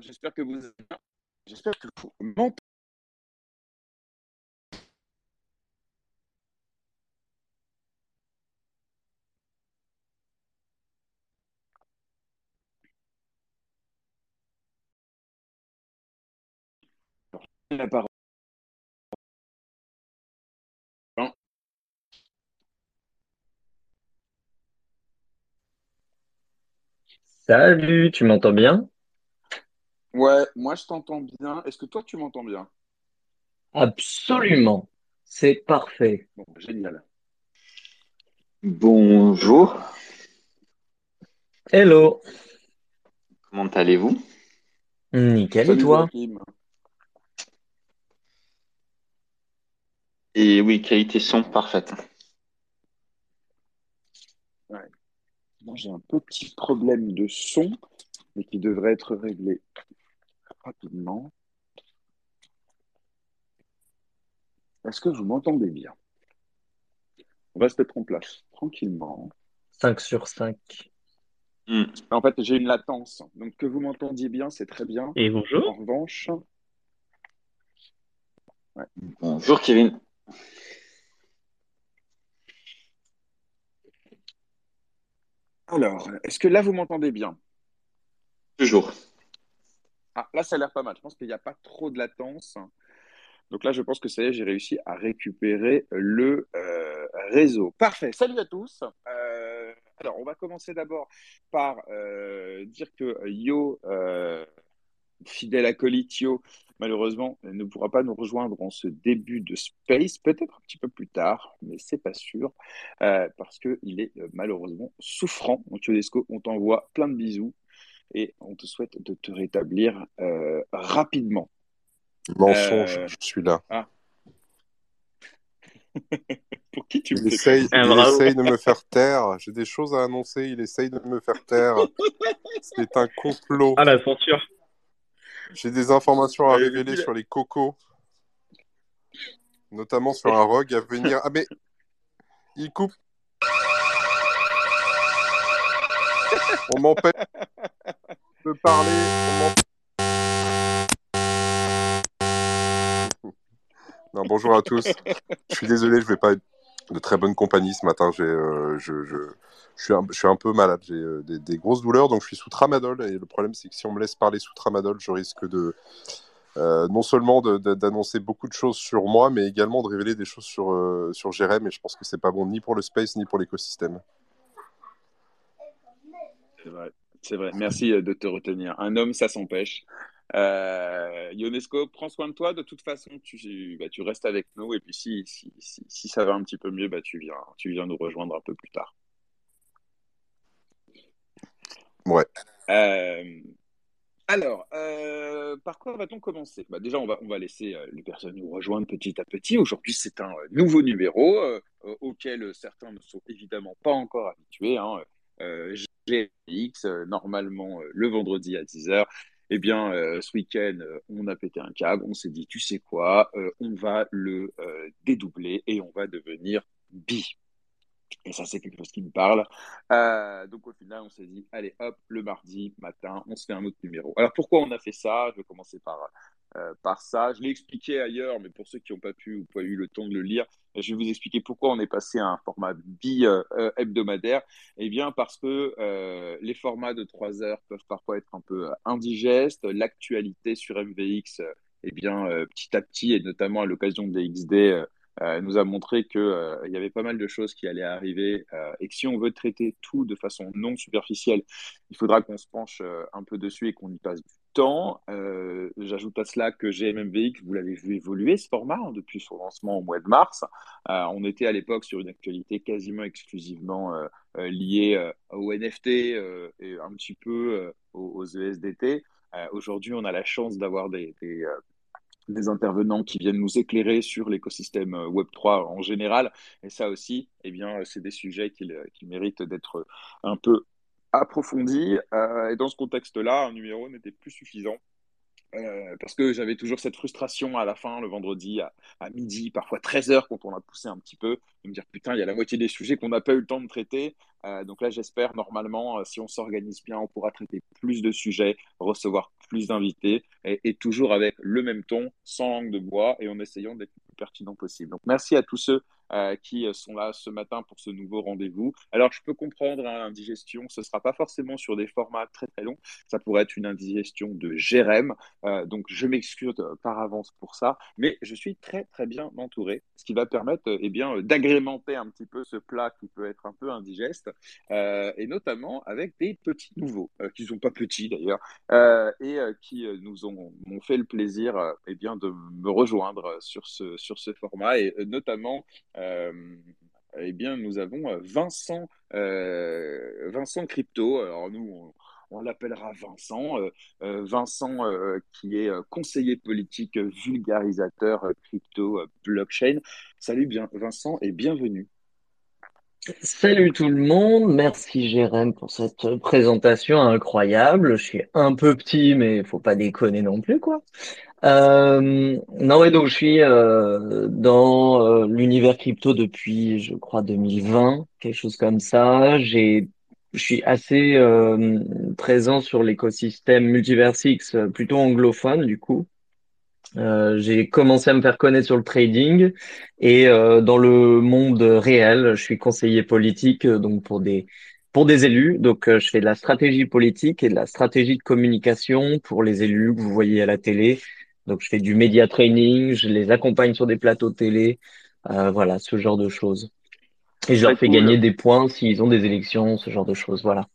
J'espère que vous J'espère que vous m'entendez. La parole. Salut, tu m'entends bien? Ouais, moi je t'entends bien. Est-ce que toi tu m'entends bien? Absolument. C'est parfait. Bon, génial. Bonjour, Hello. comment allez-vous? Nickel, et toi? Joachim. Et oui, qualité son parfaite. Ouais. Moi j'ai un petit problème de son, mais qui devrait être réglé rapidement. Est-ce que vous m'entendez bien? On va se mettre en place tranquillement. 5 sur 5. Hmm. En fait, j'ai une latence. Donc que vous m'entendiez bien, c'est très bien. Et En bonjour. revanche, ouais. Bonjour Kevin. Alors, est-ce que là vous m'entendez bien? Toujours. Ah, là ça a l'air pas mal. Je pense qu'il n'y a pas trop de latence. Donc là, je pense que ça y est, j'ai réussi à récupérer le euh, réseau. Parfait. Salut à tous. Euh, alors, on va commencer d'abord par euh, dire que Yo, fidèle acolyte Yo, malheureusement, ne pourra pas nous rejoindre en ce début de Space, peut-être un petit peu plus tard, mais c'est pas sûr, parce qu'il est malheureusement souffrant. Donc, Ionesco, on t'envoie plein de bisous et on te souhaite de te rétablir euh, rapidement. Mensonge, Euh, je suis là. ah, pour qui tu me Il fais essaye, Ah, il essaye de me faire taire. J'ai des choses à annoncer. Il essaye de me faire taire. C'est un complot. Ah, la censure. J'ai des informations à révéler sur les cocos, notamment sur un rogue à venir. Ah mais il coupe. On m'empêche de parler. On m'empêche- Non, bonjour à tous. Je suis désolé, je vais pas être de très bonne compagnie ce matin. J'ai, euh, je, je, je, suis un, je suis un peu malade. J'ai euh, des, des grosses douleurs, donc je suis sous tramadol. Et le problème, c'est que si on me laisse parler sous tramadol, je risque de euh, non seulement d'annoncer beaucoup de choses sur moi, mais également de révéler des choses sur, sur Jérém. Et je pense que c'est pas bon ni pour le space ni pour l'écosystème. C'est vrai, c'est vrai. Merci euh, de te retenir. Un homme, ça s'empêche. Euh, Ionesco, prends soin de toi. De toute façon, tu, bah, tu restes avec nous. Et puis, si, si, si, si ça va un petit peu mieux, bah, tu viens, tu viens nous rejoindre un peu plus tard. Ouais. Euh, alors, euh, par quoi va-t-on commencer? Bah, déjà, on va, on va laisser les personnes nous rejoindre petit à petit. Aujourd'hui, c'est un nouveau numéro auquel certains ne sont évidemment pas encore habitués. Hein. Euh, GX, euh, normalement euh, le vendredi à 10h. Eh bien, euh, ce week-end, on a pété un câble. On s'est dit, tu sais quoi, on va le dédoubler et on va devenir bi. Et ça, c'est quelque chose qui me parle. Donc au final, on s'est dit, allez hop, le mardi matin, on se fait un autre numéro. Alors pourquoi on a fait ça? Je vais commencer par, euh, par ça. Je l'ai expliqué ailleurs, mais pour ceux qui n'ont pas pu ou pas eu le temps de le lire, je vais vous expliquer pourquoi on est passé à un format bi euh, euh. Eh bien parce que les formats de 3 heures peuvent parfois être un peu indigestes. L'actualité sur MVX, eh bien petit à petit, et notamment à l'occasion des XD, nous a montré euh, il y avait pas mal de choses qui allaient arriver et que si on veut traiter tout de façon non superficielle, il faudra qu'on se penche un peu dessus et qu'on y passe du Euh, J'ajoute à cela que GMMVX, vous l'avez vu évoluer ce format hein, depuis son lancement au mois de mars. Euh, on était à l'époque sur une actualité quasiment exclusivement euh, liée euh, au NFT et un petit peu aux, aux ESDT. Aujourd'hui, on a la chance d'avoir des, intervenants qui viennent nous éclairer sur l'écosystème euh, Web3 en général. Et ça aussi, eh c'est des sujets qui, qui méritent d'être un peu approfondis. Euh, et dans ce contexte-là, un numéro n'était plus suffisant. Euh, parce que j'avais toujours cette frustration à la fin, le vendredi à, midi, parfois 13 heures, quand on a poussé un petit peu, de me dire putain, il y a la moitié des sujets qu'on n'a pas eu le temps de traiter. Euh, donc là, j'espère normalement, si on s'organise bien, on pourra traiter plus de sujets, recevoir plus d'invités, et, et toujours avec le même ton, sans langue de bois, et en essayant d'être le plus pertinent possible. Donc merci à tous ceux euh, qui sont là ce matin pour ce nouveau rendez-vous. Alors, je peux comprendre hein, indigestion, ce ne sera pas forcément sur des formats très très longs, ça pourrait être une indigestion de Jérém, euh, donc je m'excuse euh, par avance pour ça, mais je suis très très bien entouré, ce qui va permettre euh, eh d'agrémenter un petit peu ce plat qui peut être un peu indigeste, euh, et notamment avec des petits nouveaux, euh, qui ne sont pas petits d'ailleurs, euh, et qui nous ont, m'ont fait le plaisir eh bien, de me rejoindre sur ce, sur ce format, et notamment euh, eh bien, nous avons Vincent, euh, Vincent Crypto. Alors nous, on, l'appellera Vincent. Euh, euh, Vincent, euh, qui est conseiller politique, vulgarisateur crypto, blockchain. Salut bien, Vincent et bienvenue. Salut tout le monde, merci Jérém pour cette présentation incroyable. Je suis un peu petit, mais faut pas déconner non plus, quoi. Euh, non, ouais, donc je suis euh, dans euh, l'univers crypto depuis, je crois, 2020, quelque chose comme ça. J'ai, je suis assez euh, présent sur l'écosystème Multiversix, euh, plutôt anglophone du coup. Euh, j'ai commencé à me faire connaître sur le trading et euh, dans le monde réel, je suis conseiller politique euh, donc pour des pour des élus. Donc euh, je fais de la stratégie politique et de la stratégie de communication pour les élus que vous voyez à la télé. Donc je fais du média training, je les accompagne sur des plateaux télé, euh, voilà ce genre de choses. Et je leur fais cool. gagner des points s'ils ont des élections, ce genre de choses. Voilà.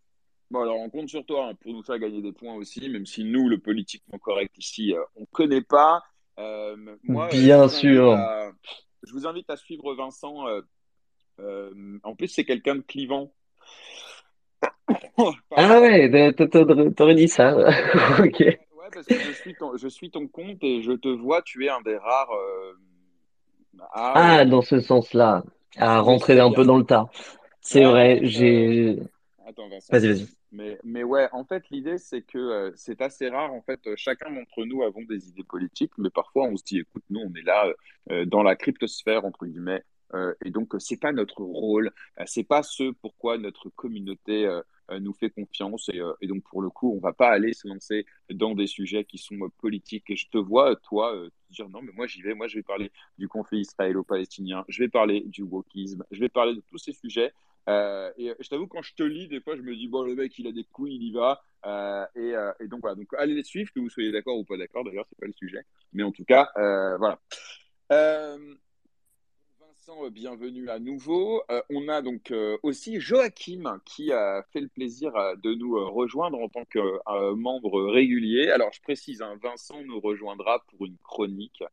Bon, alors on compte sur toi hein, pour nous faire gagner des points aussi, même si nous, le politiquement correct ici, euh, on ne connaît pas. Euh, moi, euh, je Bien sûr. à, je vous invite à suivre Vincent. en plus, c'est quelqu'un de clivant. Ah ouais, t'a- t'a- t'aurais dit ça. Ok. Ouais, parce que je suis ton, je suis ton compte et je te vois, tu es un des rares euh, à... Ah, dans ce sens-là, à rentrer un peu dans le tas. C'est Ouais, vrai, euh, j'ai... Attends, Vincent. Vas-y, vas-y. Mais, mais ouais, en fait, l'idée, c'est que euh, c'est assez rare. En fait, euh, chacun d'entre nous avons des idées politiques, mais parfois, on se dit, écoute, nous, on est là euh, dans la cryptosphère, entre guillemets, euh, et donc, c'est pas notre rôle, c'est pas ce pourquoi notre communauté nous fait confiance, et, et donc, pour le coup, on va pas aller se lancer dans des sujets qui sont politiques. Et je te vois, toi, te dire, non, mais moi, j'y vais, moi, je vais parler du conflit israélo-palestinien, je vais parler du wokisme, je vais parler de tous ces sujets euh, et je t'avoue, quand je te lis, des fois, je me dis, bon, le mec, il a des couilles, il y va. Euh, et, euh, et donc, voilà. Donc, allez les suivre, que vous soyez d'accord ou pas d'accord. D'ailleurs, c'est pas le sujet. Mais en tout cas, voilà. Vincent, bienvenue à nouveau. On a donc aussi Joachim qui a fait le plaisir de nous rejoindre en tant que membre régulier. Alors, je précise, hein, Vincent nous rejoindra pour une chronique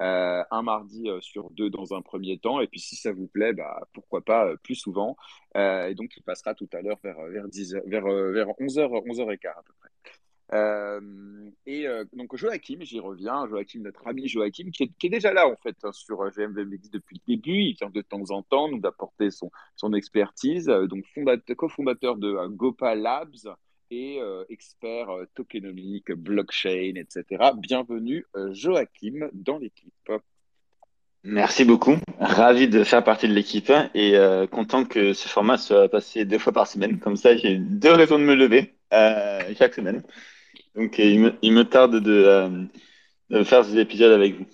euh, un mardi euh, sur deux dans un premier temps. Et puis, si ça vous plaît, bah, pourquoi pas euh, plus souvent. Et donc, il passera tout à l'heure vers, vers, 10 heures- vers, euh, vers 11h, 11h15 à peu près. Et donc Joachim, j'y reviens, Joachim, notre ami Joachim, qui est, qui est déjà là en fait hein, sur euh, GMVMX depuis le début, il vient de temps en temps nous apporter son, son expertise, donc fondateur, cofondateur de Gopa Labs et euh, expert euh, tokenomique, blockchain, etc. Bienvenue euh, Joachim dans l'équipe. Merci beaucoup. Ravi de faire partie de l'équipe et content que ce format soit passé deux fois par semaine. Comme ça, j'ai deux raisons de me lever chaque semaine. Donc, il me, tarde de, de faire ces épisodes avec vous.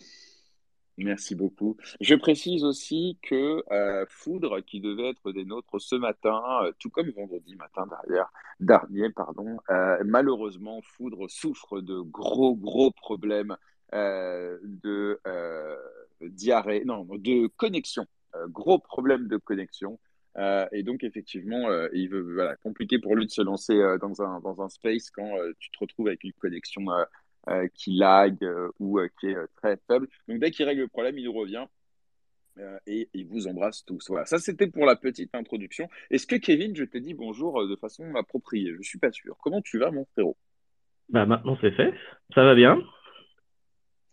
Merci beaucoup. Je précise aussi que euh, Foudre, qui devait être des nôtres ce matin, euh, tout comme vendredi matin derrière, dernier, pardon, euh, malheureusement, Foudre souffre de gros, gros problèmes euh, de euh, diarrhée, non, de connexion, euh, gros problème de connexion. Et donc, effectivement, il veut, voilà, compliqué pour lui de se lancer dans un, dans un space quand tu te retrouves avec une connexion euh, qui lag euh, ou euh, qui est euh, très faible. Donc dès qu'il règle le problème, il revient euh, et il vous embrasse tous. Voilà, ça c'était pour la petite introduction. Est-ce que Kevin, je t'ai dit bonjour de façon appropriée? Je suis pas sûr. Comment tu vas, mon frérot? Bah maintenant c'est fait, ça va bien?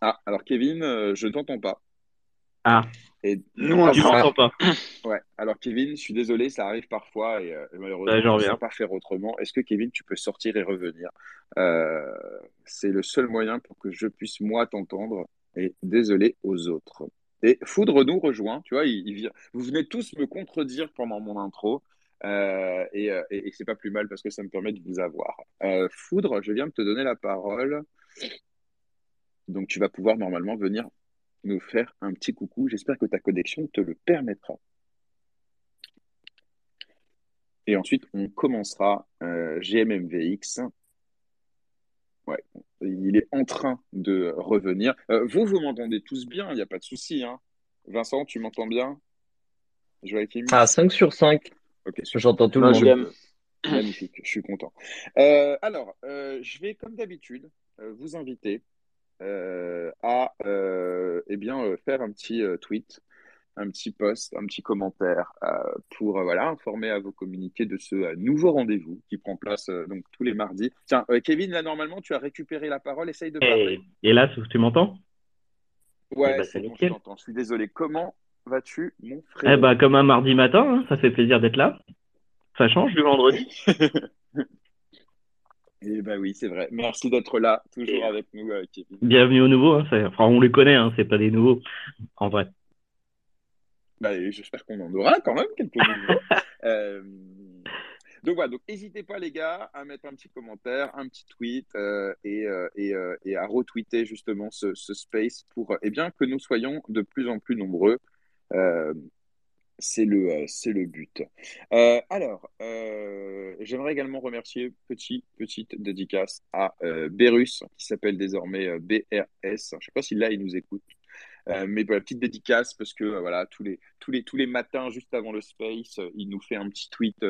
Ah, alors Kevin, euh, je ne t'entends pas. Ah, Et Nous, on m'entends pas. ouais, alors Kevin, je suis désolé, ça arrive parfois et euh, malheureusement, j'en je ne reviens. pas faire autrement. Est-ce que Kevin, tu peux sortir et revenir? Euh, c'est le seul moyen pour que je puisse moi t'entendre et désolé aux autres. Et Foudre nous rejoint, tu vois, il, il vient. Vous venez tous me contredire pendant mon intro. euh, et et, et c'est pas plus mal parce que ça me permet de vous avoir. Euh, Foudre, je viens de te donner la parole. Donc, tu vas pouvoir normalement venir nous faire un petit coucou. J'espère que ta connexion te le permettra. Et ensuite, on commencera euh, GMMVX. Ouais, il est en train de revenir. Euh, vous, vous m'entendez tous bien, il n'y a pas de souci. Hein. Vincent, tu m'entends bien? Joachim? Ah, 5 sur 5. Ok, super. J'entends tout le monde. Magnifique, je suis content. Euh, alors, euh, je vais, comme d'habitude, euh, vous inviter euh, à euh, eh bien, euh, faire un petit euh, tweet, un petit post, un petit commentaire euh, pour euh, voilà, informer à vos communiqués de ce euh, nouveau rendez-vous qui prend place euh, donc tous les mardis. Tiens, euh, Kevin, là, normalement, tu as récupéré la parole, essaye de parler. Et, et là, tu m'entends? Ouais, Eh ben, c'est c'est bon, je t'entends. Je suis désolé. Comment vas-tu, mon Eh frère? bah, comme un mardi matin, hein, ça fait plaisir d'être là. Ça change du vendredi? Eh ben oui, c'est vrai. Merci d'être là, toujours avec nous, euh, Kevin. Bienvenue aux nouveaux. Hein, enfin, on les connaît, hein, c'est pas des nouveaux, en vrai. Bah, j'espère qu'on en aura quand même quelques nouveaux. Euh, donc voilà, donc n'hésitez pas les gars à mettre un petit commentaire, un petit tweet euh, et, euh, et, euh, et à retweeter justement ce, ce space pour euh, eh bien, que nous soyons de plus en plus nombreux. C'est le, euh, le but. Euh, alors, euh, j'aimerais également remercier, petit, petite dédicace à euh, Berus, qui s'appelle désormais BRS. Je ne sais pas si là, il nous écoute. Mais voilà, petite dédicace parce que voilà tous les tous les tous les matins juste avant le space, il nous fait un petit tweet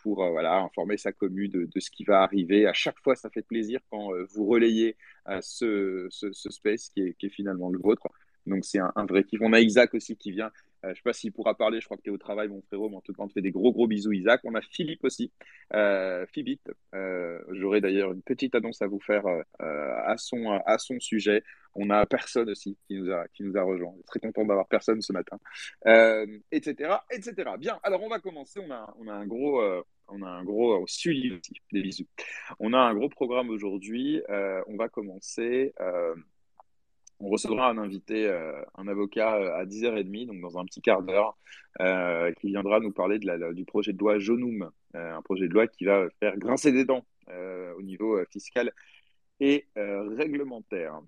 pour voilà informer sa commu de, ce qui va arriver. À chaque fois, ça fait plaisir quand vous relayez ce, ce, ce space qui est, qui est finalement le vôtre. Donc c'est un, un vrai kiff. On a Isaac aussi qui vient. Euh, je sais pas s'il pourra parler. Je crois que tu es au travail, mon frérot. Mais en tout cas, on te fait des gros gros bisous, Isaac. On a Philippe aussi, euh, Phibit. Euh, J'aurai d'ailleurs une petite annonce à vous faire euh, à son à son sujet. On a personne aussi qui nous a, qui nous a rejoint. Très content d'avoir personne ce matin, euh, etc., etc. Bien. Alors on va commencer. On a, on a un gros, on a un gros suivi aussi. Des bisous. On a un gros programme aujourd'hui. On va commencer. On recevra un invité, euh, un avocat euh, à 10h30, donc dans un petit quart d'heure, euh, qui viendra nous parler du projet de loi Jonum, un projet de loi qui va faire grincer des dents au niveau fiscal et réglementaire.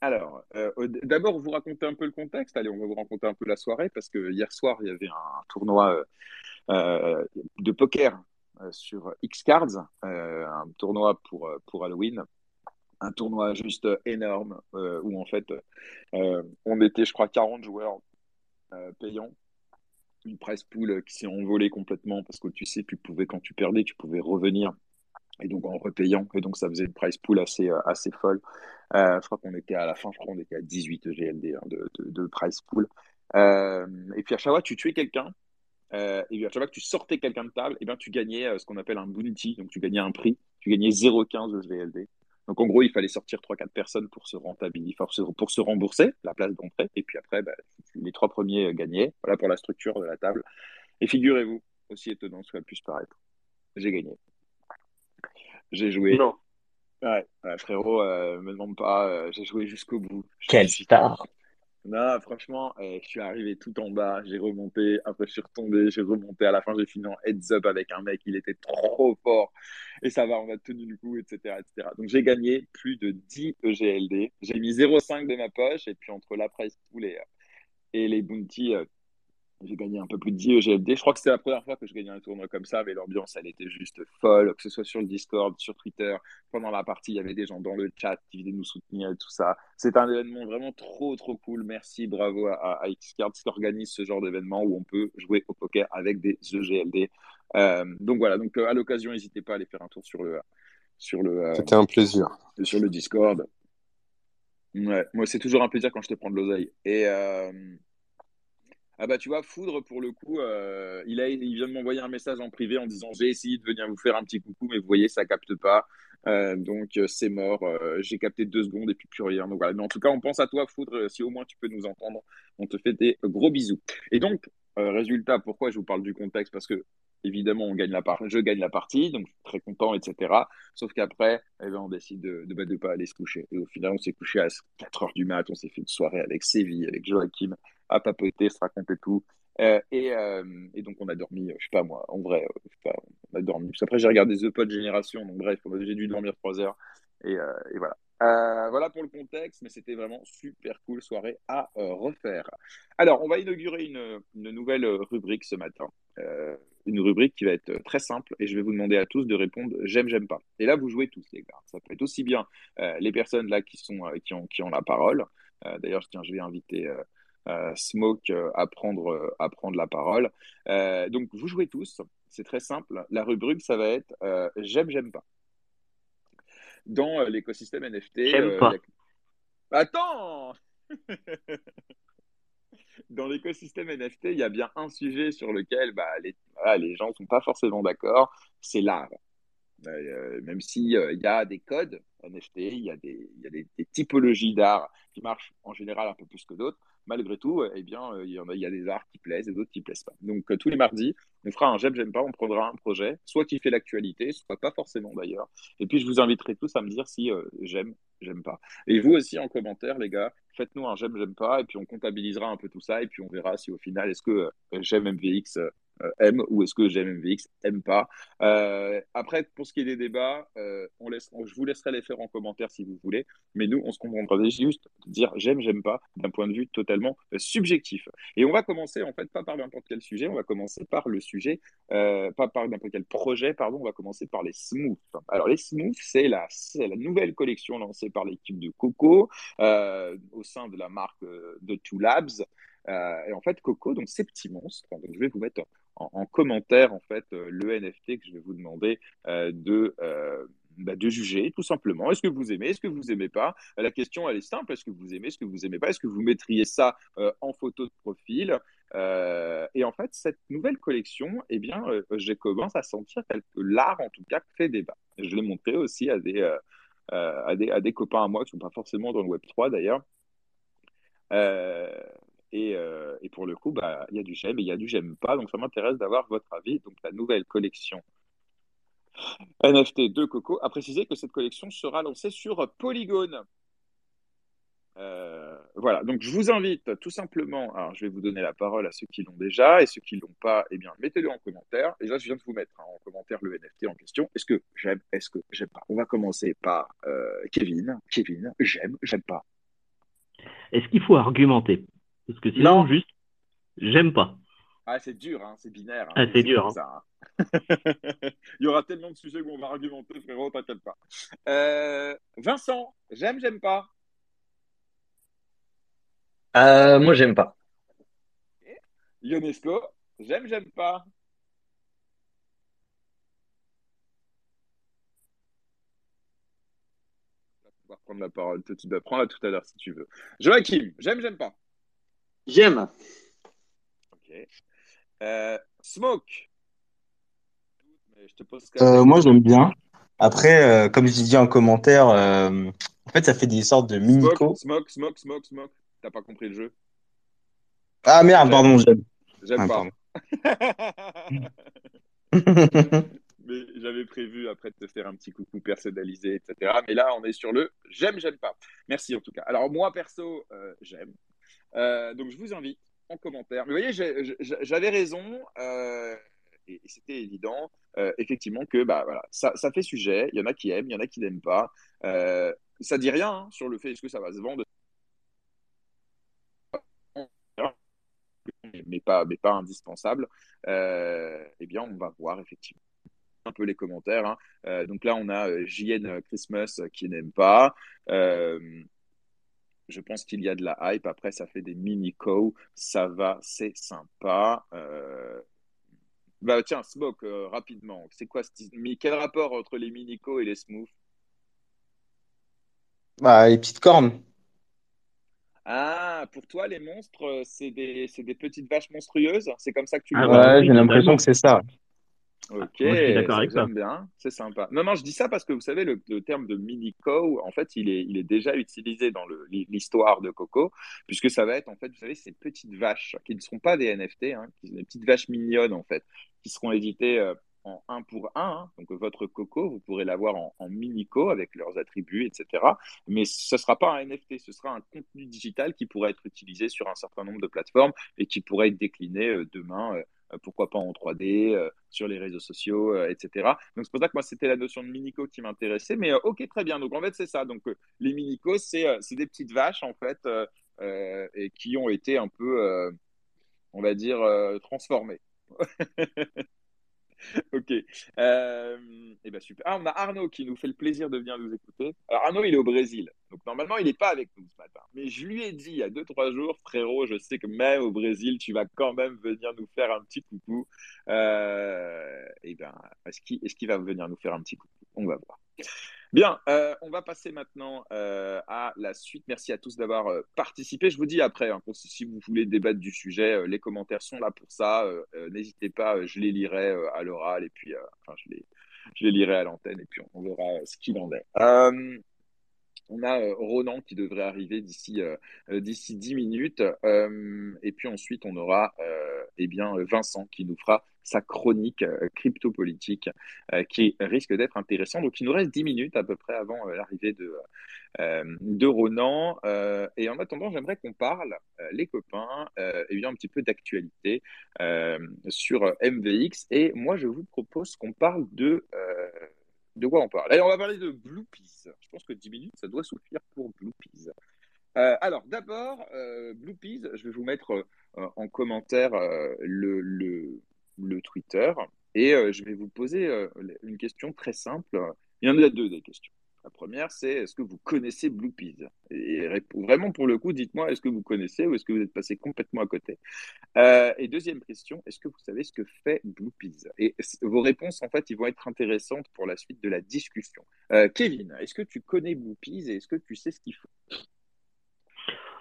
Alors, d'abord, vous raconter un peu le contexte. Allez, on va vous raconter un peu la soirée parce que hier soir, il y avait un tournoi de poker sur X-Cards, un tournoi pour, pour Halloween. Un tournoi juste énorme euh, où en fait, euh, on était, je crois, 40 joueurs euh, payants. Une prize pool qui s'est envolée complètement parce que tu sais, tu pouvais, quand tu perdais, tu pouvais revenir et donc en repayant. Et donc ça faisait une price pool assez, euh, assez folle. Euh, je crois qu'on était à la fin, je crois qu'on était à 18 GLD hein, de, de, price pool. Euh, et puis à chaque fois, tu tuais quelqu'un. Euh, et puis à chaque fois que tu sortais quelqu'un de table, et bien tu gagnais euh, ce qu'on appelle un bounty. Donc tu gagnais un prix. Tu gagnais 0,15 de GLD. Donc en gros, il fallait sortir 3-4 personnes pour se rentabiliser, pour se, pour se rembourser la place d'entrée. Et puis après, bah, les trois premiers euh, gagnaient. Voilà pour la structure de la table. Et figurez-vous, aussi étonnant soit puisse paraître, j'ai gagné. J'ai joué. Non. Ouais, ouais, frérot, euh, me demande pas, euh, j'ai joué jusqu'au bout. Suis- star. Non, franchement, euh, je suis arrivé tout en bas, j'ai remonté, après je suis retombé, j'ai remonté, à la fin j'ai fini en heads up avec un mec, il était trop fort, et ça va, on a tenu le coup, etc., etc. Donc j'ai gagné plus de 10 EGLD, j'ai mis 0,5 de ma poche, et puis entre la price pool et, et les bounty, euh, j'ai gagné un peu plus de 10 EGLD. Je crois que c'était la première fois que je gagnais un tournoi comme ça, mais l'ambiance, elle était juste folle, que ce soit sur le Discord, sur Twitter. Pendant la partie, il y avait des gens dans le chat qui venaient nous soutenir et tout ça. C'est un événement vraiment trop, trop cool. Merci, bravo à, à Xcard qui organise ce genre d'événement où on peut jouer au poker avec des EGLD. Euh, donc voilà, donc euh, à l'occasion, n'hésitez pas à aller faire un tour sur le, sur le, euh, C'était un plaisir. sur le Discord. Ouais, moi, c'est toujours un plaisir quand je te prends de l'oseille. Et ah bah tu vois, Foudre, pour le coup, euh, il, vient de m'envoyer un message en privé en disant j'ai essayé de venir vous faire un petit coucou, mais vous voyez, ça capte pas. Euh, donc euh, c'est mort. J'ai capté deux secondes et puis plus rien. Donc voilà. Mais en tout cas, on pense à toi, Foudre. Si au moins tu peux nous entendre, on te fait des gros bisous. Et donc, résultat, pourquoi je vous parle du contexte? Parce que évidemment, je gagne la partie, donc je suis très content, etc. Sauf qu'après, eh ben, on décide de ne de, pas aller se coucher. Et au final, on s'est couché à 4 heures du mat. On s'est fait une soirée avec Séville, avec Joachim, à papoter, se raconter tout. Euh, et, euh, et, donc on a dormi, je sais pas moi, en vrai, on a dormi. Après j'ai regardé The Pod Génération, donc bref, j'ai dû dormir trois heures. Et, euh, voilà. voilà pour le contexte, mais c'était vraiment super cool soirée à refaire. Alors on va inaugurer une, nouvelle rubrique ce matin. une rubrique qui va être très simple et je vais vous demander à tous de répondre j'aime, j'aime pas. Et là, vous jouez tous, les gars. Ça peut être aussi bien les personnes là qui, sont, qui, ont, qui ont la parole. D'ailleurs, tiens, je vais inviter euh, Smoke euh, à prendre, euh, à prendre la parole. donc, vous jouez tous, c'est très simple. La rubrique, ça va être j'aime, j'aime pas. Dans l'écosystème NFT. J'aime pas. Attends Dans l'écosystème NFT, il y a bien un sujet sur lequel bah, les, les gens ne sont pas forcément d'accord, c'est l'art. même s'il il y a des codes NFT, il y a des, y a des typologies d'art qui marchent en général un peu plus que d'autres malgré tout, eh bien, euh, il y, a, des arts qui plaisent et d'autres qui plaisent pas. Donc, euh, tous les mardis, on fera un j'aime, j'aime pas, on prendra un projet, soit qui fait l'actualité, soit pas forcément d'ailleurs. Et puis, je vous inviterai tous à me dire si euh, j'aime, j'aime pas. Et vous aussi, en commentaire, les gars, faites-nous un j'aime, j'aime pas, et puis on comptabilisera un peu tout ça, et puis on verra si au final, est-ce que j'aime MVX euh, aime ou est-ce que j'aime MVX, aime pas. Euh, après, pour ce qui est des débats, euh, on laisse, je vous laisserai les faire en commentaire si vous voulez, mais nous, on se comprendra juste dire j'aime, j'aime pas, d'un point de vue totalement subjectif. Et on va commencer, en fait, pas par n'importe quel sujet, on va commencer par le sujet, pas par n'importe quel projet, pardon, on va commencer par les smooths. Alors, les smooths, c'est la, nouvelle collection lancée par l'équipe de Coco au sein de la marque de Two Labs. et en fait, Coco, donc ces petits monstres, donc je vais vous mettre en, commentaire en fait euh, le NFT que je vais vous demander euh, de euh, bah, de juger tout simplement. Est-ce que vous aimez, est-ce que vous aimez pas? La question elle est simple. Est-ce que vous aimez, est-ce que vous aimez pas? Est-ce que vous mettriez ça en photo de profil? Et en fait, cette nouvelle collection, eh bien, je commence à sentir que l'art en tout cas fait débat. Je l'ai montré aussi à des, à des, à des copains à moi qui sont pas forcément dans le Web 3 d'ailleurs. Euh, et, pour le coup, bah, il y a du j'aime et il y a du j'aime pas. Donc ça m'intéresse d'avoir votre avis. Donc la nouvelle collection NFT de Coco a précisé que cette collection sera lancée sur Polygon. Euh, voilà, donc je vous invite tout simplement, alors je vais vous donner la parole à ceux qui l'ont déjà et ceux qui ne l'ont pas, eh bien mettez-le en commentaire. Et là, je viens de vous mettre hein, en commentaire le NFT en question. Est-ce que j'aime, est-ce que j'aime pas? On va commencer par euh, Kevin. Kevin, j'aime, j'aime pas. Est-ce qu'il faut argumenter? Parce que sinon, juste, j'aime pas. Ah, c'est dur, hein, c'est binaire. Hein. ah, c'est dur. Hein. Ça, Il y aura tellement de sujets où on va argumenter, frérot, t'inquiète pas. Euh, Vincent, j'aime, j'aime pas. Euh, moi, j'aime pas. Ionesco, j'aime, j'aime pas. On va prendre la parole. Tu dois prendre la tout à l'heure si tu veux. Joachim, j'aime, j'aime pas. J'aime. Ok. Euh, Smoke. Euh, moi, j'aime bien. Après, euh, comme je dit en commentaire, en fait, ça fait des sortes de mini-co. Smoke, smoke, smoke, smoke. T'as pas compris le jeu? Ah merde, pardon, j'aime. J'aime ah, pas. mais j'avais prévu après de te faire un petit coucou personnalisé, etc. Mais là, on est sur le j'aime, j'aime pas. Merci en tout cas. Alors moi, perso, j'aime. Euh, donc je vous invite en commentaire. Mais vous voyez, j'avais raison euh, et, c'était évident, euh, effectivement, que bah, voilà, ça, fait sujet. Il y en a qui aiment, il y en a qui n'aiment pas. ça dit rien hein, sur le fait est-ce que ça va se vendre? Mais pas, mais pas indispensable, eh bien, on va voir effectivement un peu les commentaires. Hein. donc là, on a JN Christmas qui n'aime pas. Je pense qu'il y a de la hype. Après, ça fait des mini-co. Ça va, c'est sympa. Euh, bah, tiens, Smoke, euh, rapidement. C'est quoi quel rapport entre les mini-co et les smooths? Bah, les petites cornes. Ah, pour toi, les monstres, euh, c'est des, des, petites vaches monstrueuses? C'est comme ça que tu ah, Ouais, j'ai l'impression que c'est ça. Ok, Moi, je suis d'accord ça, avec toi. j'aime bien, c'est sympa. Non, non, je dis ça parce que vous savez, le, le terme de mini-co, en fait, il est, il est déjà utilisé dans l'histoire de Coco, puisque ça va être, en fait, vous savez, ces petites vaches qui ne seront pas des NFT, hein, qui sont des petites vaches mignonnes, en fait, qui seront éditées euh, en un pour un. hein. Donc, votre Coco, vous pourrez l'avoir en, en mini-co avec leurs attributs, etc. Mais ce ne sera pas un NFT, ce sera un contenu digital qui pourrait être utilisé sur un certain nombre de plateformes et qui pourrait être décliné euh, demain. euh, pourquoi pas en 3D, euh, sur les réseaux sociaux, euh, etc. Donc c'est pour ça que moi c'était la notion de minico qui m'intéressait, mais euh, ok très bien. Donc en fait c'est ça. Donc euh, les minicos c'est euh, des petites vaches en fait euh, euh, et qui ont été un peu, euh, on va dire, euh, transformées. Ok. Euh, et ben super. Ah, on a Arnaud qui nous fait le plaisir de venir nous écouter. Alors Arnaud, il est au Brésil. Donc normalement, il n'est pas avec nous ce matin. Mais je lui ai dit il y a deux, trois jours, frérot, je sais que même au Brésil, tu vas quand même venir nous faire un petit coucou. Euh, et ben, est-ce qu'il est qu'il va venir nous faire un petit coucou? On va voir. Bien, euh, on va passer maintenant euh, à la suite. Merci à tous d'avoir euh, participé. Je vous dis après, hein, si vous voulez débattre du sujet, euh, les commentaires sont là pour ça. Euh, euh, N'hésitez pas, je les lirai à l'oral et puis, enfin, je les, je les lirai à l'antenne et puis on, verra ce qu'il en est. On a euh, Ronan qui devrait arriver d'ici euh, d'ici 10 minutes. Euh, et puis ensuite, on aura eh bien, Vincent qui nous fera sa chronique euh, crypto-politique euh, qui risque d'être intéressant. Donc, il nous reste 10 minutes à peu près avant euh, l'arrivée de, de Ronan. Et en attendant, j'aimerais qu'on parle, les copains, eh bien, un petit peu d'actualité sur MVX. Et moi, je vous propose qu'on parle de... de quoi on parle? Allez, on va parler de Bloopies. Je pense que 10 minutes, ça doit suffire pour Bloopies. Euh, alors, d'abord, euh, Bloopies, je vais vous mettre en commentaire le, le Twitter et euh, je vais vous poser euh, une question très simple. Il y en a deux des questions. La première, c'est est-ce que vous connaissez Et rép- vraiment, pour le coup, dites-moi, est-ce que vous connaissez ou est-ce que vous êtes passé complètement à côté? Euh, et deuxième question, est-ce que vous savez ce que fait Bloopies Et c- vos réponses, en fait, ils vont être intéressantes pour la suite de la discussion. Kevin, est-ce que tu connais Bloopies et est-ce que tu sais ce qu'ils font?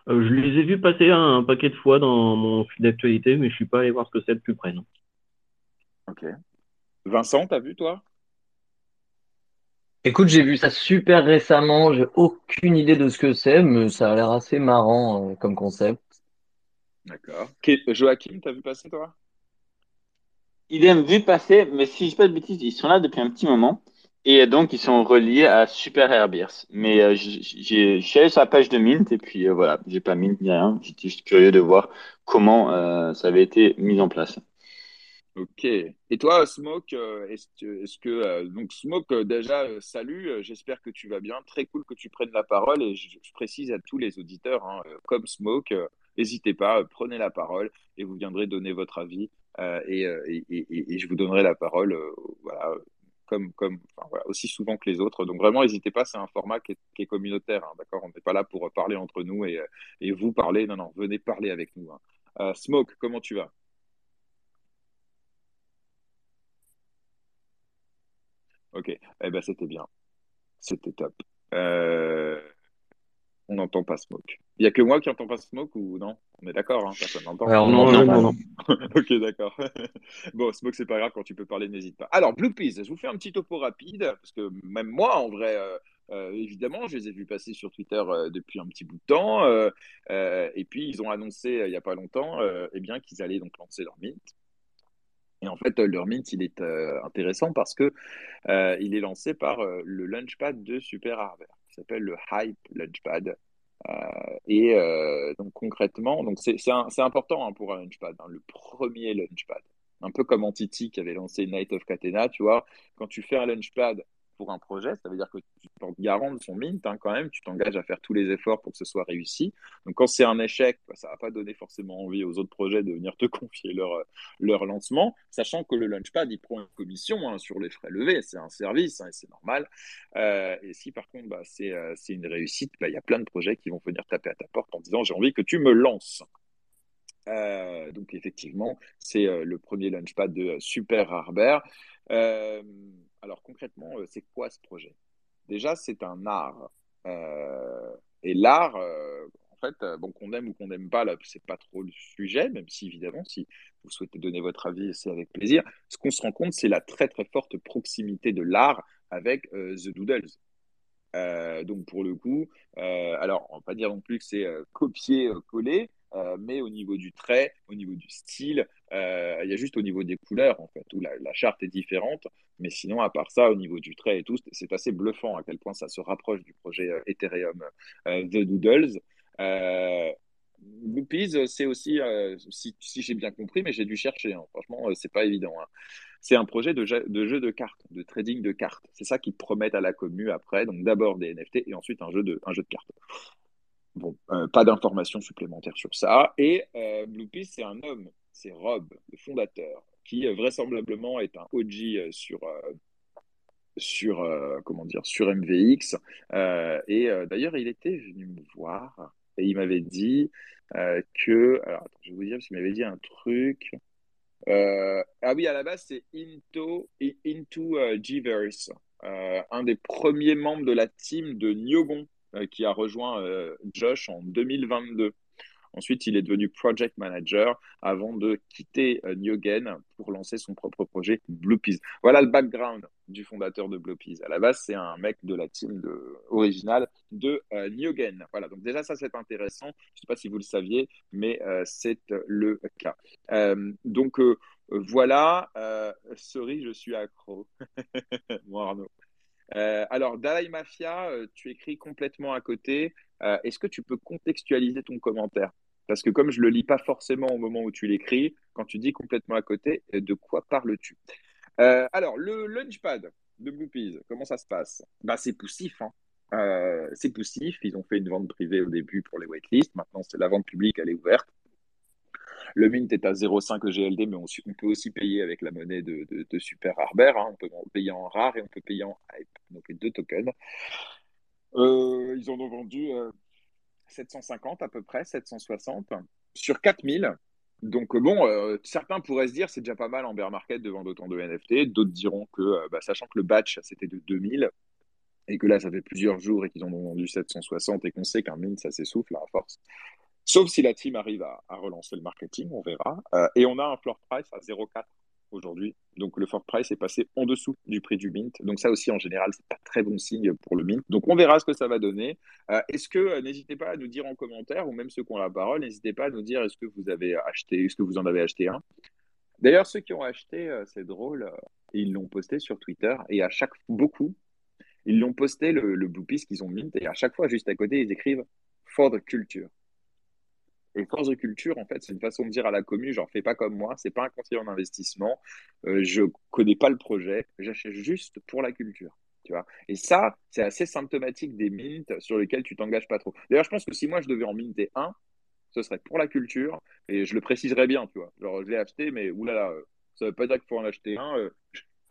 Je les ai vus passer un, un paquet de fois dans mon fil d'actualité, mais je suis pas allé voir ce que c'est de plus près. non. Ok. Vincent, t'as vu toi? Écoute, j'ai vu ça super récemment, j'ai aucune idée de ce que c'est, mais ça a l'air assez marrant euh, comme concept. D'accord. Joachim, t'as vu passer toi? Idem vu passer, mais si je dis pas de bêtises, ils sont là depuis un petit moment. Et donc, ils sont reliés à Super Airbeers. Mais euh, j'ai, j'ai- je suis allé sur la page de Mint et puis euh, voilà, j'ai pas Mint ni rien. J'étais juste curieux de voir comment euh, ça avait été mis en place. Ok. Et toi, Smoke, euh, est-ce que, est-ce que euh, donc Smoke euh, déjà salut, j'espère que tu vas bien. Très cool que tu prennes la parole et je, précise à tous les auditeurs, hein, comme Smoke, n'hésitez pas, prenez la parole et vous viendrez donner votre avis et, et, et- et je vous donnerai la parole, voilà, comme comme enfin, voilà, aussi souvent que les autres. Donc vraiment, n'hésitez pas, c'est un format qui est, est communautaire, hein, d'accord? On n'est pas là pour parler entre nous et, vous parler. Non, non, venez parler avec nous. hein. Smoke, comment tu vas? Ok, eh ben c'était bien. C'était top. Euh, on n'entend pas Smoke. Il y a que moi qui entends pas Smoke ou non? On est d'accord, hein, personne n'entend. Non, non, non, non. Ok, d'accord. Bon, Smoke, c'est pas grave, quand tu peux parler, n'hésite pas. Alors, Bloopies, je vous fais un petit topo rapide, parce que même moi, en vrai, euh, euh, évidemment, je les ai vus passer sur Twitter euh, depuis un petit bout de temps. euh, euh, et puis, ils ont annoncé, euh, il y a pas longtemps, euh, eh bien, qu'ils allaient donc lancer leur mint. Et en fait, euh, leur mint, il est euh, intéressant parce que euh, il est lancé par euh, le Launchpad de Super Hardware, qui s'appelle le Hype Launchpad. Euh, et donc concrètement, c'est important hein, pour un Launchpad, hein, le premier Launchpad. Un peu comme Entity qui avait lancé Night of Catena, tu vois. Quand tu fais un Launchpad pour un projet, ça veut dire que tu te portes garant de son mint hein, quand même, tu t'engages à faire tous les efforts pour que ce soit réussi. Donc quand c'est un échec, bah, ça va pas donner forcément envie aux autres projets de venir te confier leur, euh, leur lancement, sachant que le Launchpad, il prend une commission hein, sur les frais levés, c'est un service hein, et c'est normal. Euh, et si par contre bah, c'est euh, une réussite, bah, il y a plein de projets qui vont venir taper à ta porte en disant j'ai envie que tu me lances. Donc effectivement, c'est le premier launchpad de Super Harbert. Alors concrètement, euh, c'est quoi ce projet? Déjà, c'est un art. Euh, et l'art, euh, en fait, bon, qu'on aime ou qu'on n'aime pas, là, c'est pas trop le sujet, même si évidemment, si vous souhaitez donner votre avis, c'est avec plaisir. Ce qu'on se rend compte, c'est la très très forte proximité de l'art avec The Doodles. donc pour le coup, alors on va pas dire non plus que c'est copier-coller, mais au niveau du trait, au niveau du style, il y a juste au niveau des couleurs en fait où la, charte est différente, mais sinon à part ça, au niveau du trait et tout, c'est assez bluffant à quel point ça se rapproche du projet Ethereum The Doodles. Blue c'est aussi, si, j'ai bien compris, mais j'ai dû chercher. Hein. Franchement, c'est pas évident. Hein. C'est un projet de jeu, de cartes, de trading de cartes. C'est ça qu'ils promettent à la commu après. Donc d'abord des NFT et ensuite un jeu de, un jeu de cartes. Bon, pas d'informations supplémentaires sur ça. Et euh, c'est un homme, c'est Rob, le fondateur, qui vraisemblablement est un OG sur, sur comment dire, sur MVX. et d'ailleurs, il était venu me voir et il m'avait dit que, alors attends, je vais vous dire parce qu'il m'avait dit un truc. Euh, ah oui, à la base, c'est Into, Into Gverse, euh, un des premiers membres de la team de Nyogon euh, qui a rejoint Josh en 2022. Ensuite, il est devenu project manager avant de quitter euh, Nyogen pour lancer son propre projet Bluepeas. Voilà le background du fondateur de Bluepeas. À la base, c'est un mec de la team originale de euh, Nyogen. Voilà, donc déjà, ça, c'est intéressant. Je ne sais pas si vous le saviez, mais euh, c'est le cas. donc, voilà, sorry, je suis accro. Moi, Arnaud. alors, Dalai Mafia, tu écris complètement à côté. Est-ce que tu peux contextualiser ton commentaire? Parce que comme je le lis pas forcément au moment où tu l'écris, quand tu dis complètement à côté, de quoi parles-tu? Euh, Alors, le Launchpad de Bluepeas, comment ça se passe? Bah, C'est poussif. Hein. Euh, c'est poussif. Ils ont fait une vente privée au début pour les waitlists. Maintenant, c'est la vente publique, elle est ouverte. Le mint est à 0,5 GLD, mais on, peut aussi payer avec la monnaie de, Super Harbor. Hein. On peut payer en rare et on peut payer en hype. Donc les deux tokens. Euh, ils en ont vendu 750 à peu près, 760 sur 4000. Donc euh, bon, euh, certains pourraient se dire c'est déjà pas mal en bear market de vendre autant de NFT. D'autres diront que, euh, bah, sachant que le batch c'était de 2000 et que là ça fait plusieurs jours et qu'ils ont vendu 760 et qu'on sait qu'un mint ça s'essouffle à force. Sauf si la team arrive à, relancer le marketing, on verra. et on a un floor price à 0,4 aujourd'hui. Donc le floor price est passé en dessous du prix du mint. Donc ça aussi en général c'est pas très bon signe pour le mint. Donc on verra ce que ça va donner. Euh, est-ce que euh, n'hésitez pas à nous dire en commentaire ou même ceux qui ont la parole, n'hésitez pas à nous dire est-ce que vous avez acheté, est-ce que vous en avez acheté un? D'ailleurs ceux qui ont acheté, euh, c'est drôle, ils l'ont posté sur Twitter et à chaque beaucoup ils l'ont posté le, le blue piece qu'ils ont mint et à chaque fois juste à côté ils écrivent for the culture. Et force de culture, en fait, c'est une façon de dire à la commune, genre, fais pas comme moi, c'est pas un conseiller en investissement, euh, je connais pas le projet, j'achète juste pour la culture. Tu vois et ça, c'est assez symptomatique des mints sur lesquels tu t'engages pas trop. D'ailleurs, je pense que si moi je devais en minter un, ce serait pour la culture, et je le préciserais bien, tu vois. Genre, je l'ai acheté, mais oulala, euh, ça veut pas dire qu'il faut en acheter un. Euh,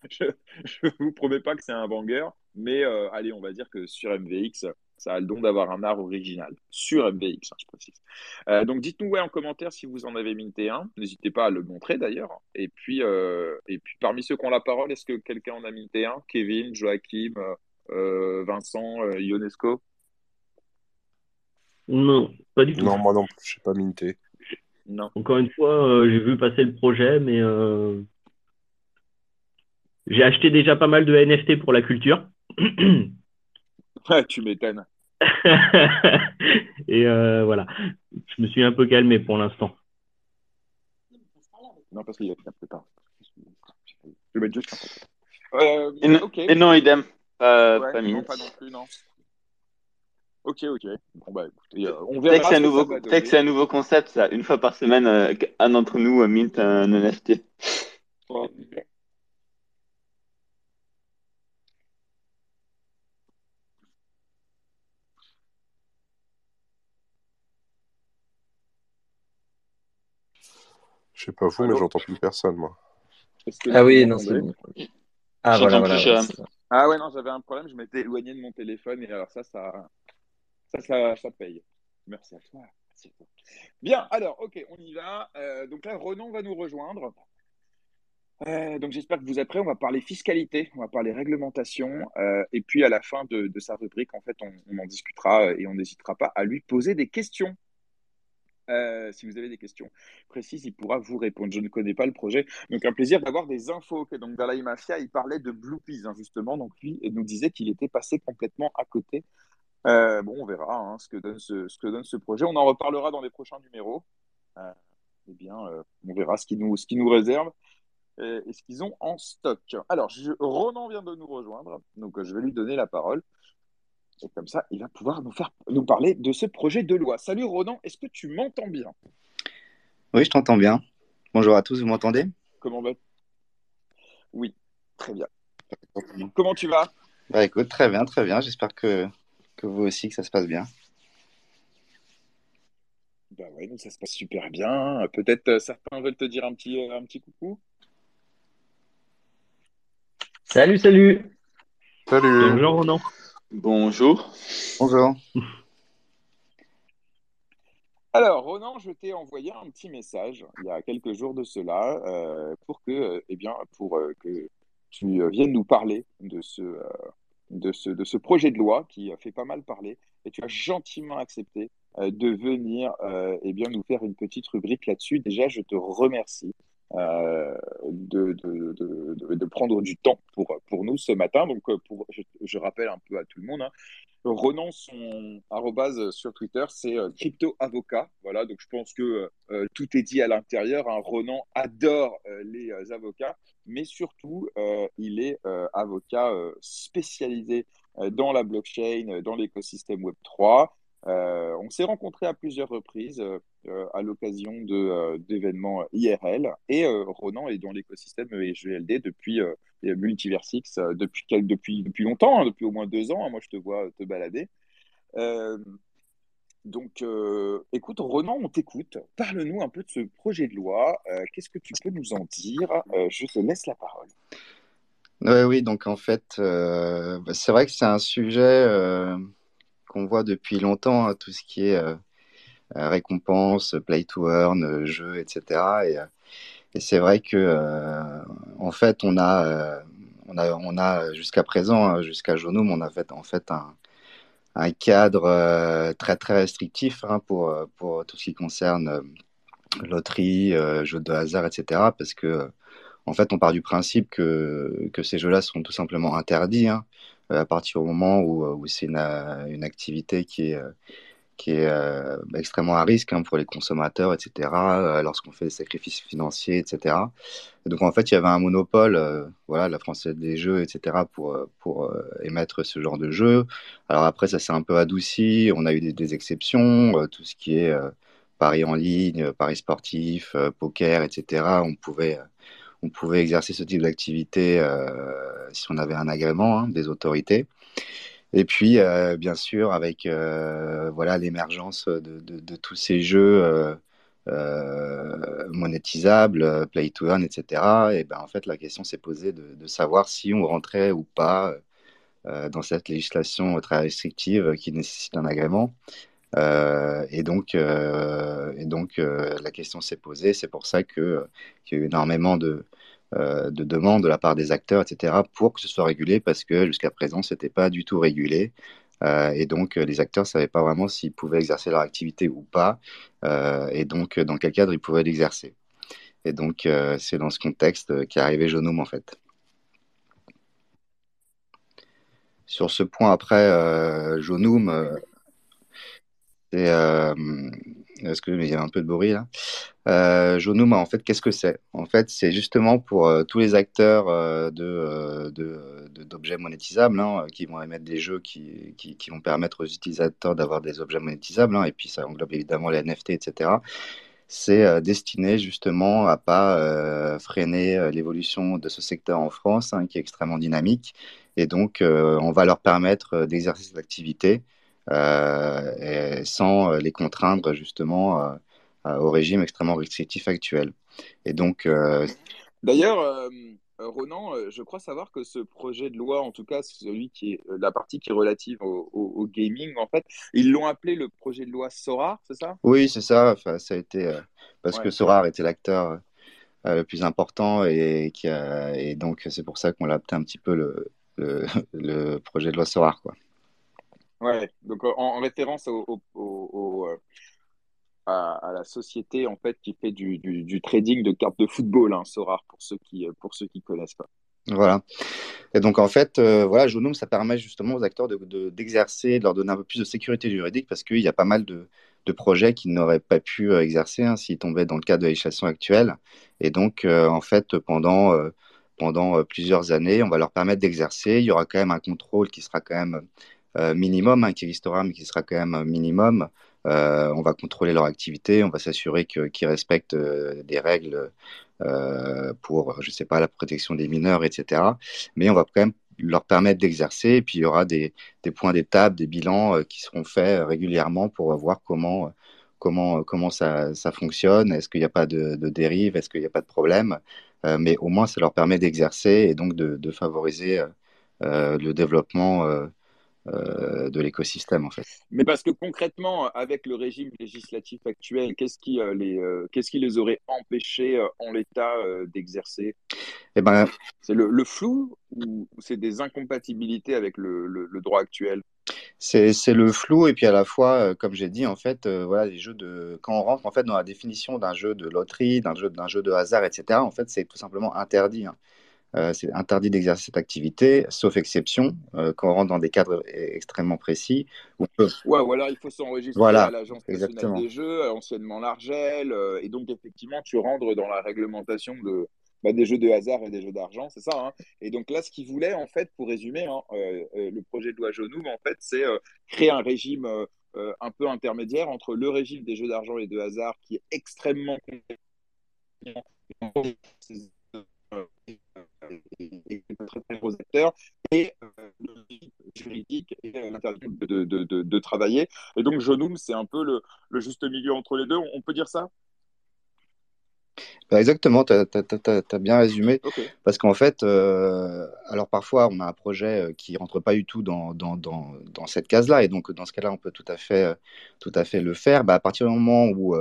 je, ne vous promets pas que c'est un banger, mais allez, on va dire que sur MVX, ça a le don d'avoir un art original sur MVX, hein, je précise. Euh, donc dites-nous ouais, en commentaire si vous en avez minté un. N'hésitez pas à le montrer d'ailleurs. Et puis, euh, et puis parmi ceux qui ont la parole, est-ce que quelqu'un en a minté un? Kevin, Joachim, euh, Vincent, Ionesco? Non, pas du tout. Non, moi non plus, je n'ai pas minté. Non. Encore une fois, j'ai vu passer le projet, mais j'ai acheté déjà pas mal de NFT pour la culture. tu m'étonnes. et euh, voilà, je me suis un peu calmé pour l'instant. Non, parce qu'il y a pas. Je vais mettre juste un peu. Euh, et, non, et, non, idem. Pas, pas, non, pas non plus, non. Ok, ok. Bon, bah, écoutez, euh, on verra. C'est un, nouveau, c'est un nouveau concept, ça. Une fois par semaine, euh, un d'entre nous mint un NFT. Ouais. Je sais pas vous, mais j'entends plus personne, moi. Ah oui, non, c'est bon. Ah voilà, voilà. Ah ouais, non, j'avais un problème, je m'étais éloigné de mon téléphone et alors ça, ça, ça, ça, paye. Merci à toi. Bien, alors, ok, on y va. Euh, donc là, Renan va nous rejoindre. Euh, donc j'espère que vous êtes prêts. On va parler fiscalité, on va parler réglementation, euh, et puis à la fin de, de sa rubrique, en fait, on, on en discutera et on n'hésitera pas à lui poser des questions. Euh, si vous avez des questions précises, il pourra vous répondre. Je ne connais pas le projet, donc un plaisir d'avoir des infos. Okay, donc Dalai Mafia, il parlait de Bloopies, hein, justement, donc lui nous disait qu'il était passé complètement à côté. Euh, bon, on verra hein, ce, que donne ce, projet. On en reparlera dans les prochains numéros. Euh, eh bien, on verra ce qu'ils nous, ce qui et, ce qu'ils ont en stock. Alors, Ronan vient de nous rejoindre, donc je vais lui donner la parole. Et comme ça, il va pouvoir nous, faire, nous parler de ce projet de loi. Salut Ronan, est-ce que tu m'entends bien? Oui, je t'entends bien. Bonjour à tous, vous m'entendez? Comment va Oui, très bien. Comment tu vas? Bah écoute, très bien, très bien. J'espère que, que vous aussi, que ça se passe bien. Bah ouais, donc ça se passe super bien. Peut-être euh, certains veulent te dire un petit, euh, un petit coucou? Salut, salut. Salut. Bonjour Ronan. Bonjour. Bonjour. Alors, Ronan, je t'ai envoyé un petit message il y a quelques jours de cela euh, pour que, euh, eh bien, pour euh, que tu viennes nous parler de ce, euh, de ce, de ce projet de loi qui fait pas mal parler et tu as gentiment accepté euh, de venir euh, eh bien, nous faire une petite rubrique là-dessus. Déjà, je te remercie euh, de, de, de, prendre du temps pour, pour nous ce matin. Donc, euh, pour, je, rappelle un peu à tout le monde, hein, Ronan, son arrobase sur Twitter, c'est euh, crypto avocat. Voilà, donc je pense que tout est dit à l'intérieur. Hein. Ronan adore les avocats, mais surtout, il est avocat spécialisé dans la blockchain, dans l'écosystème Web3. Euh, on s'est rencontrés à plusieurs reprises euh, euh, à l'occasion d'événements IRL et Ronan est dans l'écosystème ESGLD depuis Multiversix depuis, depuis, depuis longtemps, hein, depuis au moins deux ans. hein. moi, je te vois te balader. Donc, écoute, Ronan, on t'écoute. Parle-nous un peu de ce projet de loi. Qu'est-ce que tu peux nous en dire? Je te laisse la parole. Oui, oui, donc en fait, bah, c'est vrai que c'est un sujet qu'on voit depuis longtemps, hein, tout ce qui est euh, euh, récompense, play to earn, euh, jeu, etc. Et, euh, et c'est vrai que en fait, on a, on a, on a jusqu'à présent, hein, jusqu'à Jonum, on a fait en fait un, cadre très très restrictif hein, pour, pour tout ce qui concerne loterie, jeux de hasard, etc. Parce que en fait, on part du principe que, que ces jeux-là sont tout simplement interdits à partir du moment où, où c'est une, une activité qui est, euh, euh, extrêmement à risque hein, pour les consommateurs, etc., euh, lorsqu'on fait des sacrifices financiers, etc. Et donc en fait, il y avait un monopole, euh, voilà, la Française des Jeux, etc., pour, euh, euh, émettre ce genre de jeu. Alors après, ça s'est un peu adouci, on a eu des, des exceptions, euh, tout ce qui est euh, paris en ligne, paris sportif, euh, poker, etc., on pouvait, euh, on pouvait exercer ce type d'activité euh, si on avait un agrément hein, des autorités. Et puis, euh, bien sûr, avec euh, voilà l'émergence de, tous ces jeux monétisables, play to earn, etc. Et ben en fait, la question s'est posée de, savoir si on rentrait ou pas dans cette législation très restrictive qui nécessite un agrément. Euh, et donc, euh, et donc euh, la question s'est posée. C'est pour ça qu'il y a eu énormément de de demandes de la part des acteurs, etc., pour que ce soit régulé, parce que jusqu'à présent, c'était pas du tout régulé. Et donc, les acteurs savaient pas vraiment s'ils pouvaient exercer leur activité ou pas, et donc dans quel cadre ils pouvaient l'exercer. Et donc, c'est dans ce contexte qu'est arrivé Jonum, en fait. Sur ce point, après, euh, c'est, euh, est-ce que il y a un peu de bruit là? Euh, en fait, qu'est-ce que c'est? En fait, c'est justement pour euh, tous les acteurs euh, de, d'objets monétisables hein, qui vont émettre des jeux qui, qui, vont permettre aux utilisateurs d'avoir des objets monétisables, hein, et puis ça englobe évidemment les NFT, etc. C'est destiné justement à pas freiner l'évolution de ce secteur en France, hein, qui est extrêmement dynamique, et donc on va leur permettre d'exercer cette activité et sans euh, les contraindre justement euh, euh, au régime extrêmement restrictif actuel. Et donc, euh, D'ailleurs, euh, euh, Ronan, euh, je crois savoir que ce projet de loi, en tout cas celui qui est euh, la partie qui est relative au, au- au gaming, en fait, ils l'ont appelé le projet de loi SORAR, c'est ça? oui, c'est ça. Enfin, ça a été euh, parce que. Sorare était l'acteur le plus important et, qui a, et donc c'est pour ça qu'on l'a opté un petit peu le, le, le, projet de loi SORAR. Quoi. Ouais, donc en, référence au, au, à, la société en fait qui fait du, du, trading de cartes de football, hein, SORAR pour ceux qui pour ceux qui connaissent pas. Voilà. Et donc, en fait, euh, voilà, ça permet justement aux acteurs d'exercer, de, de, leur donner un peu plus de sécurité juridique parce qu'il y a pas mal de, de projets qui n'auraient pas pu euh, exercer hein, s'ils tombaient dans le cadre de la législation actuelle. Et donc, euh, en fait, pendant, pendant plusieurs années, on va leur permettre d'exercer. Il y aura quand même un contrôle qui sera quand même minimum, hein, qui qui sera quand même minimum. on va contrôler leur activité, on va s'assurer qu'ils respectent des règles euh, pour, je sais pas, la protection des mineurs, etc. Mais on va quand même leur permettre d'exercer. Et puis il y aura des, des points d'étape, des bilans euh, qui seront faits régulièrement pour voir comment, comment, comment ça, ça fonctionne. Est-ce qu'il n'y a pas de, de dérive? Est-ce qu'il n'y a pas de problème? Euh, Mais au moins, ça leur permet d'exercer et donc de favoriser le développement euh, de l'écosystème en fait. Mais parce que concrètement, avec le régime législatif actuel, qu'est-ce qui, euh, les, euh, qu'est-ce qui les aurait empêchés en l'état d'exercer? Eh ben, C'est le, flou ou c'est des incompatibilités avec le, le, droit actuel? C'est, c'est le flou et puis à la fois, comme j'ai dit, en fait, voilà, les jeux de quand on rentre en fait dans la définition d'un jeu de loterie, d'un jeu, d'un jeu de hasard, etc. En fait, c'est tout simplement interdit. Hein. Euh, c'est interdit d'exercer cette activité, sauf exception, euh, quand on rentre dans des cadres extrêmement précis. Peut... Ouais, ou alors il faut s'enregistrer à l'Agence nationale des jeux, anciennement l'Argel, euh, et donc effectivement, tu rentres dans la réglementation de, bah, des jeux de hasard et des jeux d'argent, c'est ça. Hein et donc là, ce qu'il voulait, en fait, pour résumer, hein, le projet de loi Genoum, en fait, c'est créer un régime un peu intermédiaire entre le régime des jeux d'argent et de hasard, qui est extrêmement très, très gros acteurs, et euh, le juridique et euh, l'interdiction de, de, de, de, travailler. Et donc, Jonum, c'est un peu le, le, juste milieu entre les deux. On peut dire ça? Bah, Exactement, tu as, bien résumé. Parce qu'en fait, euh, alors parfois, on a un projet qui ne rentre pas du tout dans, dans, dans, dans cette case-là. Et donc, dans ce cas-là, on peut tout à fait, tout à fait le faire. Bah, à partir du moment où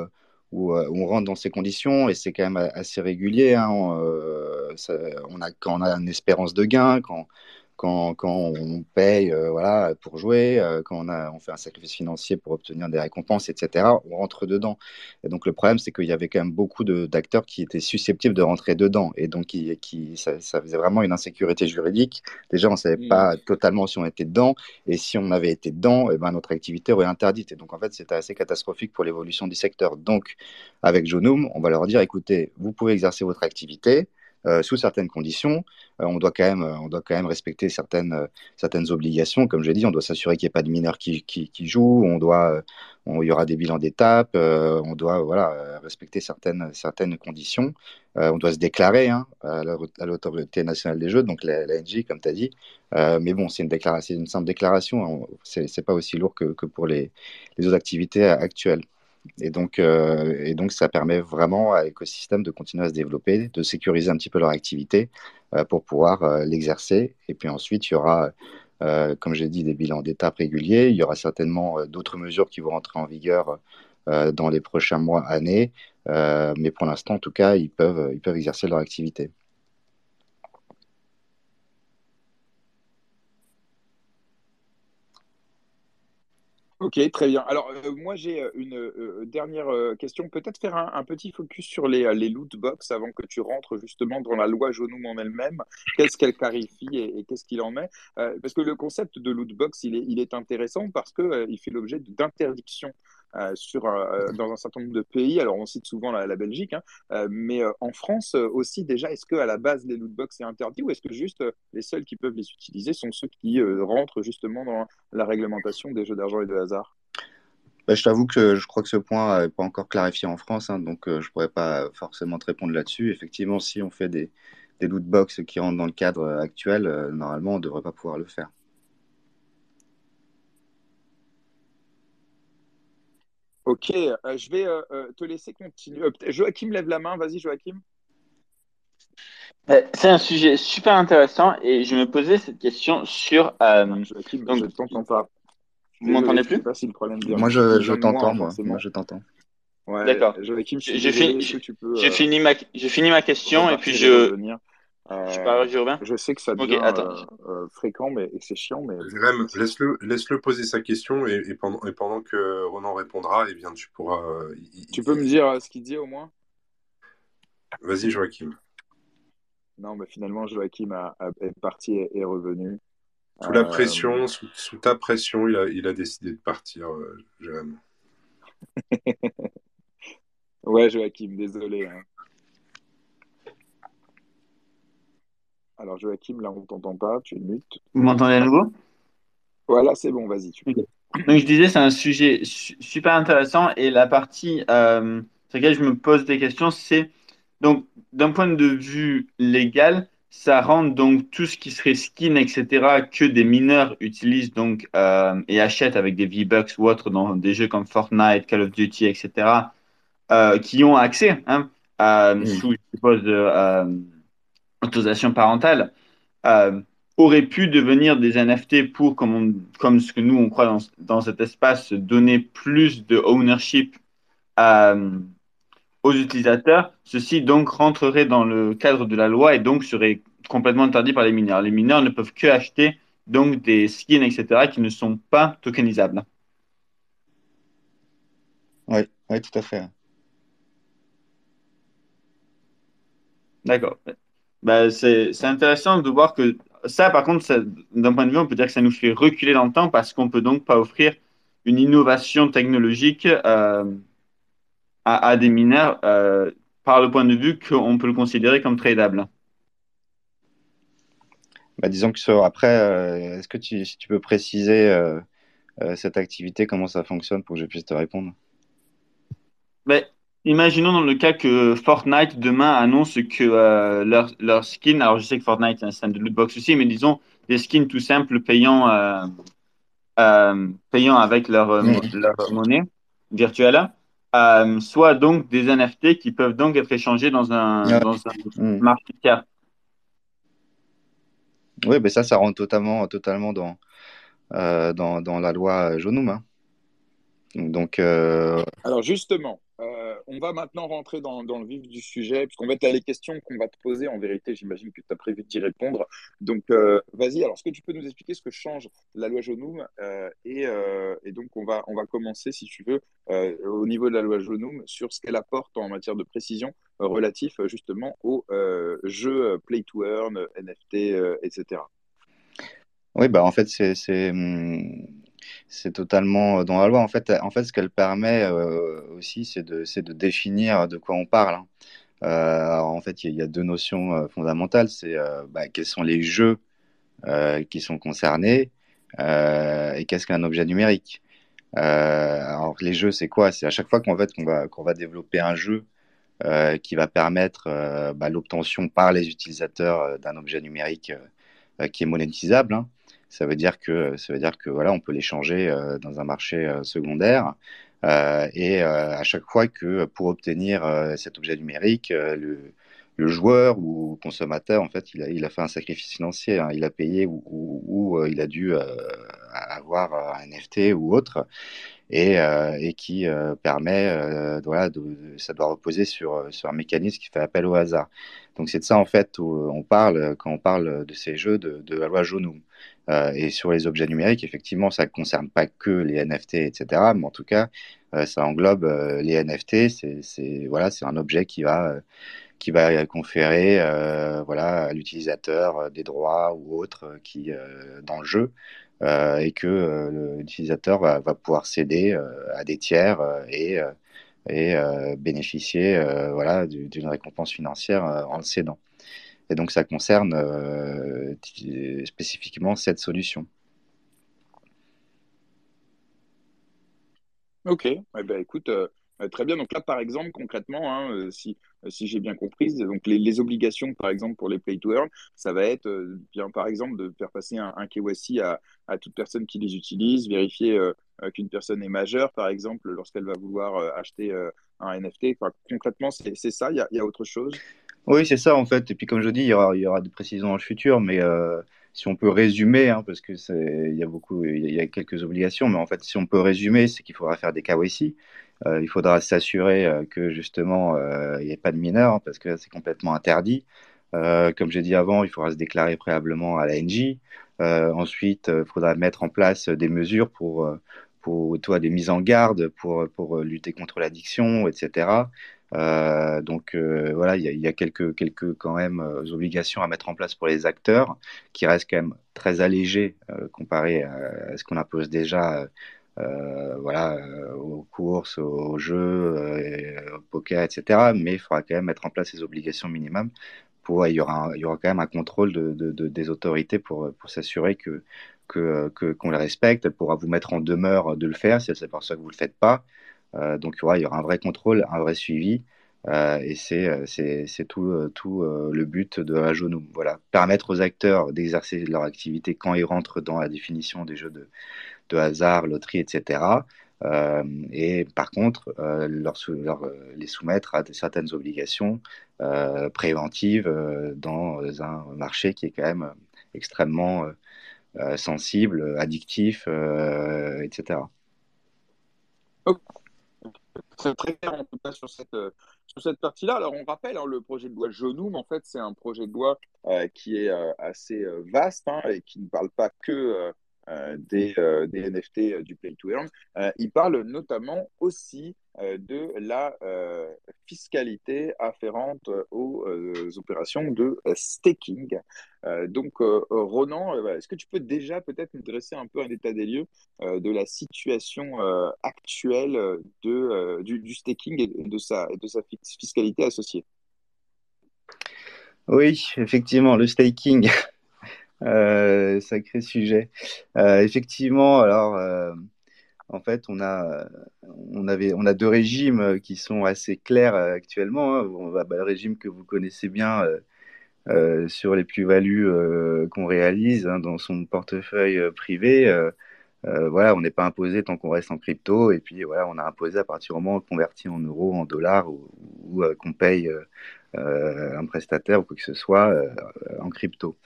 où, euh, on rentre dans ces conditions et c'est quand même assez régulier. Hein, euh, on a, quand on a une espérance de gain, quand, quand, quand on paye euh, voilà, pour jouer, euh, quand on, a, on fait un sacrifice financier pour obtenir des récompenses, etc., on rentre dedans. Et donc le problème, c'est qu'il y avait quand même beaucoup d'acteurs qui étaient susceptibles de rentrer dedans. Et donc qui, qui, ça, ça faisait vraiment une insécurité juridique. Déjà, on ne savait pas mmh. totalement si on était dedans. Et si on avait été dedans, eh ben, notre activité aurait interdite. Et donc en fait, c'était assez catastrophique pour l'évolution du secteur. Donc avec Jonum, on va leur dire, écoutez, vous pouvez exercer votre activité. Euh, sous certaines conditions. Euh, on, doit quand même, on doit quand même respecter certaines, euh, obligations. Comme j'ai dit, on doit s'assurer qu'il n'y ait pas de mineurs qui, jouent. On doit, il y aura des bilans d'étape. on doit respecter certaines, conditions. on doit se déclarer hein, à l'autorité nationale des jeux, donc la, comme tu as dit. mais bon, c'est une, une simple déclaration. Hein. C'est pas aussi lourd que, que pour les, les autres activités actuelles. Et donc, euh, et donc, ça permet vraiment à l'écosystème de continuer à se développer, de sécuriser un petit peu leur activité euh, pour pouvoir euh, l'exercer. Et puis ensuite, il y aura, comme j'ai dit, des bilans d'étapes réguliers. Il y aura certainement d'autres mesures qui vont rentrer en vigueur dans les prochains mois, années. mais pour l'instant, en tout cas, ils peuvent, ils peuvent exercer leur activité. Ok, très bien. Alors, euh, moi, j'ai euh, une euh, dernière question. Peut-être faire un, petit focus sur les, les loot box avant que tu rentres justement dans la loi Jonum en elle-même. Qu'est-ce qu'elle clarifie et, qu'est-ce qu'il en est? Parce que le concept de loot box, il est, il est intéressant parce qu'il il fait l'objet d'interdictions euh, sur, euh, dans un certain nombre de pays. Alors, on cite souvent la, Belgique, hein, euh, mais en France aussi, déjà, est-ce qu'à la base, les lootbox c'est interdit ou est-ce que juste les seuls qui peuvent les utiliser sont ceux qui rentrent justement dans la réglementation des jeux d'argent et de hasard? Bah, je t'avoue que je crois que ce point n'est pas encore clarifié en France, hein, donc je ne pourrais pas forcément te répondre là-dessus. Effectivement, si on fait des, des lootbox qui rentrent dans le cadre actuel, normalement, on ne devrait pas pouvoir le faire. Ok, euh, je vais euh, euh, te laisser continuer. Joachim lève la main, vas-y Joachim. C'est un sujet super intéressant et je me posais cette question sur. Joachim, donc, je ne t'entends pas. Vous m'entendez plus? pas si le problème Moi, je, je t'entends, moi. moi. je t'entends. Ouais, D'accord. Joachim, je suis J'ai fini, est-ce que tu peux j'ai euh, fini ma, fini ma question et puis je, revenir? Je suis Euh, pas, je sais que ça devient attends. euh, euh, fréquent mais, et c'est chiant, mais Jérém, laisse-le laisse-le poser sa question et, et pendant, et pendant que Ronan répondra, eh bien, tu pourras. euh, tu peux me dire ce qu'il dit au moins? Vas-y, Joachim. Non, mais finalement, Joachim a, a- est parti et est revenu. Sous la Euh, pression, sous, sous ta pression, il a, il a décidé de partir, euh, Jérém. Ouais, Joachim, désolé. hein. Alors, Joachim, là, on t'entend pas, tu es mute. Vous m'entendez à nouveau? Voilà, c'est bon, vas-y. Tu... Donc, je disais, c'est un sujet su- super intéressant et la partie euh, sur laquelle je me pose des questions, c'est donc d'un point de vue légal, ça rend donc tout ce qui serait skin, etc., que des mineurs utilisent donc euh, et achètent avec des V-Bucks ou autres dans des jeux comme Fortnite, Call of Duty, etc., euh, qui ont accès, hein, euh, Mm. sous, je suppose, autorisation parentale euh, auraient pu devenir des NFT pour, comme, on- comme ce que nous on croit dans, dans cet espace, donner plus de ownership euh, aux utilisateurs. Ceci donc rentrerait dans le cadre de la loi et donc serait complètement interdit par les mineurs. Les mineurs ne peuvent que acheter donc des skins, etc., qui ne sont pas tokenisables. Oui, ouais, tout à fait. D'accord. Bah, c'est, intéressant de voir que ça, par contre, d'un point de vue, on peut dire que ça nous fait reculer dans le temps parce qu'on peut donc pas offrir une innovation technologique euh, à, à des mineurs euh, par le point de vue qu'on peut le considérer comme tradable. Bah, disons que sur- après, euh, est-ce que tu, si tu peux préciser cette activité, comment ça fonctionne pour que je puisse te répondre? Mais imaginons dans le cas que Fortnite demain annonce que euh, leur, leur skin, alors je sais que Fortnite c'est un système de loot box aussi, mais disons des skins tout simples payant, euh, euh, payant avec leur, mo- leur monnaie virtuelle, euh, soit donc des NFT qui peuvent donc être échangés dans un, dans un Mm. marché tiers. Oui, mais ça, ça rentre totalement, totalement dans, euh, dans, dans la loi Jonum. hein. Donc, euh, Alors justement, euh, on va maintenant rentrer dans, le vif du sujet, puisqu'on va être à les questions qu'on va te poser. En vérité, j'imagine que tu as prévu d'y répondre. Donc, euh, vas-y, alors, est-ce que tu peux nous expliquer ce que change la loi Jonum euh, et, euh, et donc, on va, on va commencer, si tu veux, au niveau de la loi Jonum, sur ce qu'elle apporte en matière de précision relatif justement aux jeux Play to Earn, NFT, etc. oui, bah, en fait, c'est, c'est, totalement dans la loi. En fait, en fait ce qu'elle permet euh, aussi, c'est de, de définir de quoi on parle. hein. Euh, en fait, il y, a- deux notions euh, fondamentales. C'est euh, bah, quels sont les jeux euh, qui sont concernés euh, et qu'est-ce qu'un objet numérique. Euh, alors, les jeux, c'est quoi? C'est à chaque fois qu'on va, qu'on va, qu'on va développer un jeu euh, qui va permettre euh, bah, l'obtention par les utilisateurs euh, d'un objet numérique euh, qui est monétisable. hein. Ça veut dire que, ça veut dire que voilà, on peut l'échanger euh, dans un marché euh, secondaire. Euh, et à chaque fois que pour obtenir cet objet numérique, le, le joueur ou consommateur, en fait, il a, il a fait un sacrifice financier. hein. Il a payé ou, ou- ou, il a dû euh, avoir un NFT ou autre et, euh, et qui euh, permet, voilà, de, ça doit reposer sur, sur un mécanisme qui fait appel au hasard. Donc c'est de ça en fait où on parle quand on parle de ces jeux de, de la loi Jonum. Euh, et sur les objets numériques, effectivement, ça ne concerne pas que les NFT, etc. Mais en tout cas, euh, ça englobe euh, les NFT. C'est, voilà, c'est un objet qui va, qui va conférer voilà, à l'utilisateur des droits ou autres qui, dans le jeu et que l'utilisateur va, va pouvoir céder à des tiers et, et bénéficier voilà, du- d'une récompense financière en le cédant. Et donc ça concerne euh, spécifiquement cette solution. Ok, eh ben, écoute, euh, très bien. Donc là, par exemple, concrètement, hein, euh, si, si j'ai bien compris, donc les, obligations, par exemple, pour les play to earn, ça va être, bien, par exemple, de faire passer un, KYC à, à toute personne qui les utilise, vérifier qu'une personne est majeure, par exemple, lorsqu'elle va vouloir acheter un NFT. Concrètement, c'est ça, il y a autre chose? Oui, c'est ça en fait. Et puis comme je dis, il y aura, il y aura des précisions dans le futur, mais euh, si on peut résumer, hein, parce que il y a beaucoup, il y a quelques obligations, mais en fait, si on peut résumer, c'est qu'il faudra faire des KYC. il faudra s'assurer que justement il n'y ait pas de mineurs hein, parce que c'est complètement interdit. comme j'ai dit avant, il faudra se déclarer préalablement à l'ANJ. ensuite, il faudra mettre en place des mesures pour, pour toi, des mises en garde pour lutter contre l'addiction, etc. Euh, donc euh, voilà, il y a, quelques, quand même euh, obligations à mettre en place pour les acteurs, qui restent quand même très allégées comparé à, ce qu'on impose déjà. voilà, aux courses, aux jeux, au poker, etc. Mais il faudra quand même mettre en place ces obligations minimum. Pour, il, y aura quand même un contrôle de, de, des autorités pour, s'assurer que, qu'on les respecte. Elle pourra vous mettre en demeure de le faire si elle s'aperçoit que vous ne le faites pas. Euh, donc il y aura un vrai contrôle, un vrai suivi. Euh, et c'est euh, tout, le but de la genou. Voilà, permettre aux acteurs d'exercer leur activité quand ils rentrent dans la définition des jeux de, hasard, loterie, etc. Et par contre, les soumettre à certaines obligations préventives dans un marché qui est quand même extrêmement sensible, addictif, etc. C'est très clair en tout cas sur cette, euh, sur cette partie-là. Alors on rappelle hein, le projet de loi Genoum, en fait c'est un projet de loi euh, qui est euh, assez vaste hein, et qui ne parle pas que des, des, NFT du Play to Earn. il parle notamment aussi de la fiscalité afférente aux opérations de staking. donc, Ronan, est-ce que tu peux déjà peut-être nous dresser un peu un état des lieux de la situation actuelle de, du, staking et de sa, de sa fiscalité associée? Oui, effectivement, le staking. Euh, sacré sujet. Euh, effectivement, alors, euh, en fait, on a, on, deux régimes qui sont assez clairs actuellement. Hein. Va, bah, le régime que vous connaissez bien sur les plus-values qu'on réalise hein, dans son portefeuille privé. voilà, on n'est pas imposé tant qu'on reste en crypto, et puis voilà, on a imposé à partir du moment converti en euros, en dollars, ou, ou qu'on paye un prestataire ou quoi que ce soit en crypto.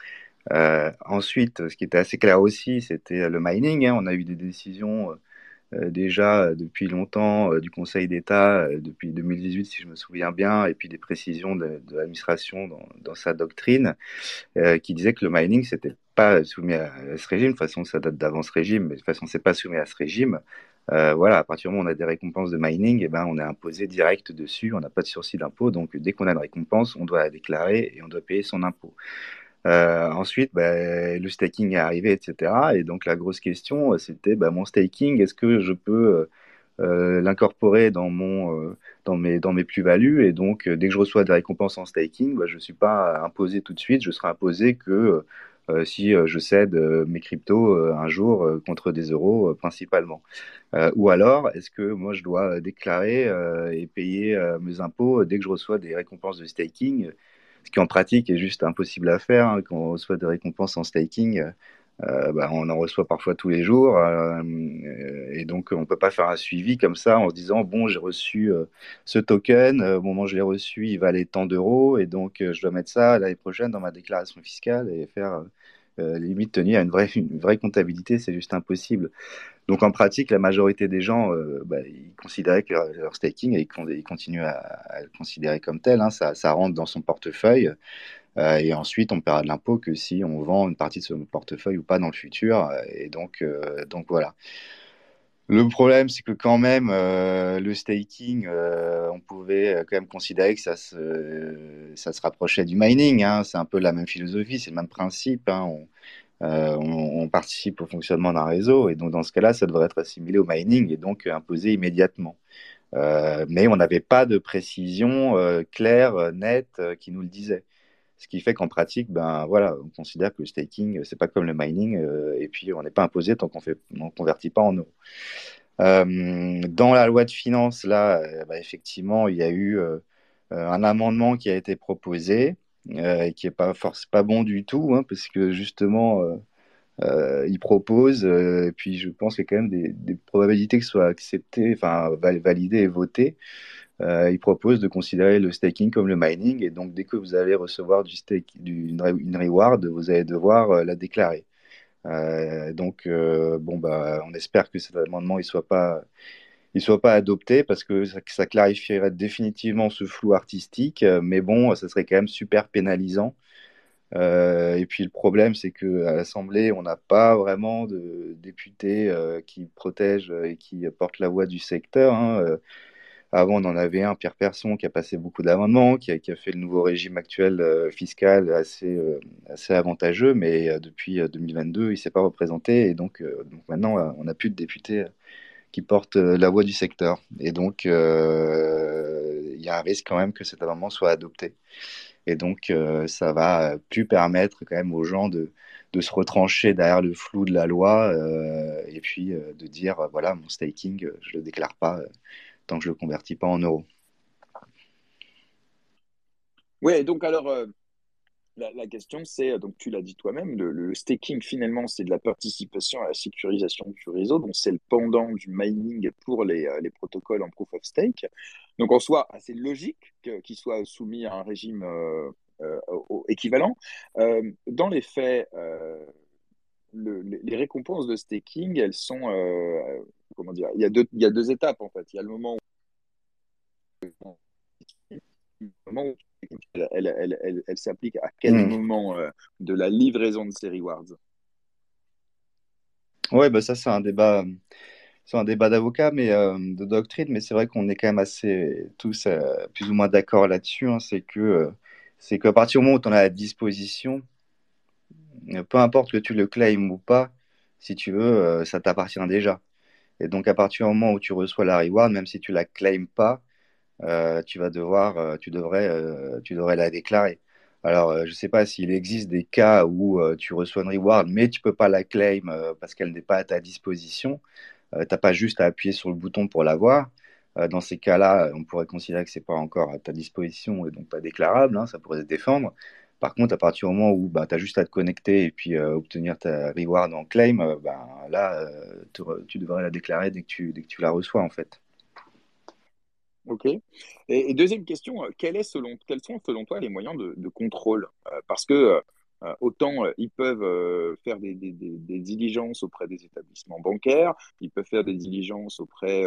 Euh, ensuite, ce qui était assez clair aussi, c'était le mining. Hein. On a eu des décisions euh, euh, déjà depuis longtemps du Conseil d'État, depuis 2018 si je me souviens bien, et puis des précisions de, l'administration dans, sa doctrine, qui disait que le mining c'était pas soumis à, ce régime. De toute façon, ça date d'avant ce régime, mais de toute façon, c'est pas soumis à ce régime. Euh, voilà, à partir du moment où on a des récompenses de mining, eh ben, on est imposé direct dessus, on n'a pas de sursis d'impôt, donc dès qu'on a une récompense, on doit la déclarer et on doit payer son impôt. Euh, ensuite, bah, le staking est arrivé, etc. Et donc la grosse question, c'était bah, mon staking, est-ce que je peux euh, euh l'incorporer dans euh, dans mes dans mes plus-values? Et donc dès que je reçois des récompenses en staking, bah, je suis pas imposé tout de suite. Je serai imposé que si je cède mes cryptos un jour contre des euros principalement. ou alors, est-ce que moi je dois déclarer et payer mes impôts dès que je reçois des récompenses de staking? Ce qui en pratique est juste impossible à faire. Hein, quand on reçoit des récompenses en staking, euh, bah, on en reçoit parfois tous les jours. Euh, et donc, on ne peut pas faire un suivi comme ça en se disant, bon, j'ai reçu euh, ce token, au moment où je l'ai reçu, il valait tant d'euros, et donc je dois mettre ça l'année prochaine dans ma déclaration fiscale et faire limite tenir une vraie, une vraie comptabilité, c'est juste impossible. Donc en pratique, la majorité des gens, euh, bah, ils considéraient que leur staking, ils, continuent à, le considérer comme tel, hein, ça, ça, rentre dans son portefeuille. Euh, et ensuite, on paiera de l'impôt que si on vend une partie de son portefeuille ou pas dans le futur. Et donc, euh, donc voilà. Le problème, c'est que quand même, le staking, on pouvait quand même considérer que ça se, ça se rapprochait du mining. Hein. C'est un peu la même philosophie, c'est le même principe. Hein. On, euh, participe au fonctionnement d'un réseau et donc dans ce cas-là, ça devrait être assimilé au mining et donc imposé immédiatement. Euh, mais on n'avait pas de précision euh, claire, nette, qui nous le disait. Ce qui fait qu'en pratique, ben voilà, on considère que le staking, c'est pas comme le mining, et puis on n'est pas imposé tant qu'on on convertit pas en euros. dans la loi de finances, là, ben, effectivement, il y a eu un amendement qui a été proposé euh, qui est pas pas bon du tout, hein, parce que justement, euh, euh il propose, euh, et puis je pense qu'il y a quand même des, des probabilités que ce soit accepté, enfin validé et voté. Il propose de considérer le staking comme le mining, et donc dès que vous allez recevoir du, une, reward, vous allez devoir la déclarer. donc bon bah, on espère que cet amendement il soit pas adopté parce que ça, clarifierait définitivement ce flou artistique, euh, mais bon, ça serait quand même super pénalisant. Euh, et puis le problème, c'est qu'à l'Assemblée, on n'a pas vraiment de députés euh, qui protègent et qui portent la voix du secteur. hein. Avant, on en avait un, Pierre Persson, qui a passé beaucoup d'amendements, qui a, fait le nouveau régime actuel euh, fiscal assez, euh, assez avantageux, mais euh, depuis euh, 2022, il ne s'est pas représenté. Et donc, maintenant, on n'a plus de députés qui portent la voix du secteur. Et donc, il y a un risque quand même que cet amendement soit adopté. Et donc, ça va plus permettre quand même aux gens de, de se retrancher derrière le flou de la loi et puis de dire, voilà, mon staking, je ne le déclare pas tant que je ne le convertis pas en euros. Ouais, donc alors, euh, la, question c'est, euh, donc tu l'as dit toi-même, le, staking finalement c'est de la participation à la sécurisation du réseau, donc c'est le pendant du mining pour les, euh, les protocoles en proof of stake. Donc en soi, assez logique que- qu'il soit soumis à un régime équivalent. Dans les faits, le- les récompenses de staking, elles sont, euh, comment dire, il y a deux, il y a deux étapes en fait. Il y a le moment où le moment où elle, elle, elle, elle, s'applique à quel Hmm. moment euh, de la livraison de ces rewards? Ouais, bah ça, c'est un débat, c'est un débat d'avocat, mais euh, de doctrine, mais c'est vrai qu'on est quand même assez tous plus ou moins d'accord là-dessus. hein, c'est que c'est qu'à partir du moment où tu en as à disposition, peu importe que tu le claims ou pas, si tu veux, euh, ça t'appartient déjà. Et donc à partir du moment où tu reçois la reward, même si tu la claims pas, euh, tu vas devoir, euh, tu devrais, euh, tu devrais la déclarer. Alors, euh, je ne sais pas s'il existe des cas où euh, tu reçois une reward, mais tu peux pas la claim euh, parce qu'elle n'est pas à ta disposition. Euh, t'as pas juste à appuyer sur le bouton pour l'avoir. Euh, dans ces cas-là, on pourrait considérer que c'est pas encore à ta disposition et donc pas déclarable. hein, ça pourrait se défendre. Par contre, à partir du moment où bah, tu as juste à te connecter et puis euh, obtenir ta reward en claim, euh, ben, là, euh, tu, devrais la déclarer dès que tu, dès que tu la reçois en fait. Ok. Et, deuxième question, euh, quels sont selon toi les moyens de, contrôle? Parce que autant ils peuvent faire des, diligences auprès des établissements bancaires, ils peuvent faire des diligences auprès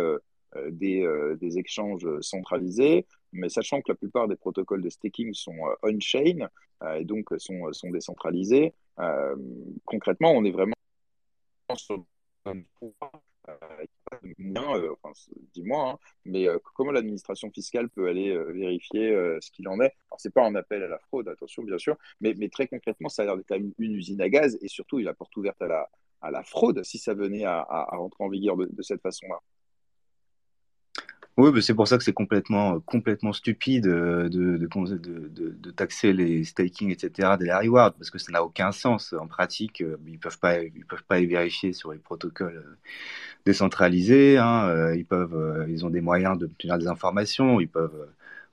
des, euh, des échanges centralisés, mais sachant que la plupart des protocoles de staking sont euh, on-chain euh, et donc euh, sont, décentralisés, euh, concrètement, on est vraiment sur euh, euh, enfin, dis-moi, hein, mais euh, comment l'administration fiscale peut aller euh, vérifier euh, ce qu'il en est? Alors, c'est pas un appel à la fraude, attention, bien sûr, mais, très concrètement, ça a l'air d'être une usine à gaz et surtout, il la porte ouverte à la, fraude si ça venait à, rentrer en vigueur de cette façon-là. Oui, mais c'est pour ça que c'est complètement, complètement stupide euh, de, de, de, taxer les staking, etc., de la reward, parce que ça n'a aucun sens. En pratique, euh, ils peuvent pas, ils peuvent pas les vérifier sur les protocoles euh, décentralisés. Hein, euh, ils peuvent, euh, ils ont des moyens d'obtenir des informations. Ils peuvent euh,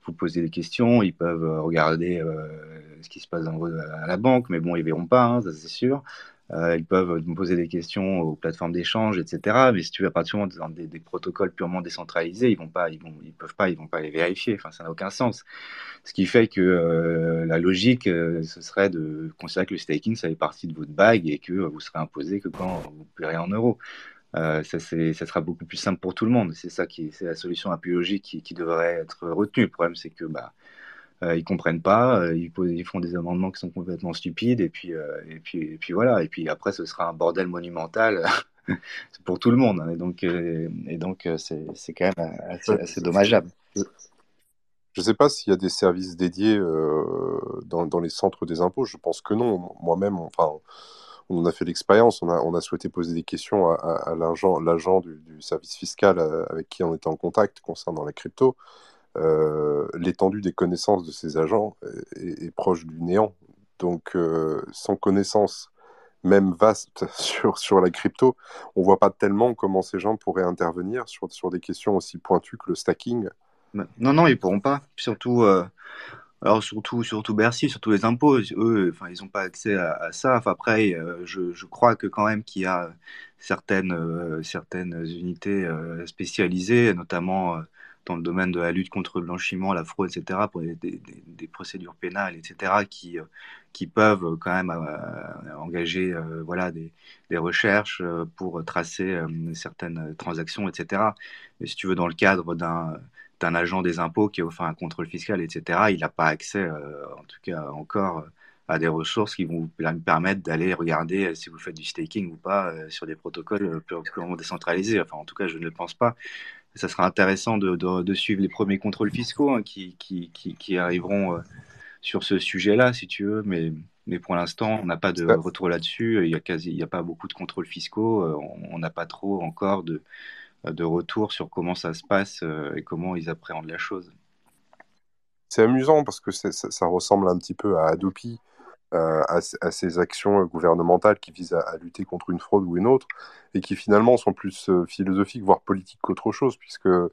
vous poser des questions. Ils peuvent euh, regarder euh, ce qui se passe dans, à la banque, mais bon, ils verront pas, hein, ça c'est sûr. Euh, ils peuvent me poser des questions aux plateformes d'échange, etc. Mais si tu vas partir dans des, des protocoles purement décentralisés, ils vont pas, ils vont, ils peuvent pas, ils vont pas les vérifier. Enfin, ça n'a aucun sens. Ce qui fait que euh, la logique, euh, ce serait de considérer que le staking, ça fait partie de votre bague et que vous serez imposé que quand vous paierez en euros. Euh, ça sera beaucoup plus simple pour tout le monde. C'est ça qui, c'est la solution la plus logique qui, qui devrait être retenue. Le problème, c'est que bah, euh, ils comprennent pas, euh, ils, font des amendements qui sont complètement stupides, et puis, euh, et puis, et puis voilà. Et puis après, ce sera un bordel monumental pour tout le monde. hein. Et donc, euh, et donc, c'est, quand même assez, dommageable. je- ne sais pas s'il y a des services dédiés dans, dans les centres des impôts. Je pense que non. Moi-même, enfin, on en a fait l'expérience. On a, on a souhaité poser des questions à, à- à l'agent, du, du service fiscal avec qui on était en contact concernant la crypto. Euh, l'étendue des connaissances de ces agents est, proche du néant. Donc, euh, sans connaissance même vaste sur, sur la crypto, on voit pas tellement comment ces gens pourraient intervenir sur, sur des questions aussi pointues que le stacking. Non, non, ils pourront pas. Surtout, euh, alors surtout, surtout Bercy, surtout les impôts. Eux, ils n'ont pas accès à, ça. Après, je, je crois que quand même qu'il y a certaines, certaines unités spécialisées, notamment dans le domaine de la lutte contre le blanchiment, la fraude, etc., pour des, procédures pénales, etc., qui, euh, qui peuvent quand même engager voilà, des, des recherches pour tracer certaines transactions, etc. Mais si tu veux, dans le cadre d'un d'un agent des impôts qui a offert un contrôle fiscal, etc., il n'a pas accès, en tout cas encore, à des ressources qui vont vous permettre d'aller regarder euh, si vous faites du staking ou pas euh, sur des protocoles euh, purement décentralisés. Enfin, en tout cas, je ne le pense pas. Ça sera intéressant de, de, suivre les premiers contrôles fiscaux hein, qui, qui, qui, arriveront sur ce sujet-là, si tu veux. Mais, mais pour l'instant, on n'a pas de retour là-dessus. Il n'y a, quasi, il y a pas beaucoup de contrôles fiscaux. On n'a pas trop encore de, de retour sur comment ça se passe et comment ils appréhendent la chose. C'est amusant parce que ça, ça, ressemble un petit peu à Adopi euh, à, ces actions gouvernementales qui visent à, lutter contre une fraude ou une autre, et qui finalement sont plus euh, philosophiques, voire politiques qu'autre chose, puisque euh,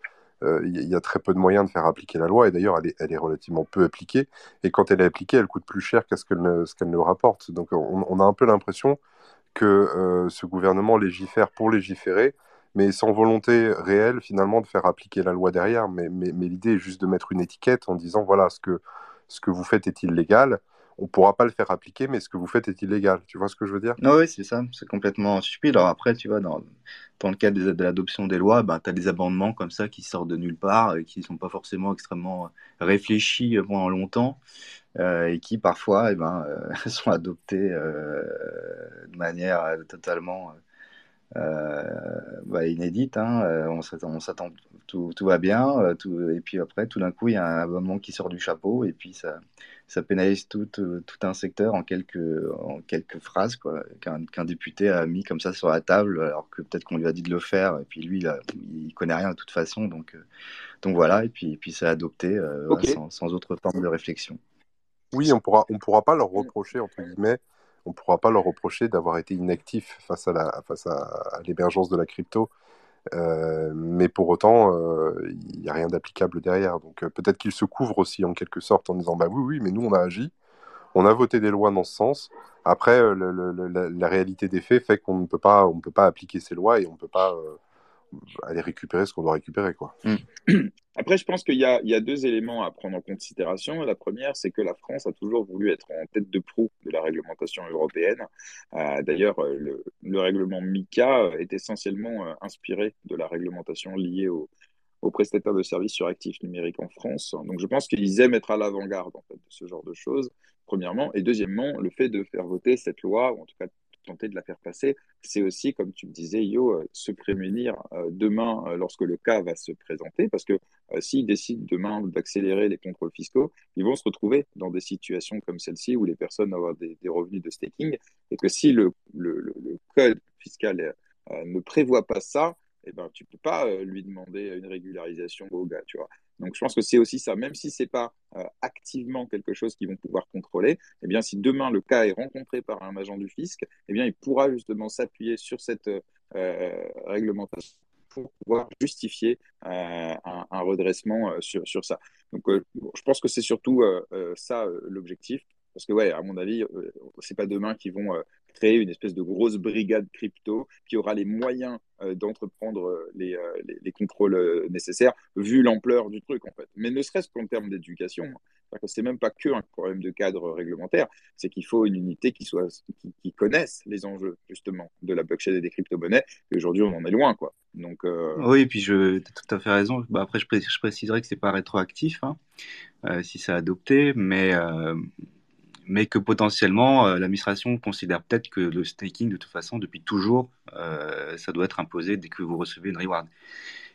il y a très peu de moyens de faire appliquer la loi, et d'ailleurs elle est, relativement peu appliquée, et quand elle est appliquée, elle coûte plus cher qu'à ce qu'elle ne, rapporte. Donc on, a un peu l'impression que ce gouvernement légifère pour légiférer, mais sans volonté réelle finalement de faire appliquer la loi derrière. Mais, mais, mais l'idée est juste de mettre une étiquette en disant voilà, ce que, ce que vous faites est illégal, on pourra pas le faire appliquer, mais ce que vous faites est illégal. Tu vois ce que je veux dire? Oui, c'est ça. C'est complètement stupide. Alors après, tu vois, dans, dans le cadre de, l'adoption des lois, ben, tu as des amendements comme ça qui sortent de nulle part et qui ne sont pas forcément extrêmement euh, réfléchis euh, pendant longtemps euh, et qui parfois eh ben, sont adoptés de manière totalement bah, inédite. Hein. On s'attend, tout, tout, va bien. Tout, et puis après, tout d'un coup, il y a un amendement qui sort du chapeau et puis ça ça pénalise tout, tout, un secteur en quelques, en quelques phrases qu'un député a mis comme ça sur la table, alors que peut-être qu'on lui a dit de le faire, et puis lui, il, ne connaît rien de toute façon, donc, euh, donc voilà, et puis, et puis c'est adopté euh, sans, sans, autre forme de réflexion. Oui, on pourra, on pourra pas leur reprocher, entre guillemets, on pourra pas leur reprocher d'avoir été inactifs face à l'émergence de la crypto. Euh, mais pour autant, euh, il n'y a rien d'applicable derrière. Donc euh, peut-être qu'il se couvre aussi en quelque sorte en disant bah oui, oui, mais nous on a agi, on a voté des lois dans ce sens. Après, la, réalité des faits fait qu'on ne peut pas, on peut pas appliquer ces lois et on ne peut pas aller récupérer ce qu'on doit récupérer. Quoi. Mm. Après, je pense qu'il y, y, a deux éléments à prendre en considération. La première, c'est que la France a toujours voulu être en tête de proue de la réglementation européenne. Euh, D'ailleurs, euh, le, le, règlement MICA est essentiellement euh, inspiré de la réglementation liée au, aux prestataires de services sur actifs numériques en France. Donc je pense qu'ils aiment être à l'avant-garde en fait, de ce genre de choses, premièrement. Et deuxièmement, le fait de faire voter cette loi, ou en tout cas tenter de la faire passer, c'est aussi, comme tu me disais, Yo, euh, se prémunir euh, demain euh, lorsque le cas va se présenter, parce que s'ils décident demain d'accélérer les contrôles fiscaux, ils vont se retrouver dans des situations comme celle-ci où les personnes auront des, revenus de staking, et que si le, code fiscal ne prévoit pas ça, eh ben, tu peux pas lui demander une régularisation au gars, tu vois. Donc je pense que c'est aussi ça, même si c'est pas euh, activement quelque chose qu'ils vont pouvoir contrôler, eh bien si demain le cas est rencontré par un agent du fisc, eh bien il pourra justement s'appuyer sur cette euh, réglementation pour pouvoir justifier euh, un, redressement sur, sur ça. Donc je pense que c'est surtout ça l'objectif. Parce que, ouais, à mon avis, c'est pas demain qu'ils vont créer une espèce de grosse brigade crypto qui aura les moyens euh, d'entreprendre euh, les, euh, les, les, contrôles nécessaires, vu l'ampleur du truc, en fait. Mais ne serait-ce qu'en termes d'éducation. Hein. C'est même pas que un problème de cadre réglementaire, c'est qu'il faut une unité qui, soit, qui, connaisse les enjeux, justement, de la blockchain et des crypto-monnaies. Et aujourd'hui, on en est loin, quoi. Donc, Oui, et puis je, as tout à fait raison. Bah, après, je, je préciserai que c'est pas rétroactif, hein, si c'est adopté, mais mais que potentiellement euh, l'administration considère peut-être que le staking, de toute façon, depuis toujours, euh, ça doit être imposé dès que vous recevez une reward.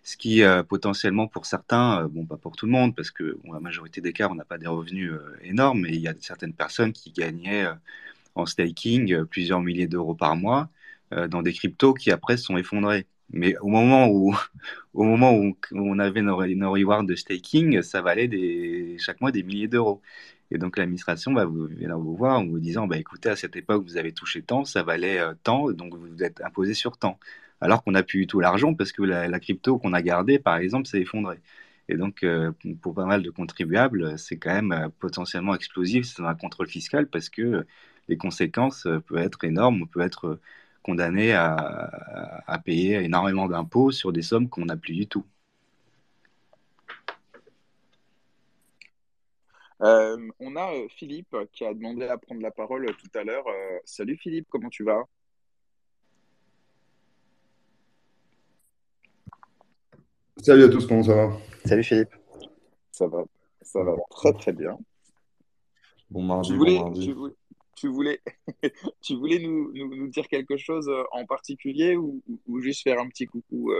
Ce qui, euh, potentiellement, pour certains, bon, pas pour tout le monde, parce que la majorité des cas, on n'a pas des revenus énormes, mais il y a certaines personnes qui gagnaient en staking plusieurs milliers d'euros par mois dans des cryptos qui après sont effondrés. Mais au moment où, au moment où on avait nos, nos rewards de staking, ça valait chaque mois des milliers d'euros. Et donc l'administration va vous, venir vous voir en vous disant, bah, écoutez, à cette époque, vous avez touché tant, ça valait euh, tant, donc vous êtes imposé sur tant. Alors qu'on n'a plus du tout l'argent parce que la, crypto qu'on a gardée, par exemple, s'est effondrée. Et donc, euh, pour pas mal de contribuables, c'est quand même euh, potentiellement explosif c'est un contrôle fiscal parce que les conséquences peuvent être énormes. On peut être condamné à payer énormément d'impôts sur des sommes qu'on n'a plus du tout. Euh, on a euh, Philippe qui a demandé à prendre la parole tout à l'heure. Euh, salut Philippe, comment tu vas? Salut à tous, comment ça va? Salut Philippe. Ça va, ça va très très bien. Bon Tu mardi, bon tu voulais, tu voulais, tu voulais nous, nous- nous dire quelque chose euh, en particulier ou, ou- ou juste faire un petit coucou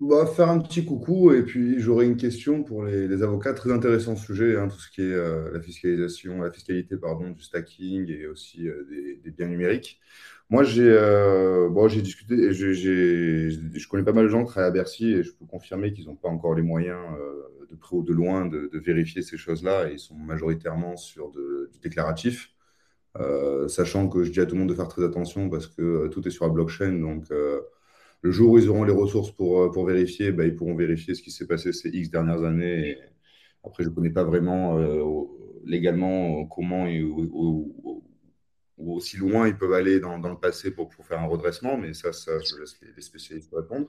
va faire un petit coucou et puis j'aurai une question pour les, avocats. Très intéressant sujet, hein, tout ce qui est euh, la fiscalisation, la fiscalité, pardon, du stacking et aussi euh, des, biens numériques. Moi, j'ai euh, bon, discuté, j'ai, j'ai- je connais pas mal de gens qui travaillent à Bercy et je peux confirmer qu'ils n'ont pas encore les moyens de près ou de loin de, vérifier ces choses-là ils sont majoritairement sur du déclaratif. Sachant que je dis à tout le monde de faire très attention parce que tout est sur la blockchain. Donc, le jour où ils auront les ressources pour, euh, pour vérifier, bah, ils pourront vérifier ce qui s'est passé ces X dernières années. Et après, je ne connais pas vraiment euh, légalement euh, comment et ou, aussi loin ils peuvent aller dans, dans le passé pour, pour faire un redressement, mais ça, ça je laisse les, les spécialistes répondre.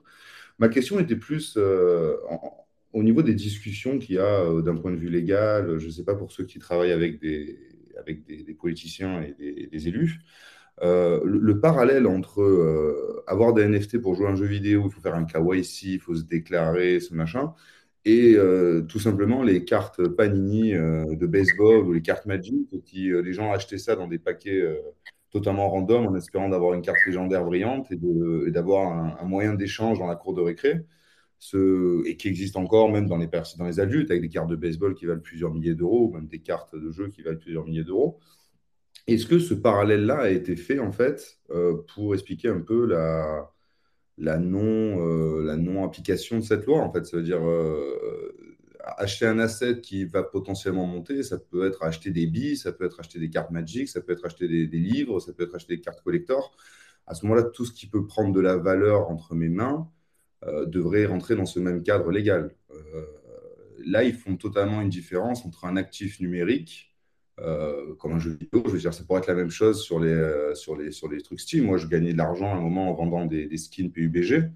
Ma question était plus euh, en- au niveau des discussions qu'il y a d'un point de vue légal. Je ne sais pas pour ceux qui travaillent avec des, avec des, des politiciens et des, des élus. Euh, le, le parallèle entre euh, avoir des NFT pour jouer à un jeu vidéo, il faut faire un KYC, il faut se déclarer, ce machin, et euh, tout simplement les cartes Panini de baseball ou les cartes Magic, qui les gens achetaient ça dans des paquets totalement random en espérant d'avoir une carte légendaire brillante et d'avoir un, moyen d'échange dans la cour de récré, et qui existe encore même dans les, dans les adultes, avec des cartes de baseball qui valent plusieurs milliers d'euros, ou même des cartes de jeu qui valent plusieurs milliers d'euros. Est-ce que ce parallèle-là a été fait en fait euh, pour expliquer un peu la, euh, la non-application de cette loi en fait? Ça veut dire euh, acheter un asset qui va potentiellement monter, ça peut être acheter des billes, ça peut être acheter des cartes Magic, ça peut être acheter des, des livres, ça peut être acheter des cartes collector. À ce moment-là, tout ce qui peut prendre de la valeur entre mes mains devrait rentrer dans ce même cadre légal. Là, ils font totalement une différence entre un actif numérique euh, comme un jeu vidéo. Je veux dire, ça pourrait être la même chose sur les, euh, sur les, sur les trucs Steam. Moi, je gagnais de l'argent à un moment en vendant des, skins PUBG.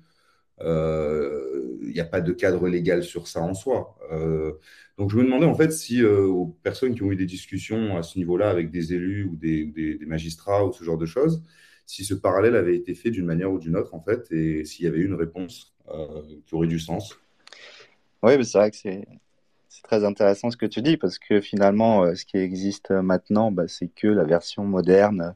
Euh, Il n'y a pas de cadre légal sur ça en soi. Euh, donc, je me demandais en fait si euh, aux personnes qui ont eu des discussions à ce niveau-là avec des élus ou des, des- magistrats ou ce genre de choses, si ce parallèle avait été fait d'une manière ou d'une autre en fait, et s'il y avait eu une réponse euh, qui aurait du sens. Oui, mais c'est vrai que c'est c'est très intéressant ce que tu dis parce que finalement, euh, ce qui existe maintenant, bah, c'est que la version moderne, euh,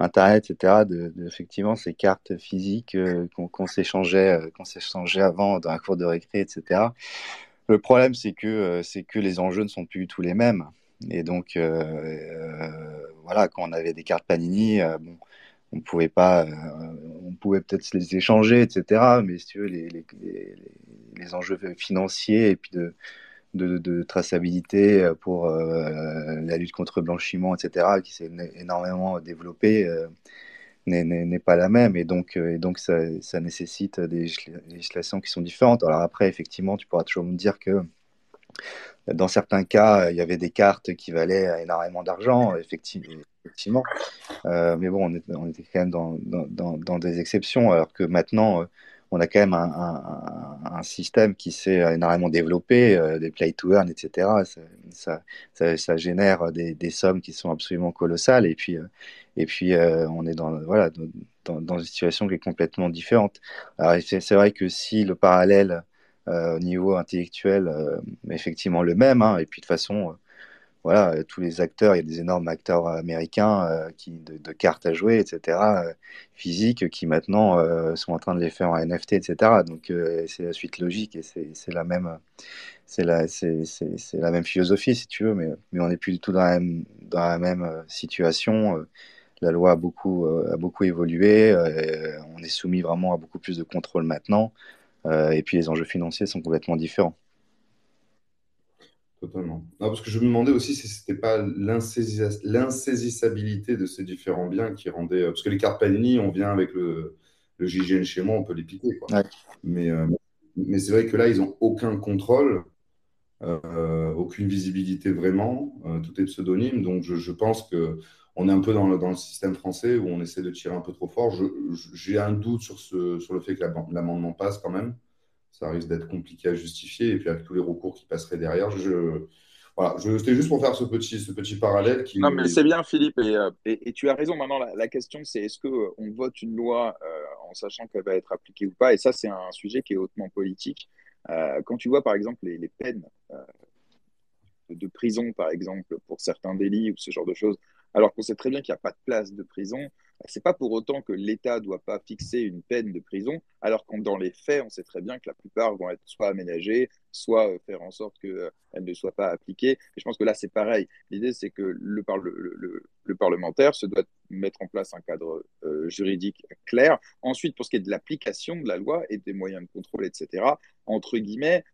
Internet, etc., de, effectivement ces cartes physiques euh, qu'on s'échangeait, euh, avant dans la cour de récré, etc. Le problème, c'est que euh, que les enjeux ne sont plus du tout les mêmes. Et donc, euh, euh, voilà, quand on avait des cartes Panini, euh, bon, on pouvait pas, euh, on pouvait peut-être les échanger, etc. Mais si tu veux, les, les, les enjeux financiers et puis de, de, traçabilité pour euh, la lutte contre le blanchiment, etc., qui s'est énormément développée, euh, n'est- pas la même. Et donc, euh, et donc ça, ça nécessite des législa- législations qui sont différentes. Alors après, effectivement, tu pourras toujours me dire que dans certains cas, il y avait des cartes qui valaient énormément d'argent, effecti- effectivement. Euh, mais bon, on, était quand même dans, dans, dans- des exceptions, alors que maintenant, euh, on a quand même un, système qui s'est énormément développé, euh, des play to earn, etc. Ça, génère des, sommes qui sont absolument colossales. Et puis, euh, et puis euh, on est dans, voilà, dans, une situation qui est complètement différente. C'est vrai que si le parallèle au niveau intellectuel est effectivement le même, hein, et puis de façon, voilà, euh, tous les acteurs, il y a des énormes acteurs américains euh, qui, de, cartes à jouer, etc., euh, physiques, qui maintenant euh, sont en train de les faire en NFT, etc. Donc euh, c'est la suite logique et c'est la même, philosophie, si tu veux, mais, on n'est plus du tout dans la même, euh, situation. Euh, La loi a beaucoup, euh, a beaucoup évolué, euh, on est soumis vraiment à beaucoup plus de contrôle maintenant, euh, et puis les enjeux financiers sont complètement différents. Totalement. Non, parce que je me demandais aussi si c'était pas l'insaisissa- l'insaisissabilité de ces différents biens qui rendait. Parce que les cartes Panini, on vient avec le, le JGN chez moi, on peut les piquer, quoi. Ouais. Mais, euh, mais c'est vrai que là, ils n'ont aucun contrôle, euh, aucune visibilité vraiment. euh, tout est pseudonyme. Donc, je, je pense que on est un peu dans le, dans le système français où on essaie de tirer un peu trop fort. J'ai un doute sur, ce, sur le fait que la- l'amendement passe quand même. Ça risque d'être compliqué à justifier. Et puis, avec tous les recours qui passeraient derrière, je, voilà, c'était juste pour faire ce petit, ce petit parallèle. Qui... Non, mais c'est bien, Philippe, et, et, tu as raison. Maintenant, la, question, c'est est-ce qu'on vote une loi en sachant qu'elle va être appliquée ou pas? Et ça, c'est un sujet qui est hautement politique. quand tu vois, par exemple, les, les peines de prison, par exemple, pour certains délits ou ce genre de choses, alors qu'on sait très bien qu'il n'y a pas de place de prison, c'est pas pour autant que l'État doit pas fixer une peine de prison, alors que dans les faits, on sait très bien que la plupart vont être soit aménagées, soit euh, faire en sorte qu'elles euh, ne soient pas appliquées. Et je pense que là, c'est pareil. L'idée, c'est que le, le, parlementaire se doit mettre en place un cadre euh, juridique clair. Ensuite, pour ce qui est de l'application de la loi et des moyens de contrôle, etc., entre guillemets,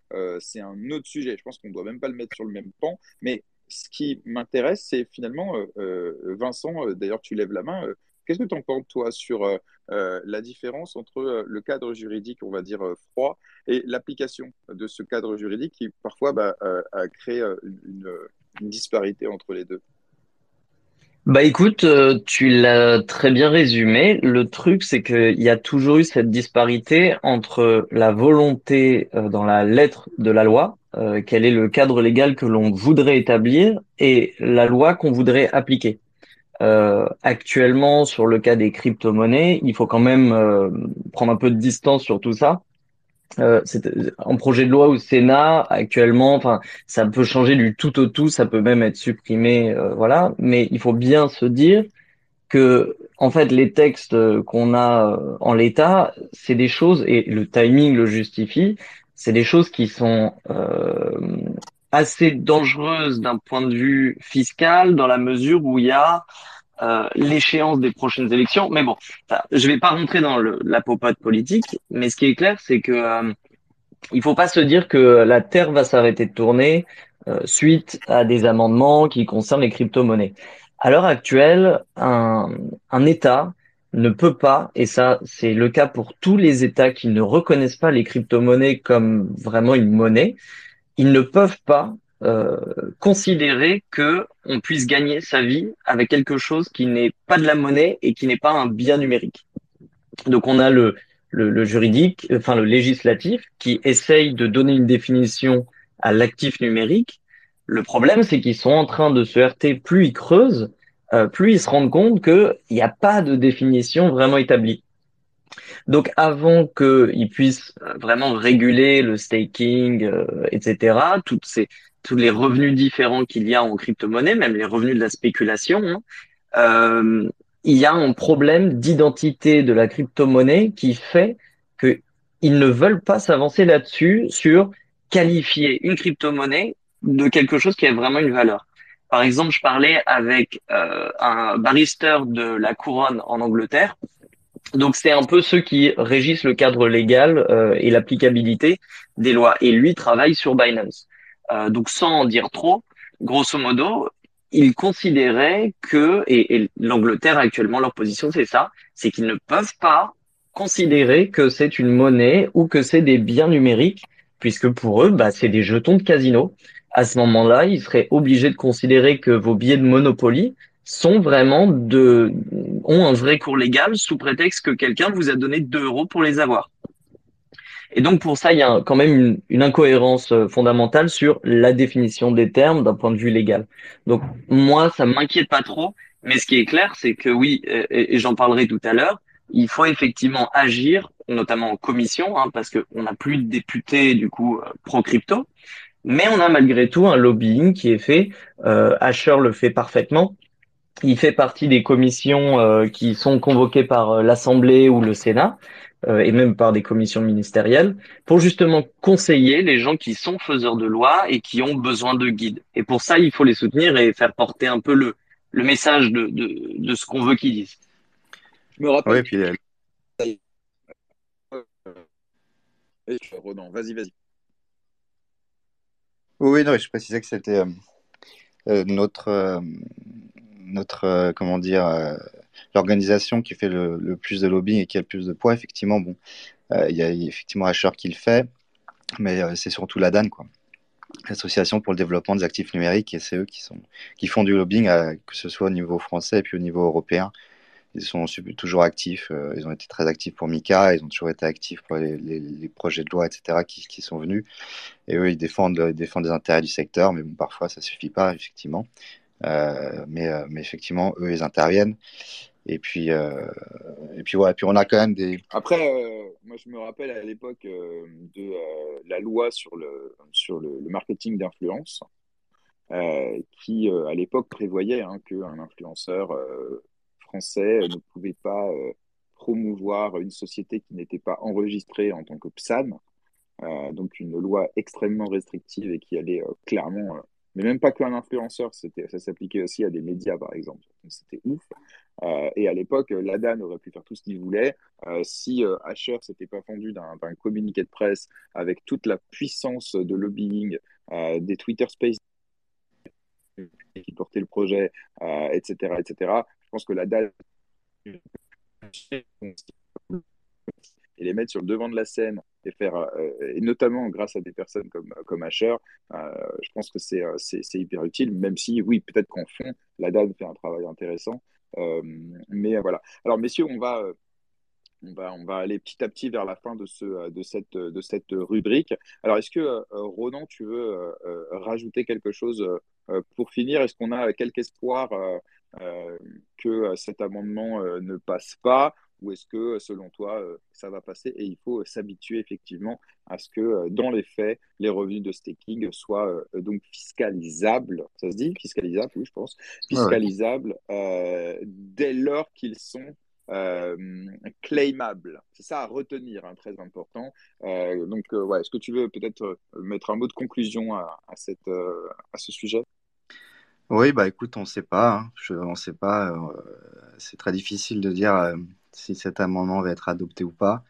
c'est un autre sujet. Je pense qu'on ne doit même pas le mettre sur le même pan, mais ce qui m'intéresse, c'est finalement, Vincent, d'ailleurs tu lèves la main, Qu'est-ce que tu en penses, toi, sur euh, euh, la différence entre euh, le cadre juridique, on va dire, froid, et l'application de ce cadre juridique qui, parfois, bah, a créé une, disparité entre les deux? Bah écoute, tu l'as très bien résumé. Le truc, c'est qu'il y a toujours eu cette disparité entre la volonté dans la lettre de la loi, quel est le cadre légal que l'on voudrait établir, et la loi qu'on voudrait appliquer. Euh, actuellement, sur le cas des crypto-monnaies, il faut quand même euh, prendre un peu de distance sur tout ça. Euh, c'est un projet de loi au Sénat actuellement. Enfin, ça peut changer du tout au tout, ça peut même être supprimé, euh, voilà. Mais il faut bien se dire que, en fait, les textes qu'on a en l'état, c'est des choses et le timing le justifie. C'est des choses qui sont assez dangereuse d'un point de vue fiscal dans la mesure où il y a euh, l'échéance des prochaines élections. Mais bon, je vais pas rentrer dans le, la popote politique, mais ce qui est clair, c'est que euh, il faut pas se dire que la Terre va s'arrêter de tourner euh, suite à des amendements qui concernent les crypto-monnaies. À l'heure actuelle, un, un État ne peut pas, et ça c'est le cas pour tous les États qui ne reconnaissent pas les crypto-monnaies comme vraiment une monnaie, ils ne peuvent pas euh, considérer que on puisse gagner sa vie avec quelque chose qui n'est pas de la monnaie et qui n'est pas un bien numérique. Donc on a le, le, le, juridique, enfin le législatif, qui essaye de donner une définition à l'actif numérique. Le problème, c'est qu'ils sont en train de se heurter, plus ils creusent, euh, plus ils se rendent compte qu'il n'y a pas de définition vraiment établie. Donc avant qu'ils puissent vraiment réguler le staking, euh, etc., ces, tous les revenus différents qu'il y a en crypto-monnaie, même les revenus de la spéculation, hein, euh, il y a un problème d'identité de la crypto-monnaie qui fait qu'ils ne veulent pas s'avancer là-dessus sur qualifier une crypto-monnaie de quelque chose qui a vraiment une valeur. Par exemple, je parlais avec euh, un baristeur de la couronne en Angleterre donc c'est un peu ceux qui régissent le cadre légal euh, et l'applicabilité des lois. Et lui travaille sur Binance. Euh, donc sans en dire trop, grosso modo, il considérait que, et, et l'Angleterre actuellement, leur position c'est ça, c'est qu'ils ne peuvent pas considérer que c'est une monnaie ou que c'est des biens numériques, puisque pour eux, bah, c'est des jetons de casino. À ce moment-là, ils seraient obligés de considérer que vos billets de Monopoly, sont vraiment de ont un vrai cours légal sous prétexte que quelqu'un vous a donné 2 euros pour les avoir. Et donc pour ça, il y a quand même une, incohérence euh, fondamentale sur la définition des termes d'un point de vue légal. Donc moi, ça m'inquiète pas trop, mais ce qui est clair, c'est que oui, et, j'en parlerai tout à l'heure, il faut effectivement agir, notamment en commission, hein, parce qu'on n'a plus de députés du coup euh, pro crypto, mais on a malgré tout un lobbying qui est fait. Euh, Asher le fait parfaitement il fait partie des commissions euh, qui sont convoquées par euh, l'Assemblée ou le Sénat, euh, et même par des commissions ministérielles, pour justement conseiller les gens qui sont faiseurs de loi et qui ont besoin de guides. Et pour ça, il faut les soutenir et faire porter un peu le, le message de, de, de ce qu'on veut qu'ils disent. Je me rappelle. Ouais, puis, vas-y, vas-y. Oui, non, je précisais que c'était notre notre euh, comment dire euh, l'organisation qui fait le, plus de lobbying et qui a le plus de poids, effectivement, bon, euh, il y a effectivement Asher qui le fait, mais c'est surtout la DAN, quoi. L'association pour le développement des actifs numériques, et c'est eux qui, sont, qui font du lobbying, que ce soit au niveau français et puis au niveau européen. ils sont toujours actifs. Ils ont été très actifs pour Mika. Ils ont toujours été actifs pour les, projets de loi, etc., qui, sont venus. Et eux, ils défendent, défendent les intérêts du secteur, mais bon, parfois, ça suffit pas, effectivement. Euh, mais, euh, mais effectivement, eux, ils interviennent. Et puis, euh, et puis, ouais, puis on a quand même des. Après, moi, je me rappelle à l'époque de la loi sur le, sur le, marketing d'influence, qui, à l'époque, prévoyait hein, qu'un influenceur français ne pouvait pas promouvoir une société qui n'était pas enregistrée en tant que PSAN. Donc une loi extrêmement restrictive et qui allait clairement, mais même pas qu'un influenceur, ça s'appliquait aussi à des médias par exemple. C'était ouf. et à l'époque, l'ADAN aurait pu faire tout ce qu'il voulait. si Asher s'était pas fendu d'un, communiqué de presse avec toute la puissance de lobbying des Twitter Space qui portaient le projet, etc., etc., pense que la date et les mettre sur le devant de la scène et faire, euh, et notamment grâce à des personnes comme, comme Asher, euh, je pense que euh, c'est, c'est, hyper utile, même si, oui, peut-être qu'en fond, la DAN fait un travail intéressant. mais voilà. Alors, messieurs, on va, on va, on va aller petit à petit vers la fin de, ce, de, cette, de cette rubrique. Alors, est-ce que, Ronan, tu veux rajouter quelque chose pour finir? Est-ce qu'on a quelque espoir que cet amendement ne passe pas? Ou est-ce que, selon toi, ça va passer et il faut s'habituer effectivement à ce que, dans les faits, les revenus de staking soient donc fiscalisables, ça se dit Fiscalisables, oui, je pense, fiscalisables dès lors qu'ils sont claimables. C'est ça à retenir, hein, très important. donc, ouais, est-ce que tu veux peut-être mettre un mot de conclusion à, cette, à ce sujet? Oui, bah écoute, on ne sait pas. Hein. Je, on sait pas. Euh, c'est très difficile de dire euh, si cet amendement va être adopté ou pas.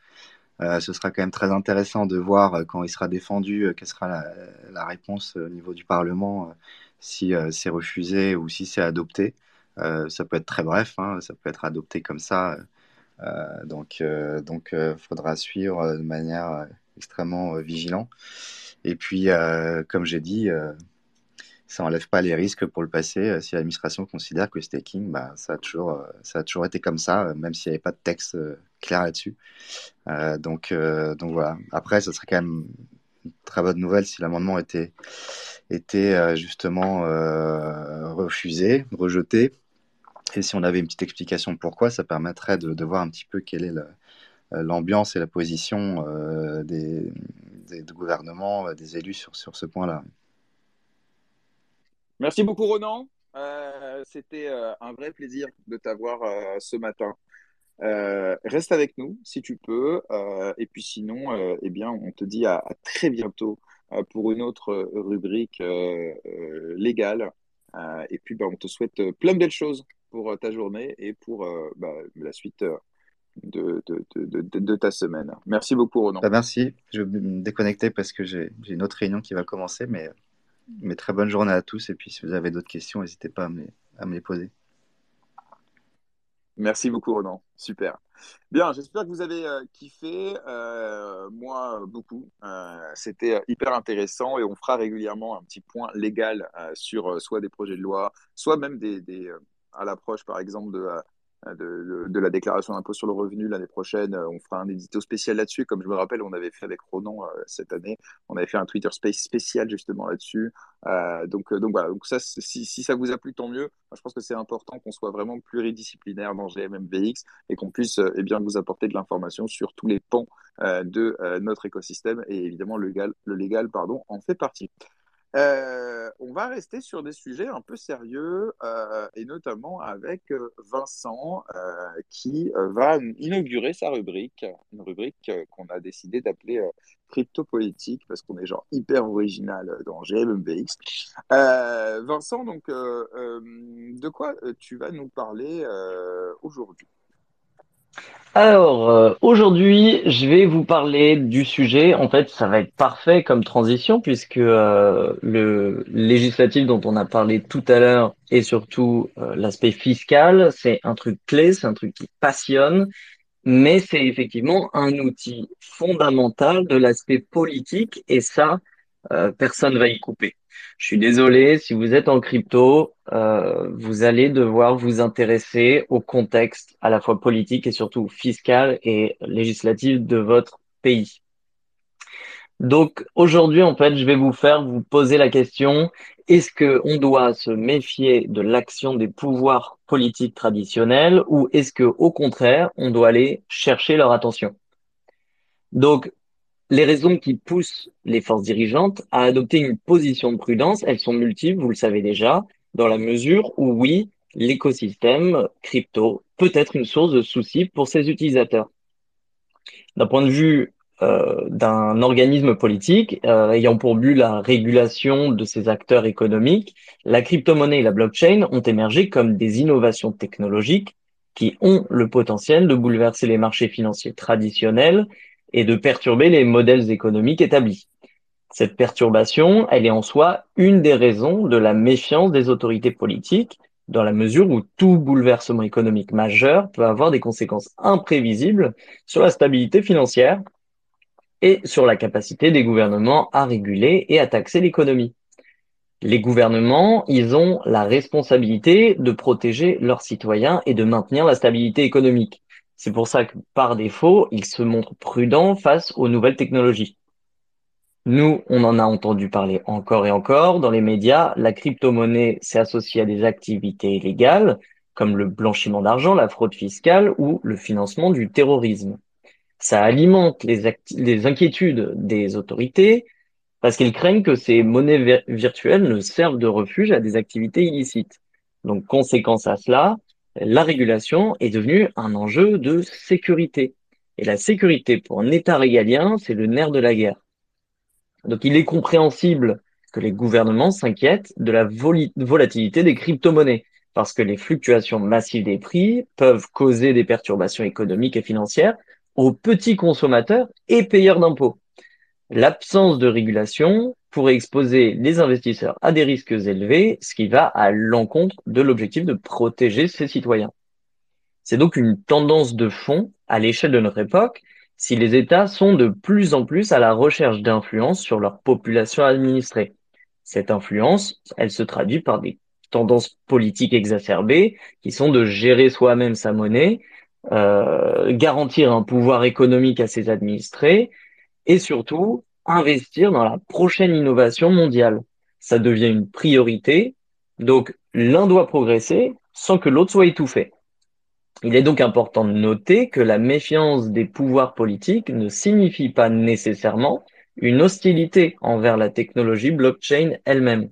Euh, ce sera quand même très intéressant de voir quand il sera défendu, quelle sera la, réponse au niveau du Parlement, si c'est refusé ou si c'est adopté. ça peut être très bref, hein, ça peut être adopté comme ça. donc, donc, faudra suivre de manière extrêmement vigilant. Et puis, comme j'ai dit ça n'enlève pas les risques pour le passé euh, si l'administration considère que le staking, bah, ça, a toujours, euh, ça a toujours été comme ça, euh, même s'il n'y avait pas de texte clair là-dessus. donc, donc voilà. Après, ce serait quand même une très bonne nouvelle si l'amendement était, était justement refusé, rejeté. Et si on avait une petite explication pourquoi, ça permettrait de, voir un petit peu quelle est l'ambiance et la position des, des, gouvernements, des élus sur, sur ce point-là. Merci beaucoup, Ronan. Euh, c'était euh, un vrai plaisir de t'avoir euh, ce matin. reste avec nous si tu peux. et puis sinon, eh bien, on te dit à, très bientôt pour une autre rubrique légale. et puis, bah, on te souhaite plein de belles choses pour ta journée et pour bah, la suite de, ta semaine. Merci beaucoup, Ronan. Bah, merci. Je vais me déconnecter parce que j'ai une autre réunion qui va commencer, mais mais très bonne journée à tous. Et puis, si vous avez d'autres questions, n'hésitez pas à me, les, poser. Merci beaucoup, Ronan. Super. Bien, j'espère que vous avez euh, kiffé. Euh, moi, beaucoup. Euh, c'était hyper intéressant et on fera régulièrement un petit point légal sur soit des projets de loi, soit même des à l'approche, par exemple, de de, la déclaration d'impôt sur le revenu l'année prochaine. Euh, on fera un édito spécial là-dessus. Comme je me rappelle, on avait fait avec Ronan euh, cette année. On avait fait un Twitter Space spécial justement là-dessus. Euh, donc, voilà. Donc ça, si, ça vous a plu, tant mieux. je pense que c'est important qu'on soit vraiment pluridisciplinaire dans GMMVX et qu'on puisse eh bien vous apporter de l'information sur tous les pans de notre écosystème. Et évidemment, le légal, le pardon, en fait partie. Euh, on va rester sur des sujets un peu sérieux euh, et notamment avec euh, Vincent qui va inaugurer sa rubrique, une rubrique qu'on a décidé d'appeler crypto politique parce qu'on est genre hyper original dans GMMVX. Vincent, donc de quoi tu vas nous parler aujourd'hui? Alors, euh, aujourd'hui, je vais vous parler du sujet. En fait, ça va être parfait comme transition puisque euh, le législatif dont on a parlé tout à l'heure et surtout euh, l'aspect fiscal, c'est un truc clé, c'est un truc qui passionne, mais c'est effectivement un outil fondamental de l'aspect politique et ça, euh, personne va y couper. Je suis désolé, si vous êtes en crypto, euh, vous allez devoir vous intéresser au contexte à la fois politique et surtout fiscal et législatif de votre pays. Donc aujourd'hui, en fait, je vais vous faire vous poser la question est-ce que on doit se méfier de l'action des pouvoirs politiques traditionnels ou est-ce que au contraire, on doit aller chercher leur attention? Donc les raisons qui poussent les forces dirigeantes à adopter une position de prudence, elles sont multiples, vous le savez déjà, dans la mesure où oui, l'écosystème crypto peut être une source de soucis pour ses utilisateurs. D'un point de vue euh, d'un organisme politique euh, ayant pour but la régulation de ces acteurs économiques, la crypto-monnaie et la blockchain ont émergé comme des innovations technologiques qui ont le potentiel de bouleverser les marchés financiers traditionnels et de perturber les modèles économiques établis. Cette perturbation, elle est en soi une des raisons de la méfiance des autorités politiques, dans la mesure où tout bouleversement économique majeur peut avoir des conséquences imprévisibles sur la stabilité financière et sur la capacité des gouvernements à réguler et à taxer l'économie. Les gouvernements, ils ont la responsabilité de protéger leurs citoyens et de maintenir la stabilité économique. C'est pour ça que par défaut, ils se montrent prudents face aux nouvelles technologies. Nous, on en a entendu parler encore et encore dans les médias. La crypto-monnaie s'est associée à des activités illégales comme le blanchiment d'argent, la fraude fiscale ou le financement du terrorisme. Ça alimente les, inquiétudes des autorités parce qu'ils craignent que ces monnaies virtuelles ne servent de refuge à des activités illicites. Donc, conséquence à cela, la régulation est devenue un enjeu de sécurité. Et la sécurité pour un État régalien, c'est le nerf de la guerre. Donc il est compréhensible que les gouvernements s'inquiètent de la volatilité des crypto-monnaies, parce que les fluctuations massives des prix peuvent causer des perturbations économiques et financières aux petits consommateurs et payeurs d'impôts. L'absence de régulation pourrait exposer les investisseurs à des risques élevés, ce qui va à l'encontre de l'objectif de protéger ses citoyens. C'est donc une tendance de fond à l'échelle de notre époque si les États sont de plus en plus à la recherche d'influence sur leur population administrée. Cette influence, elle se traduit par des tendances politiques exacerbées qui sont de gérer soi-même sa monnaie, euh, garantir un pouvoir économique à ses administrés et surtout investir dans la prochaine innovation mondiale. Ça devient une priorité. Donc, l'un doit progresser sans que l'autre soit étouffé. Il est donc important de noter que la méfiance des pouvoirs politiques ne signifie pas nécessairement une hostilité envers la technologie blockchain elle-même.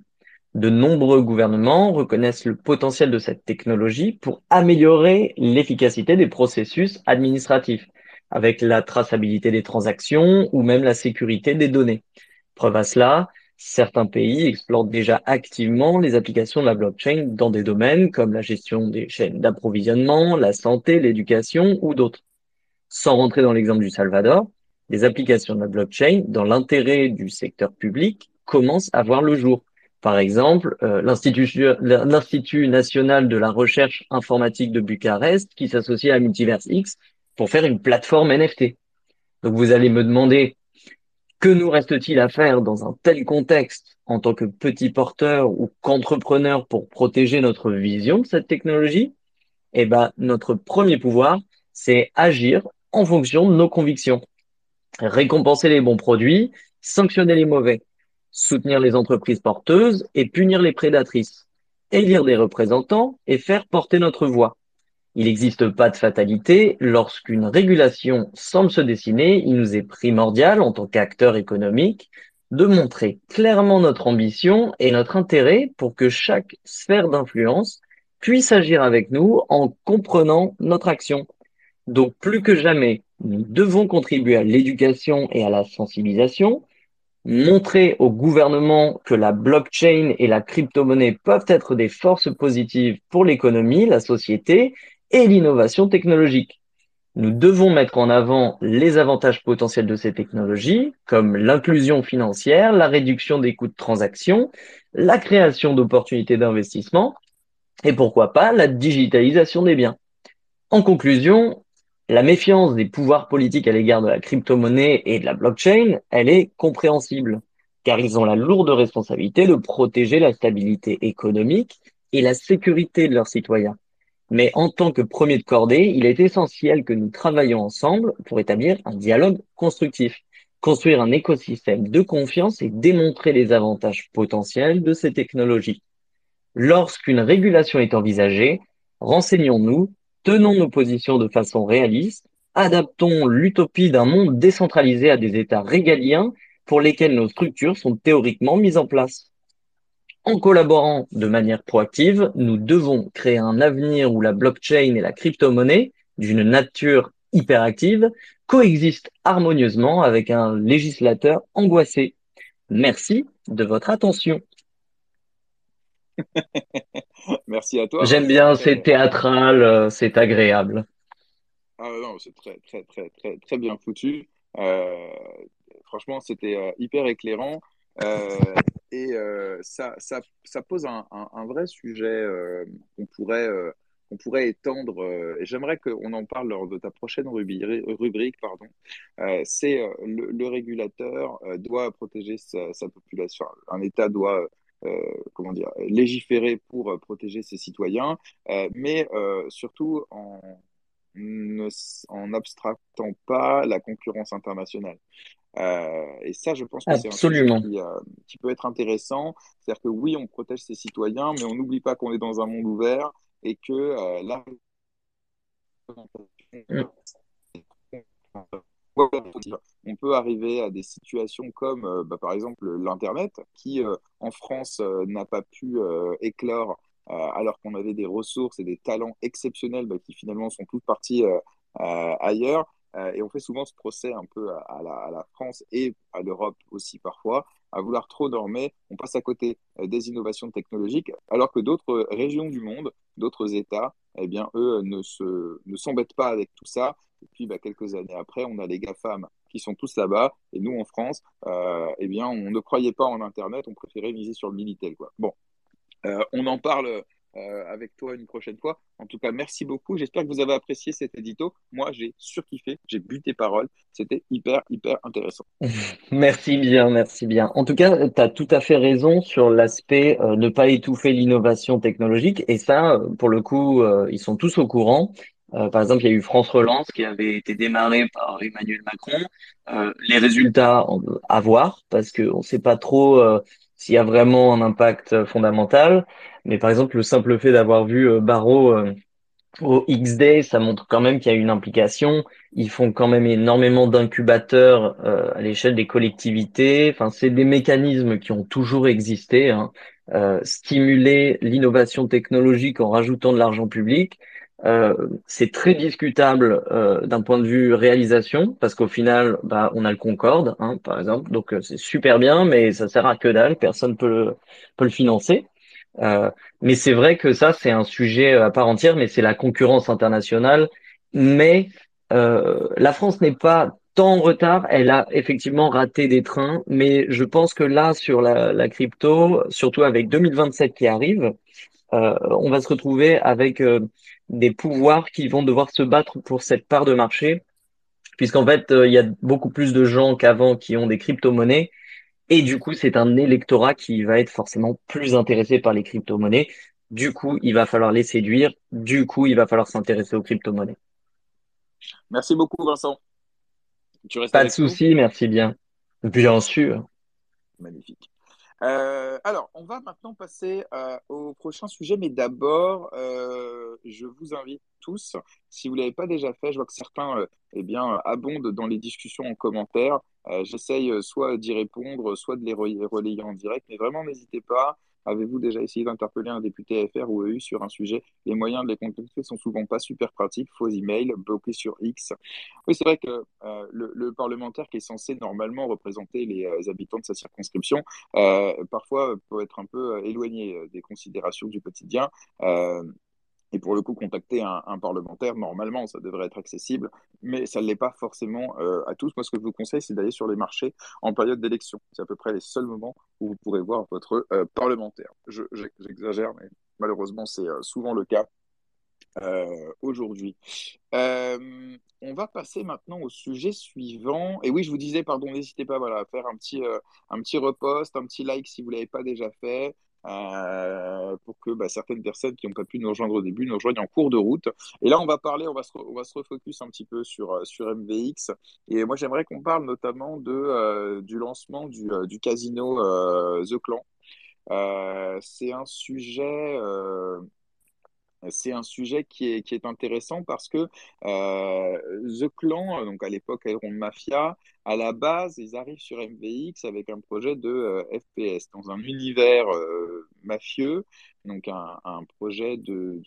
De nombreux gouvernements reconnaissent le potentiel de cette technologie pour améliorer l'efficacité des processus administratifs avec la traçabilité des transactions ou même la sécurité des données. Preuve à cela, certains pays explorent déjà activement les applications de la blockchain dans des domaines comme la gestion des chaînes d'approvisionnement, la santé, l'éducation ou d'autres. Sans rentrer dans l'exemple du Salvador, les applications de la blockchain dans l'intérêt du secteur public commencent à voir le jour. Par exemple, euh, l'Institut national de la recherche informatique de Bucarest qui s'associe à Multiverse X pour faire une plateforme NFT. Donc vous allez me demander que nous reste-t-il à faire dans un tel contexte en tant que petit porteur ou qu'entrepreneur pour protéger notre vision de cette technologie? Eh ben, notre premier pouvoir, c'est agir en fonction de nos convictions. Récompenser les bons produits, sanctionner les mauvais, soutenir les entreprises porteuses et punir les prédatrices, élire des représentants et faire porter notre voix. Il n'existe pas de fatalité. Lorsqu'une régulation semble se dessiner, il nous est primordial, en tant qu'acteurs économiques, de montrer clairement notre ambition et notre intérêt pour que chaque sphère d'influence puisse agir avec nous en comprenant notre action. Donc plus que jamais, nous devons contribuer à l'éducation et à la sensibilisation, montrer au gouvernement que la blockchain et la crypto-monnaie peuvent être des forces positives pour l'économie, la société et l'innovation technologique. Nous devons mettre en avant les avantages potentiels de ces technologies, comme l'inclusion financière, la réduction des coûts de transaction, la création d'opportunités d'investissement, et pourquoi pas la digitalisation des biens. En conclusion, la méfiance des pouvoirs politiques à l'égard de la crypto-monnaie et de la blockchain, elle est compréhensible. car ils ont la lourde responsabilité de protéger la stabilité économique et la sécurité de leurs citoyens. Mais en tant que premier de cordée, il est essentiel que nous travaillions ensemble pour établir un dialogue constructif, construire un écosystème de confiance et démontrer les avantages potentiels de ces technologies. Lorsqu'une régulation est envisagée, renseignons-nous, tenons nos positions de façon réaliste, adaptons l'utopie d'un monde décentralisé à des États régaliens pour lesquels nos structures sont théoriquement mises en place. En collaborant de manière proactive, nous devons créer un avenir où la blockchain et la crypto-monnaie, d'une nature hyperactive, coexistent harmonieusement avec un législateur angoissé. Merci de votre attention. Merci à toi. J'aime bien, c'est théâtral, euh, c'est agréable. Ah non, c'est très, très, très, très, très bien foutu. Euh, franchement, c'était euh, hyper éclairant. Euh, et euh, ça, ça, ça, pose un, vrai sujet euh, qu'on pourrait, qu'on pourrait étendre. et j'aimerais qu'on en parle lors de ta prochaine rubrique. pardon. C'est le, régulateur doit protéger sa, population. Un État doit comment dire, légiférer pour protéger ses citoyens, mais surtout en en abstractant pas la concurrence internationale. Euh, et ça, je pense que c'est un sujet qui, euh, qui, peut être intéressant. C'est-à-dire que oui, on protège ses citoyens, mais on n'oublie pas qu'on est dans un monde ouvert et que euh, là, on peut arriver à des situations comme, euh, bah, par exemple, l'Internet, qui euh, en France n'a pas pu éclore alors qu'on avait des ressources et des talents exceptionnels bah, qui finalement sont tous partis ailleurs. Euh, et on fait souvent ce procès un peu à, la, France et à l'Europe aussi parfois, à vouloir trop dormir. On passe à côté euh, des innovations technologiques, alors que d'autres régions du monde, d'autres États, eh bien, eux ne ne s'embêtent pas avec tout ça. Et puis, bah, quelques années après, on a les GAFAM qui sont tous là-bas. Et nous, en France, euh, eh bien, on ne croyait pas en Internet, on préférait miser sur le Minitel. Quoi. Bon, euh, on en parle euh, avec toi une prochaine fois. En tout cas, merci beaucoup. J'espère que vous avez apprécié cet édito. Moi, j'ai surkiffé, j'ai bu tes paroles. C'était hyper, hyper intéressant. merci bien, merci bien. En tout cas, tu as tout à fait raison sur l'aspect euh, ne pas étouffer l'innovation technologique. Et ça, euh, pour le coup, euh, ils sont tous au courant. Euh, par exemple, il y a eu France Relance qui avait été démarré par Emmanuel Macron. les résultats à voir parce qu'on ne sait pas trop s'il y a vraiment un impact fondamental. Mais par exemple, le simple fait d'avoir vu euh, Barreau euh, au X-Day, ça montre quand même qu'il y a une implication. Ils font quand même énormément d'incubateurs euh, à l'échelle des collectivités. Enfin, c'est des mécanismes qui ont toujours existé. Hein. Euh, stimuler l'innovation technologique en rajoutant de l'argent public, euh, c'est très discutable euh, d'un point de vue réalisation parce qu'au final, bah, on a le Concorde, hein, par exemple, donc c'est super bien, mais ça sert à que dalle, personne peut le, peut le financer. Euh, mais c'est vrai que ça, c'est un sujet à part entière, mais c'est la concurrence internationale. Mais euh, la France n'est pas tant en retard. Elle a effectivement raté des trains, mais je pense que là, sur la, la crypto, surtout avec 2027 qui arrive, euh, on va se retrouver avec euh, des pouvoirs qui vont devoir se battre pour cette part de marché, puisqu'en fait, euh, il y a beaucoup plus de gens qu'avant qui ont des crypto-monnaies et du coup, c'est un électorat qui va être forcément plus intéressé par les crypto-monnaies. Du coup, il va falloir les séduire. Du coup, il va falloir s'intéresser aux crypto-monnaies. Merci beaucoup, Vincent. Tu restes Pas de souci, merci bien. Bien sûr. Magnifique. Euh, alors, on va maintenant passer euh, au prochain sujet, mais d'abord, euh, je vous invite tous, si vous ne l'avez pas déjà fait, je vois que certains eh bien, abondent dans les discussions en commentaire. J'essaye soit d'y répondre, soit de les relayer en direct, mais vraiment, n'hésitez pas. Avez-vous déjà essayé d'interpeller un député FR ou EU sur un sujet? Les moyens de les contacter sont souvent pas super pratiques. Faux emails, bloqués sur X. Oui, c'est vrai que euh, le, le, parlementaire qui est censé normalement représenter les euh, habitants de sa circonscription, euh, parfois peut être un peu éloigné des considérations du quotidien. Et pour le coup, contacter un, parlementaire, normalement, ça devrait être accessible, mais ça ne l'est pas forcément euh, à tous. Moi, ce que je vous conseille, c'est d'aller sur les marchés en période d'élection. C'est à peu près les seuls moments où vous pourrez voir votre euh, parlementaire. J'exagère, mais malheureusement, c'est euh, souvent le cas. aujourd'hui. on va passer maintenant au sujet suivant. Et oui, je vous disais, pardon, n'hésitez pas voilà, à faire un petit, un petit repost, un petit like si vous ne l'avez pas déjà fait. Euh, pour que bah, certaines personnes qui n'ont pas pu nous rejoindre au début nous rejoignent en cours de route. Et là, on va parler, on va se, on va se refocus un petit peu sur, euh, sur MVX. Et moi, j'aimerais qu'on parle notamment de, euh, du lancement du, du casino The Clan. c'est un sujet c'est un sujet qui est, intéressant parce que euh, The Clan, donc à l'époque Iron Mafia, à la base, ils arrivent sur MVX avec un projet de euh, FPS dans un univers euh, mafieux, donc un, projet de,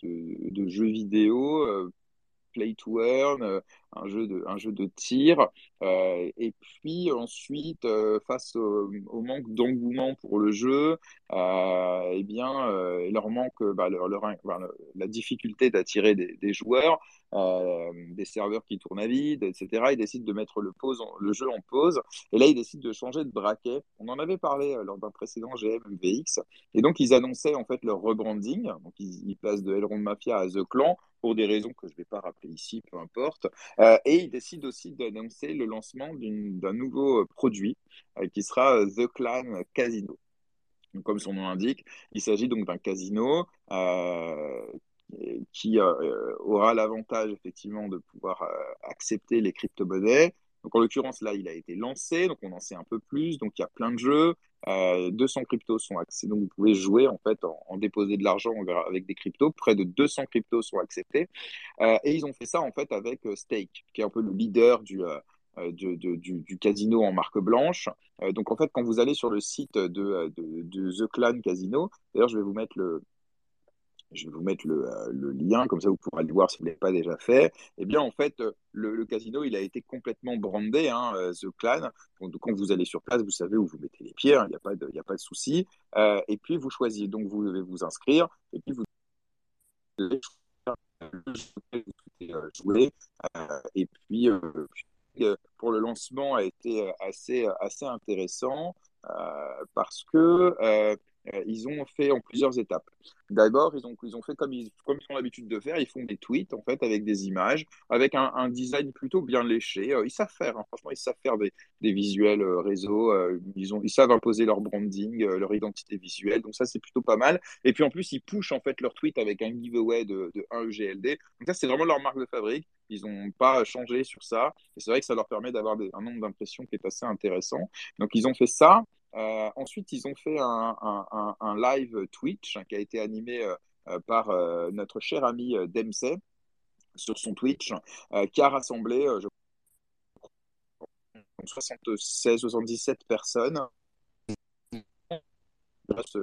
jeu vidéo play to earn, euh, un jeu de, un jeu de tir. Euh, et puis ensuite, euh, face au, manque d'engouement pour le jeu, eh bien, il leur manque bah, leur, bah, la difficulté d'attirer des, joueurs, des serveurs qui tournent à vide, etc. Ils décident de mettre le, pause le jeu en pause. Et là, ils décident de changer de braquet. On en avait parlé lors d'un précédent GM MVX. Et donc, ils annonçaient en fait leur rebranding. Donc, ils, passent de Elrond Mafia à The Clan pour des raisons que je ne vais pas rappeler ici, peu importe. Euh, et il décide aussi d'annoncer le lancement d'un nouveau produit euh, qui sera euh, The Clan Casino. Donc, comme son nom l'indique, il s'agit donc d'un casino qui aura l'avantage effectivement de pouvoir accepter les crypto-monnaies, donc en l'occurrence, là, il a été lancé, donc on en sait un peu plus. Donc il y a plein de jeux. 200 euh, cryptos sont acceptés. Donc vous pouvez jouer en fait en, déposer de l'argent avec des cryptos. Près de 200 cryptos sont acceptés. Euh, et ils ont fait ça en fait avec euh, Stake, qui est un peu le leader du, du, du, casino en marque blanche. donc en fait, quand vous allez sur le site de, de The Clan Casino, d'ailleurs je vais vous mettre le, je vais vous mettre euh, le, lien, comme ça vous pourrez aller voir si vous ne l'avez pas déjà fait. Eh bien, en fait, euh, le, casino, il a été complètement brandé, hein, euh, The Clan. Donc, quand vous allez sur place, vous savez où vous mettez les pieds, hein, il n'y a pas de, a pas de souci. et puis, vous choisissez, donc vous devez vous inscrire, et puis vous devez jouer. et puis, pour le lancement a été assez, assez intéressant parce que euh, ils ont fait en plusieurs étapes. D'abord, ils ont, ils ont fait comme ils, comme ils ont l'habitude de faire, ils font des tweets en fait avec des images, avec un, design plutôt bien léché. Euh, ils savent faire, hein. franchement, ils savent faire des, des visuels euh, réseau. ils, ont, ils savent imposer leur branding, leur identité visuelle. Donc ça, c'est plutôt pas mal. Et puis en plus, ils pushent en fait leur tweet avec un giveaway de, de 1 EGLD. Donc ça, c'est vraiment leur marque de fabrique. Ils n'ont pas changé sur ça. Et c'est vrai que ça leur permet d'avoir un nombre d'impressions qui est assez intéressant. Donc ils ont fait ça. Euh, ensuite, ils ont fait un, live Twitch qui a été animé euh, euh, par notre cher ami Dempsey sur son Twitch, qui a rassemblé 76-77 personnes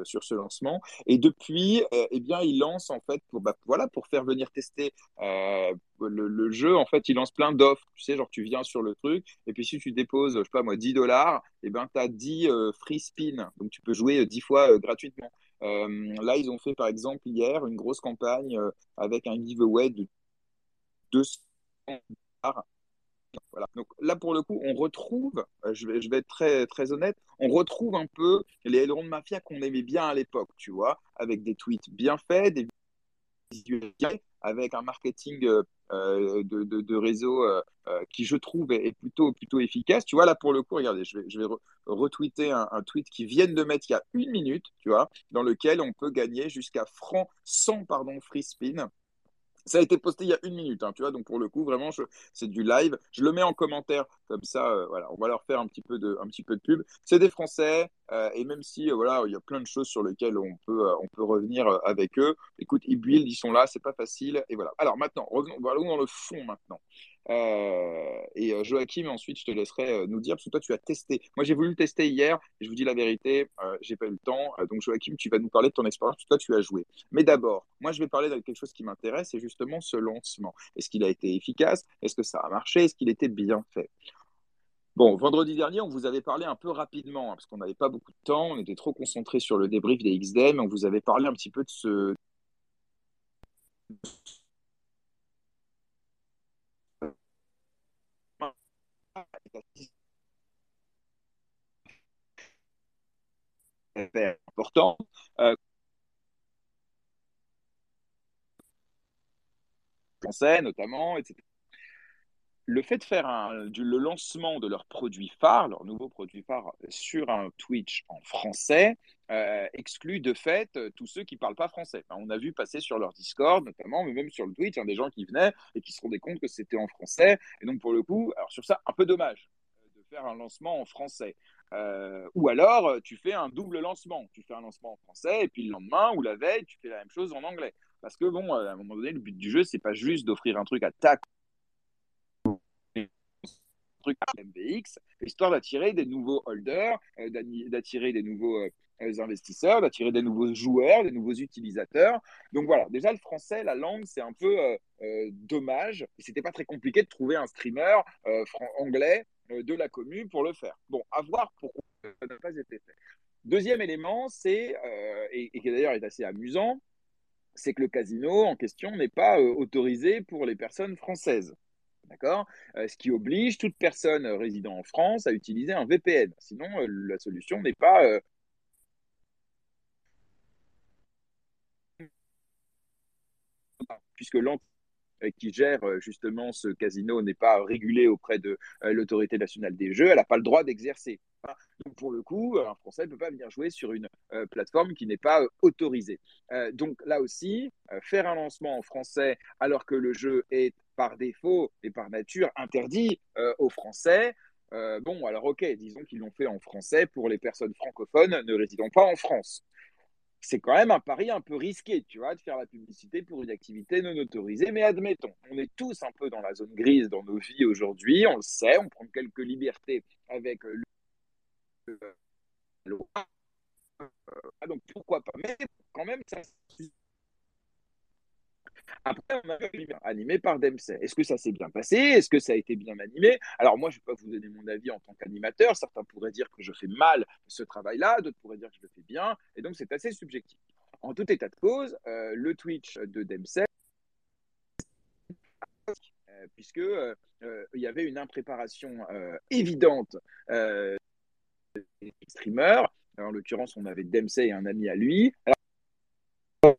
sur ce lancement. Et depuis, euh, eh bien, il lance en fait pour, bah, voilà, pour faire venir tester euh, le, jeu. En fait, il lance plein d'offres. Tu sais, genre tu viens sur le truc et puis si tu déposes, je sais pas moi, 10 dollars, eh ben tu as 10 free spin. Donc tu peux jouer 10 fois euh, gratuitement. là, ils ont fait par exemple hier une grosse campagne avec un giveaway de 200 dollars Donc là, pour le coup, on retrouve, euh, je vais, être très, très honnête, on retrouve un peu les ailerons de mafia qu'on aimait bien à l'époque, tu vois, avec des tweets bien faits, des visuels avec un marketing euh, euh, de, réseau qui, je trouve, est, plutôt, plutôt efficace. Tu vois, là, pour le coup, regardez, je vais, je vais retweeter un, tweet qui viennent de mettre il y a une minute, tu vois, dans lequel on peut gagner jusqu'à franc 100 pardon, free spin ça a été posté il y a une minute, hein, tu vois, donc pour le coup, vraiment, c'est du live. Je le mets en commentaire, comme ça, euh, voilà, on va leur faire un petit peu de, un petit peu de pub. C'est des Français, euh, et même si, euh, voilà, il y a plein de choses sur lesquelles on peut, on peut revenir avec eux. Écoute, ils build, ils sont là, c'est pas facile, et voilà. Alors maintenant, revenons, dans le fond maintenant. Euh, et euh, Joachim, ensuite, je te laisserai euh, nous dire, parce que toi, tu as testé. Moi, j'ai voulu le tester hier, je vous dis la vérité, j'ai pas eu le temps. donc, Joachim, tu vas nous parler de ton expérience, parce que toi, tu as joué. Mais d'abord, moi, je vais parler de quelque chose qui m'intéresse, c'est justement ce lancement. Est-ce qu'il a été efficace? Est-ce que ça a marché? Est-ce qu'il était bien fait? Bon, vendredi dernier, on vous avait parlé un peu rapidement, hein, parce qu'on n'avait pas beaucoup de temps, on était trop concentré sur le débrief des XDM, on vous avait parlé un petit peu de ce important. Euh, français notamment, etc le fait de faire du, le lancement de leur produit phare, leur nouveau produit phare sur un Twitch en français, euh, exclut de fait euh, tous ceux qui ne parlent pas français. on a vu passer sur leur Discord notamment, mais même sur le Twitch, hein, des gens qui venaient et qui se rendaient compte que c'était en français. Et donc pour le coup, alors sur ça, un peu dommage euh, de faire un lancement en français. ou alors, tu fais un double lancement. Tu fais un lancement en français et puis le lendemain ou la veille, tu fais la même chose en anglais. Parce que bon, à un moment donné, le but du jeu, c'est pas juste d'offrir un truc à ta truc MBX, histoire d'attirer des nouveaux holders, euh, d'attirer des nouveaux euh, investisseurs, d'attirer des nouveaux joueurs, des nouveaux utilisateurs. Donc voilà, déjà le français, la langue, c'est un peu euh, dommage. C'était pas très compliqué de trouver un streamer anglais de la commune pour le faire. Bon, à voir pourquoi ça n'a pas été fait. Deuxième élément, c'est, et, qui d'ailleurs est assez amusant, c'est que le casino en question n'est pas autorisé pour les personnes françaises. D'accord? Euh, Ce qui oblige toute personne résidant en France à utiliser un VPN. Sinon, euh, la solution n'est pas. Euh, puisque l'entité qui gère justement ce casino n'est pas régulée auprès de l'autorité nationale des jeux, elle n'a pas le droit d'exercer. Donc pour le coup, un Français ne peut pas venir jouer sur une plateforme qui n'est pas autorisée. donc là aussi, faire un lancement en français alors que le jeu est par défaut et par nature interdit euh, aux Français. Euh, bon, alors ok, disons qu'ils l'ont fait en français pour les personnes francophones ne résidant pas en France. C'est quand même un pari un peu risqué, tu vois, de faire la publicité pour une activité non autorisée, mais admettons, on est tous un peu dans la zone grise dans nos vies aujourd'hui, on le sait, on prend quelques libertés avec le... Ah, donc pourquoi pas Mais quand même, ça après, on a animé par Dempsey. Est-ce que ça s'est bien passé? Est-ce que ça a été bien animé? Alors moi, je ne vais pas vous donner mon avis en tant qu'animateur. Certains pourraient dire que je fais mal ce travail-là, d'autres pourraient dire que je le fais bien. Et donc, c'est assez subjectif. En tout état de cause, euh, le Twitch de Dempsey, euh, puisque euh, y avait une impréparation évidente des streamers. en l'occurrence, on avait Dempsey et un ami à lui. Alors,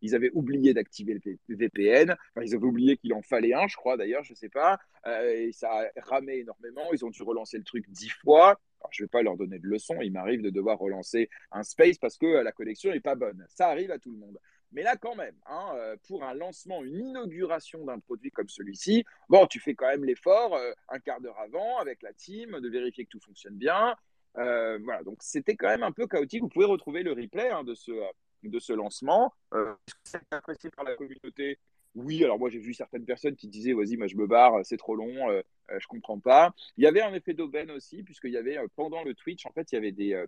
ils avaient oublié d'activer le VPN. ils avaient oublié qu'il en fallait un, je crois d'ailleurs, je ne sais pas. Euh, et ça a ramé énormément. Ils ont dû relancer le truc dix fois. je ne vais pas leur donner de leçon. Il m'arrive de devoir relancer un space parce que la connexion n'est pas bonne. Ça arrive à tout le monde. Mais là, quand même, hein, euh, pour un lancement, une inauguration d'un produit comme celui-ci, bon, tu fais quand même l'effort euh, un quart d'heure avant avec la team de vérifier que tout fonctionne bien. Euh, voilà, donc c'était quand même un peu chaotique. Vous pouvez retrouver le replay hein, de, ce, de ce lancement. c'est apprécié par la communauté? Oui, alors moi j'ai vu certaines personnes qui disaient vas-y, moi je me barre, c'est trop long, je comprends pas. Il y avait un effet d'aubaine aussi, puisqu'il y avait pendant le Twitch, en fait, il y avait des,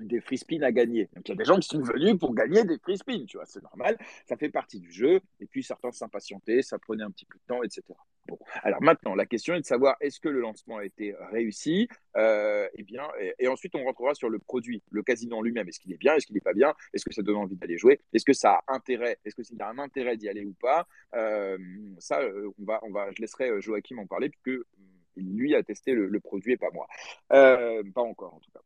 des free spins à gagner. Donc il y a des gens qui sont venus pour gagner des free spins, tu vois, c'est normal, ça fait partie du jeu. Et puis certains s'impatientaient, ça prenait un petit peu de temps, etc. Bon, alors maintenant, la question est de savoir est-ce que le lancement a été réussi euh, eh bien, et, ensuite on rentrera sur le produit, le casino en lui-même. Est-ce qu'il est bien, est-ce qu'il n'est pas bien, est-ce que ça donne envie d'aller jouer, est-ce que ça a intérêt, est-ce qu'il y a un intérêt d'y aller ou pas. Euh, ça, euh, on va, on va, je laisserai Joachim en parler puisque lui a testé le produit et pas moi, pas encore en tout cas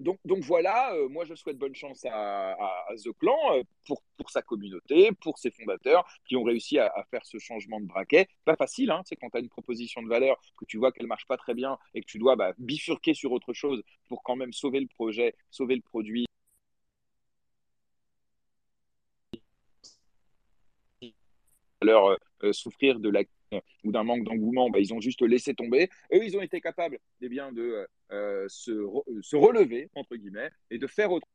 donc, voilà, euh, moi je souhaite bonne chance à, The Clan euh, pour, pour, sa communauté, pour ses fondateurs qui ont réussi à, faire ce changement de braquet. Pas facile, hein, c'est quand tu as une proposition de valeur, que tu vois qu'elle marche pas très bien et que tu dois bah, bifurquer sur autre chose pour quand même sauver le projet, sauver le produit. Alors, euh, souffrir de la ou d'un manque d'engouement, bah, ils ont juste laissé tomber. Eux, ils ont été capables eh bien, de euh, se, se, relever, entre guillemets, et de faire autre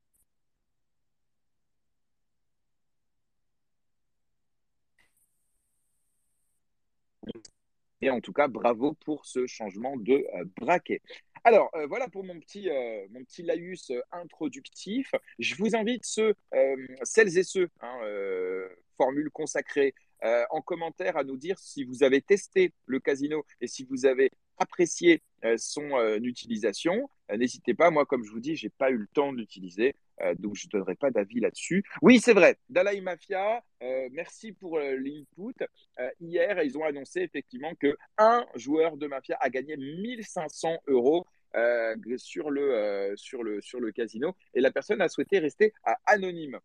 Et en tout cas, bravo pour ce changement de euh, braquet. Alors, euh, voilà pour mon petit, mon petit laïus introductif. Je vous invite ceux, celles et ceux, hein, formule consacrée euh, en commentaire à nous dire si vous avez testé le casino et si vous avez apprécié euh, son euh, utilisation. N'hésitez pas, moi, comme je vous dis, j'ai pas eu le temps de l'utiliser, donc je ne donnerai pas d'avis là-dessus. Oui, c'est vrai, Dalai Mafia, merci pour l'input. hier, ils ont annoncé effectivement que un joueur de Mafia a gagné 1500 euros sur, le, sur, le, sur le casino et la personne a souhaité rester anonyme.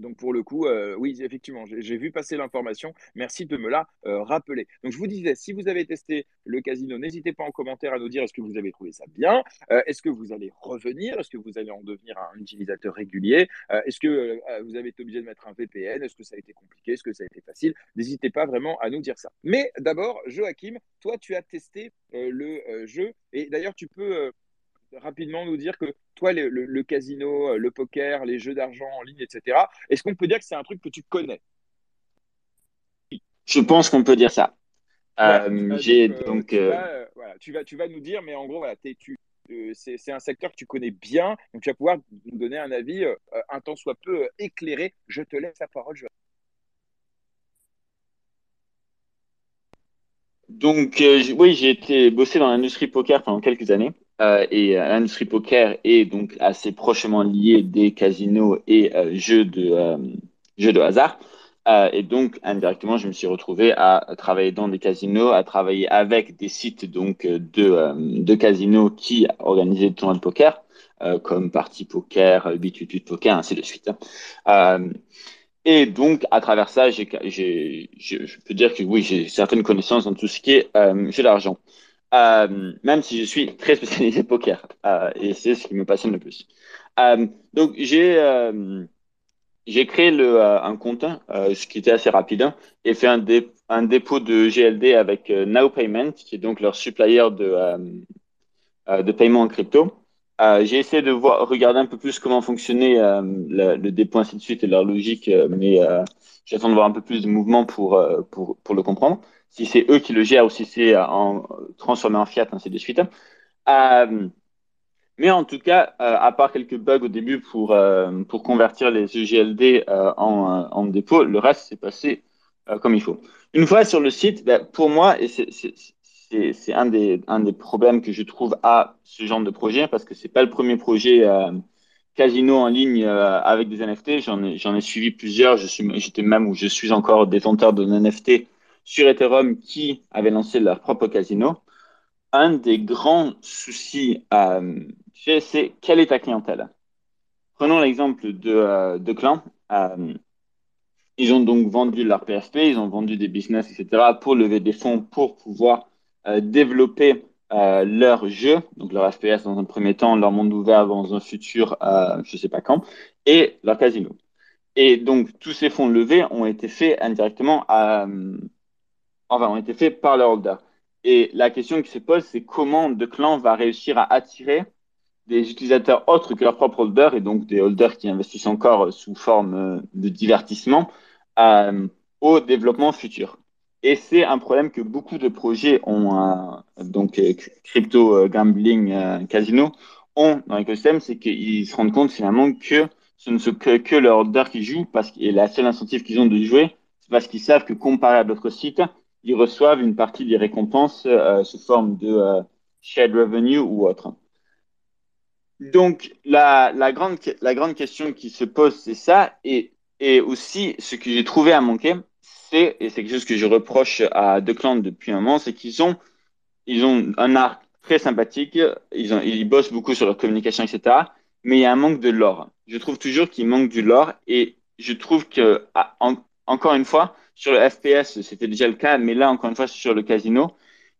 Donc pour le coup, euh, oui, effectivement, j'ai vu passer l'information. Merci de me la euh, rappeler. Donc je vous disais, si vous avez testé le casino, n'hésitez pas en commentaire à nous dire est-ce que vous avez trouvé ça bien, euh, est-ce que vous allez revenir, est-ce que vous allez en devenir un utilisateur régulier, est-ce que vous avez été obligé de mettre un VPN, est-ce que ça a été compliqué, est-ce que ça a été facile? N'hésitez pas vraiment à nous dire ça. Mais d'abord, Joachim, toi, tu as testé le jeu et d'ailleurs, tu peux rapidement nous dire que toi, le, casino, euh, le poker, les jeux d'argent en ligne, etc., est-ce qu'on peut dire que c'est un truc que tu connais? Je pense qu'on peut dire ça. Euh, j'ai donc, tu, vas, tu, vas, nous dire, mais en gros, voilà, tu, euh, c'est un secteur que tu connais bien, donc tu vas pouvoir nous donner un avis un temps soit peu éclairé. Je te laisse la parole. Donc, oui, j'ai été bossé dans l'industrie poker pendant quelques années. Euh, et euh, l'industrie poker est donc assez prochement liée des casinos et euh, jeux de jeux de hasard. et donc indirectement, je me suis retrouvé à travailler dans des casinos, à travailler avec des sites donc de de casinos qui organisaient des tournois de poker, comme Party Poker, B22 Poker, ainsi de suite. Et donc, à travers ça, je peux dire que oui, j'ai certaines connaissances dans tout ce qui est jeu d'argent. Euh, même si je suis très spécialisé poker, euh, et c'est ce qui me passionne le plus. Euh, donc j'ai euh, j'ai créé le, euh, un compte, ce qui était assez rapide, hein, et fait un, dé, un dépôt de GLD avec Now Payment, qui est donc leur supplier de de paiement en crypto. j'ai essayé de voir, regarder un peu plus comment fonctionnait le, le, dépôt ainsi de suite et leur logique, mais j'attends de voir un peu plus de mouvement pour pour pour le comprendre si c'est eux qui le gèrent ou si c'est euh, en, transformé en fiat, ainsi de suite. Euh, mais en tout cas, euh, à part quelques bugs au début pour, pour convertir les EGLD en, en, dépôt, le reste s'est passé comme il faut. Une fois sur le site, ben, pour moi, et c'est un des, un des problèmes que je trouve à ce genre de projet, parce que c'est pas le premier projet casino en ligne avec des NFT. J'en ai, ai suivi plusieurs. J'étais même où je suis encore détenteur d'un NFT sur Ethereum qui avait lancé leur propre casino, un des grands soucis, euh, c'est quelle est ta clientèle? Prenons l'exemple de, euh, de Clan. Euh, ils ont donc vendu leur PFP, ils ont vendu des business, etc., pour lever des fonds pour pouvoir euh, développer leur jeu, donc leur FPS dans un premier temps, leur monde ouvert dans un futur, je sais pas quand, et leur casino. Et donc, tous ces fonds levés ont été faits indirectement à, enfin, ont été faits par le holder. Et la question qui se pose, c'est comment The Clan va réussir à attirer des utilisateurs autres que leur propre holder et donc des holders qui investissent encore sous forme euh, de divertissement euh, au développement futur. Et c'est un problème que beaucoup de projets ont, euh, donc crypto gambling casino ont dans l'écosystème, c'est qu'ils se rendent compte finalement que ce ne sont que, que leurs holders qui jouent parce que la seule incentive qu'ils ont de jouer, c'est parce qu'ils savent que comparé à d'autres sites, ils reçoivent une partie des récompenses euh, sous forme de euh, shared revenue ou autre. Donc, la, grande, la grande question qui se pose, c'est ça. Et, et aussi, ce que j'ai trouvé à manquer, c'est, et c'est quelque chose que je reproche à Declan depuis un moment, c'est qu'ils ont, ils ont un art très sympathique, ils, ils bossent beaucoup sur leur communication, etc. Mais il y a un manque de lore. Je trouve toujours qu'il manque du lore et je trouve que, en, encore une fois, sur le FPS, c'était déjà le cas, mais là, encore une fois, sur le casino,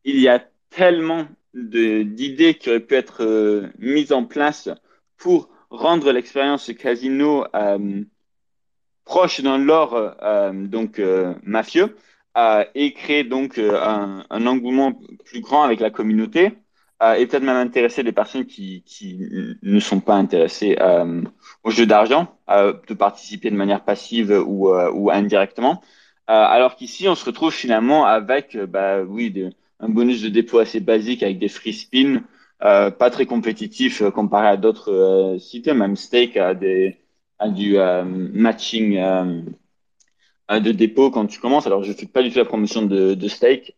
il y a tellement d'idées qui auraient pu être euh, mises en place pour rendre l'expérience casino euh, proche d'un lore euh, donc euh, mafieux et créer donc un, engouement plus grand avec la communauté et peut-être même intéresser des personnes qui, qui ne sont pas intéressées au jeu d'argent de participer de manière passive ou, ou indirectement. Euh, alors qu'ici, on se retrouve finalement avec, euh, bah oui, un bonus de dépôt assez basique avec des free spins, euh, pas très compétitif euh, comparé à d'autres sites. Même Stake a, des, a du matching de dépôt quand tu commences. Alors, je fais pas du tout la promotion de, de Stake,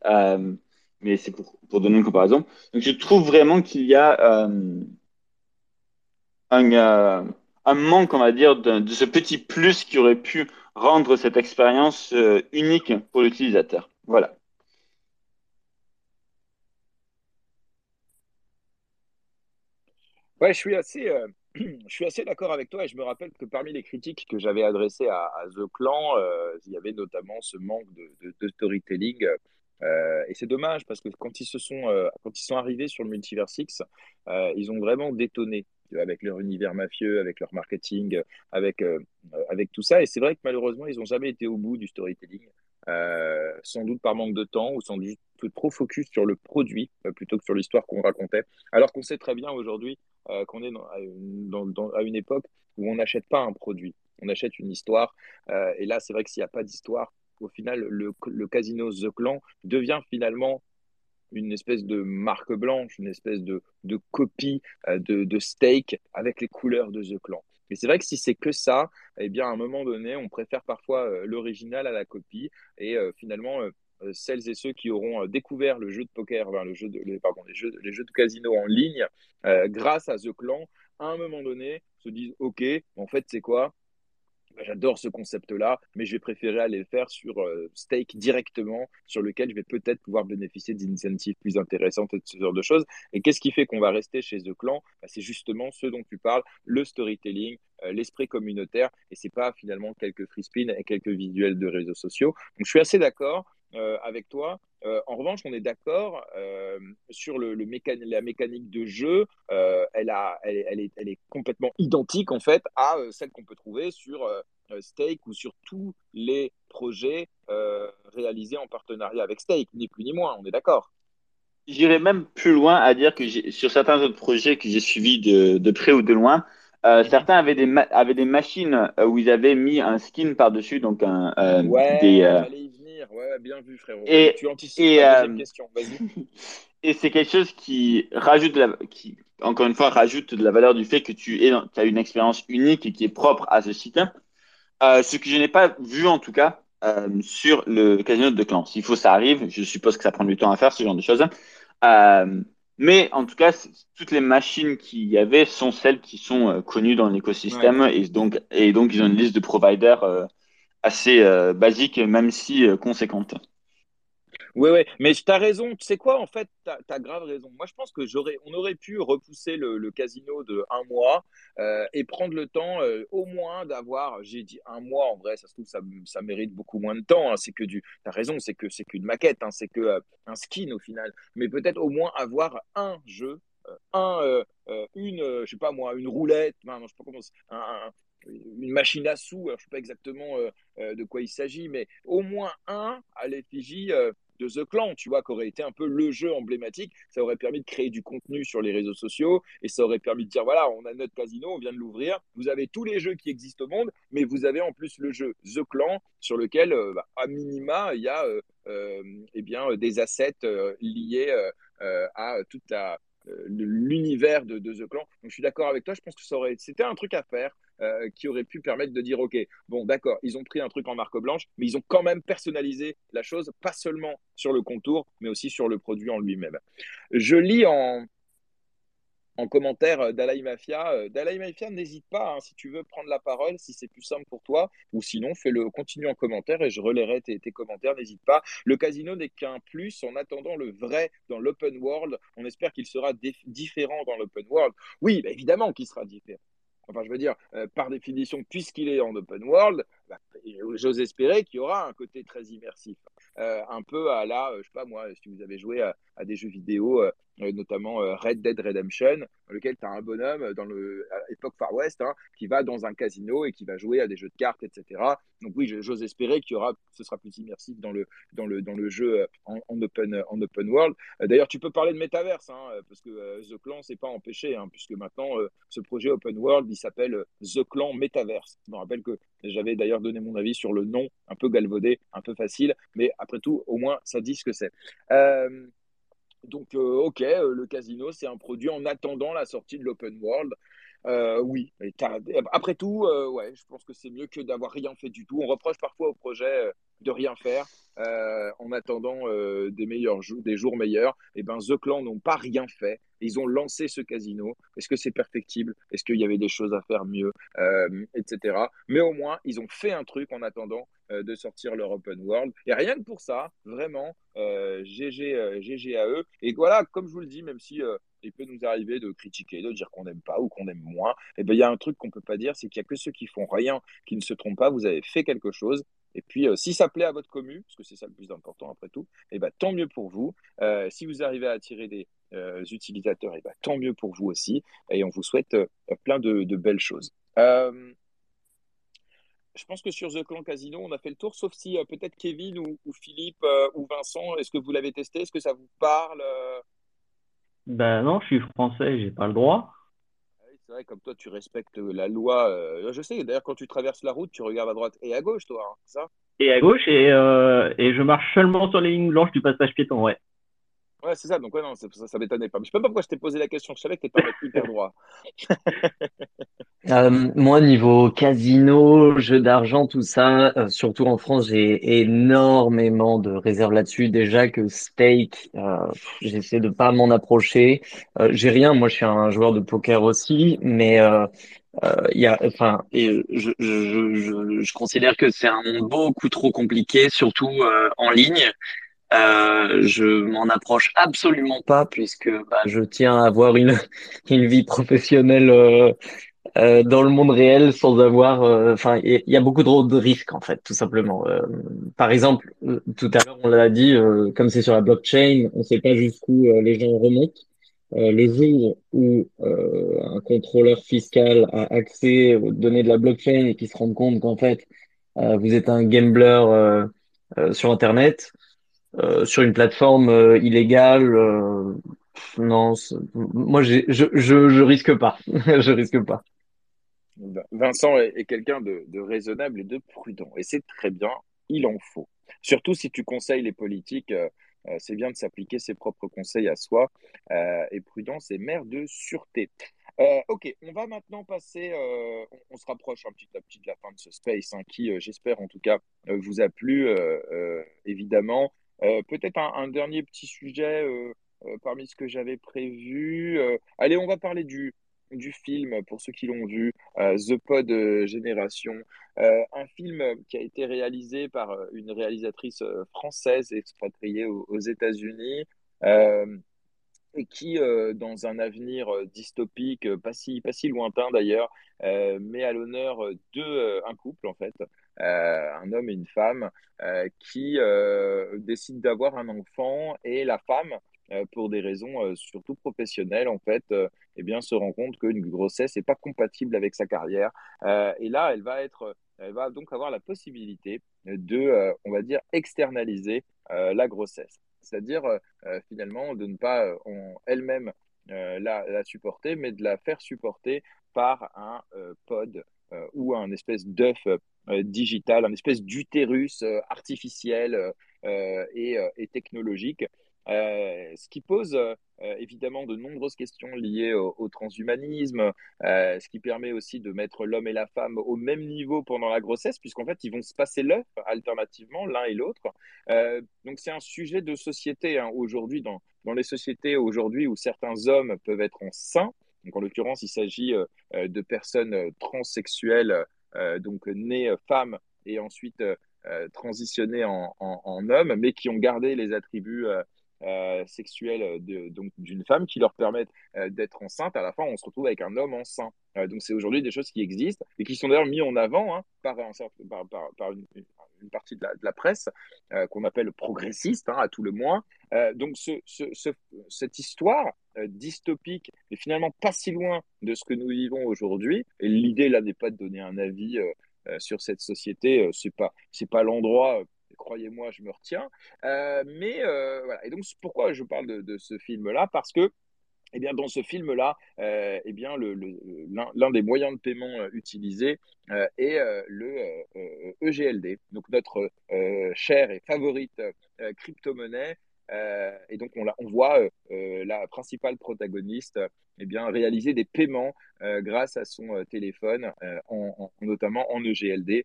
mais c'est pour, pour donner une comparaison. Donc, je trouve vraiment qu'il y a un, manque, on va dire, de, ce petit plus qui aurait pu rendre cette expérience euh, unique pour l'utilisateur. Voilà. Ouais, je suis assez, euh, assez d'accord avec toi et je me rappelle que parmi les critiques que j'avais adressées à, The Clan, euh, il y avait notamment ce manque de, storytelling. Et c'est dommage parce que quand ils se sont, quand ils sont arrivés sur le Multiverse X, ils ont vraiment détonné avec leur univers mafieux, avec leur marketing, avec, euh, euh, avec tout ça. Et c'est vrai que malheureusement, ils n'ont jamais été au bout du storytelling. Euh, sans doute par manque de temps ou sans doute trop focus sur le produit plutôt que sur l'histoire qu'on racontait. Alors qu'on sait très bien aujourd'hui qu'on est dans, à, une, époque où on n'achète pas un produit, on achète une histoire. Et là, c'est vrai que s'il n'y a pas d'histoire, au final, le, casino The Clan devient finalement une espèce de marque blanche, une espèce de, de copie euh, de, steak avec les couleurs de The Clan. Mais c'est vrai que si c'est que ça, eh bien, à un moment donné, on préfère parfois euh, l'original à la copie. Et euh, finalement, celles et ceux qui auront découvert le jeu de poker, le jeu de, les, pardon, les jeux, les jeux de casino en ligne, grâce à The Clan, à un moment donné, se disent OK, en fait, c'est quoi? J'adore ce concept-là, mais je vais préférer aller le faire sur euh, Stake directement, sur lequel je vais peut-être pouvoir bénéficier d'incentives plus intéressantes et de ce genre de choses. Et qu'est-ce qui fait qu'on va rester chez The Clan? Bah, C'est justement ce dont tu parles, le storytelling, euh, l'esprit communautaire, et c'est pas finalement quelques free spins et quelques visuels de réseaux sociaux. Donc je suis assez d'accord avec toi. Euh, en revanche, on est d'accord euh, sur le, le mécan la mécanique de jeu. Euh, elle, a, elle, elle, est, elle, est, complètement identique en fait à euh, celle qu'on peut trouver sur euh, Stake ou sur tous les projets euh, réalisés en partenariat avec Stake, ni plus ni moins. On est d'accord. J'irais même plus loin à dire que sur certains autres projets que j'ai suivis de, de, près ou de loin, euh, certains avaient des, avaient des machines où ils avaient mis un skin par-dessus, donc un, euh, ouais, des, Ouais, bien vu, frérot. Et, tu anticipes et, la euh, question. Vas-y. et c'est quelque chose qui rajoute, de la, qui, encore une fois, rajoute de la valeur du fait que tu, es as une expérience unique et qui est propre à ce site. Euh, ce que je n'ai pas vu, en tout cas, euh, sur le casino de clan. S'il faut, ça arrive. Je suppose que ça prend du temps à faire, ce genre de choses. Mais en tout cas, toutes les machines qu'il y avait sont celles qui sont connues dans l'écosystème ouais. et, donc, et donc ils ont une liste de providers assez euh, basique, même si euh, conséquente. Oui, oui, mais tu as raison. Tu sais quoi, en fait, tu as, grave raison. Moi, je pense que j'aurais, on aurait pu repousser le, casino de un mois euh, et prendre le temps au moins d'avoir, j'ai dit un mois, en vrai, ça se trouve, ça, ça mérite beaucoup moins de temps. Hein. C'est que du, tu as raison, c'est que c'est qu'une maquette, hein. c'est que un skin au final. Mais peut-être au moins avoir un jeu, un, une, je sais pas moi, une roulette, non je sais pas comment, un, un une machine à sous, alors je ne sais pas exactement euh, euh, de quoi il s'agit, mais au moins un à l'effigie euh, de The Clan, tu vois, qui aurait été un peu le jeu emblématique. Ça aurait permis de créer du contenu sur les réseaux sociaux et ça aurait permis de dire voilà, on a notre casino, on vient de l'ouvrir. Vous avez tous les jeux qui existent au monde, mais vous avez en plus le jeu The Clan sur lequel, bah, à minima, il y a eh bien, des assets liés à toute la l'univers de, The Clan. Donc je suis d'accord avec toi, je pense que ça aurait c'était un truc à faire euh, qui aurait pu permettre de dire ok, bon d'accord, ils ont pris un truc en marque blanche, mais ils ont quand même personnalisé la chose, pas seulement sur le contour, mais aussi sur le produit en lui-même. Je lis en, en commentaire euh, Dalai Mafia. Euh, Dalai Mafia, n'hésite pas hein, si tu veux prendre la parole, si c'est plus simple pour toi, ou sinon fais-le, continue en commentaire et je relayerai tes, commentaires. N'hésite pas. Le casino n'est qu'un plus en attendant le vrai dans l'open world. On espère qu'il sera différent dans l'open world. Oui, bah évidemment qu'il sera différent. Enfin, je veux dire, euh, par définition, puisqu'il est en open world, bah, j'ose espérer qu'il y aura un côté très immersif. Un peu à la, euh, je sais pas moi, si vous avez joué à, à des jeux vidéo, euh, notamment Red Dead Redemption, dans lequel tu as un bonhomme dans l'époque Far West hein, qui va dans un casino et qui va jouer à des jeux de cartes, etc. Donc oui, j'ose espérer qu'il y aura, ce sera plus immersif dans le, dans le, dans le jeu en, en open, en open world. D'ailleurs, tu peux parler de métaverse, hein, parce que The Clan, c'est pas empêché, hein, puisque maintenant, ce projet open world, il s'appelle The Clan Metaverse. Je me rappelle que j'avais d'ailleurs donné mon avis sur le nom, un peu galvaudé, un peu facile, mais après tout, au moins, ça dit ce que c'est. Euh, donc, euh, ok, euh, le casino, c'est un produit en attendant la sortie de l'open world. Euh, oui, après tout, ouais, je pense que c'est mieux que d'avoir rien fait du tout. On reproche parfois au projet de rien faire euh, en attendant des meilleurs jours, des jours meilleurs. Et eh ben, The Clan n'ont pas rien fait. Ils ont lancé ce casino. Est-ce que c'est perfectible? Est-ce qu'il y avait des choses à faire mieux, etc. Mais au moins, ils ont fait un truc en attendant de sortir leur open world. Et rien que pour ça, vraiment, GG, GG à eux. Et voilà, comme je vous le dis, même si il peut nous arriver de critiquer, de dire qu'on n'aime pas ou qu'on aime moins. Et ben il y a un truc qu'on peut pas dire, c'est qu'il y a que ceux qui font rien, qui ne se trompent pas. Vous avez fait quelque chose. Et puis, euh, si ça plaît à votre commu, parce que c'est ça le plus important après tout, et ben, tant mieux pour vous. Euh, si vous arrivez à attirer des euh, utilisateurs, et ben, tant mieux pour vous aussi. Et on vous souhaite plein de, de, belles choses. je pense que sur The Clan Casino, on a fait le tour, sauf si peut-être Kevin ou, ou Philippe ou Vincent, est-ce que vous l'avez testé? Est-ce que ça vous parle ben non, je suis français, j'ai pas le droit. Comme toi, tu respectes la loi. Euh, je sais, d'ailleurs, quand tu traverses la route, tu regardes à droite et à gauche, toi, hein, ça? Et à gauche, et, euh, et je marche seulement sur les lignes blanches du passage piéton, ouais. Ouais, c'est ça. Donc, ouais, non, ça, ça m'étonnait pas. Mais je sais pas pourquoi je t'ai posé la question. Je savais que tu étais hyper droit. euh, moi, niveau casino, jeux d'argent, tout ça, euh, surtout en France, j'ai énormément de réserves là-dessus. Déjà que steak, euh, j'essaie de pas m'en approcher. Euh, j'ai rien. Moi, je suis un joueur de poker aussi, mais il y a, enfin, et je, je, je, je, considère que c'est un monde beaucoup trop compliqué, surtout en ligne. Euh, je m'en approche absolument pas puisque bah, je tiens à avoir une, une vie professionnelle euh, euh, dans le monde réel sans avoir. euh, Enfin, il y, a beaucoup trop de risques en fait, tout simplement. Euh, par exemple, tout à l'heure on l'a dit, comme c'est sur la blockchain, on ne sait pas jusqu'où les gens remontent. les jours où un contrôleur fiscal a accès aux données de la blockchain et qui se rend compte qu'en fait vous êtes un gambler sur Internet, euh, sur une plateforme euh, illégale. Euh, non, moi je, je, risque pas, je risque pas. Vincent est, quelqu'un de, raisonnable et de prudent, et c'est très bien, il en faut. Surtout si tu conseilles les politiques, c'est bien de s'appliquer ses propres conseils à soi. et prudence est mère de sûreté. Ok, on va maintenant passer, on, se rapproche un petit à petit de la fin de ce space, hein, qui, j'espère en tout cas, vous a plu, évidemment. Euh, peut-être un, dernier petit sujet euh, euh, parmi ce que j'avais prévu. allez, on va parler du, du film pour ceux qui l'ont vu, The Pod Génération, un film qui a été réalisé par une réalisatrice française expatriée aux, États-Unis et qui, dans un avenir dystopique, pas si, pas si lointain d'ailleurs, met à l'honneur un couple en fait, un homme et une femme euh, qui euh, décident d'avoir un enfant et la femme pour des raisons surtout professionnelles, en fait, eh bien, se rend compte qu'une grossesse n'est pas compatible avec sa carrière. et là, elle va être, elle va donc avoir la possibilité de, on va dire, externaliser la grossesse. C'est-à-dire, finalement, de ne pas elle-même la, supporter, mais de la faire supporter par un pod ou un espèce d'œuf euh, digital, un espèce d'utérus euh, artificiel euh, et, technologique. ce qui pose évidemment de nombreuses questions liées au, transhumanisme, ce qui permet aussi de mettre l'homme et la femme au même niveau pendant la grossesse, puisqu'en fait, ils vont se passer l'œuf alternativement, l'un et l'autre. donc, c'est un sujet de société hein, aujourd'hui, dans, dans les sociétés aujourd'hui où certains hommes peuvent être enceints. Donc, en l'occurrence, il s'agit de personnes transsexuelles euh, donc nés euh, femmes et ensuite euh, transitionnés en, en, hommes, mais qui ont gardé les attributs sexuels donc d'une femme qui leur permettent d'être enceinte. À la fin, on se retrouve avec un homme enceint. donc, c'est aujourd'hui des choses qui existent et qui sont d'ailleurs mis en avant hein, par, par, par, par une, une, partie de la, presse qu'on appelle progressiste, hein, à tout le moins. donc, ce, ce, cette histoire euh, dystopique, mais finalement pas si loin de ce que nous vivons aujourd'hui. Et l'idée là n'est pas de donner un avis euh, euh, sur cette société, c'est pas c'est pas l'endroit. Croyez-moi, je me retiens. mais voilà. Et donc pourquoi je parle de, ce film-là Parce que eh bien, dans ce film-là, eh bien, l'un, des moyens de paiement utilisés est le EGLD, e donc notre chère et favorite crypto-monnaie euh, et donc, on, on voit euh, euh, la principale protagoniste eh bien, réaliser des paiements grâce à son téléphone, en, notamment en EGLD.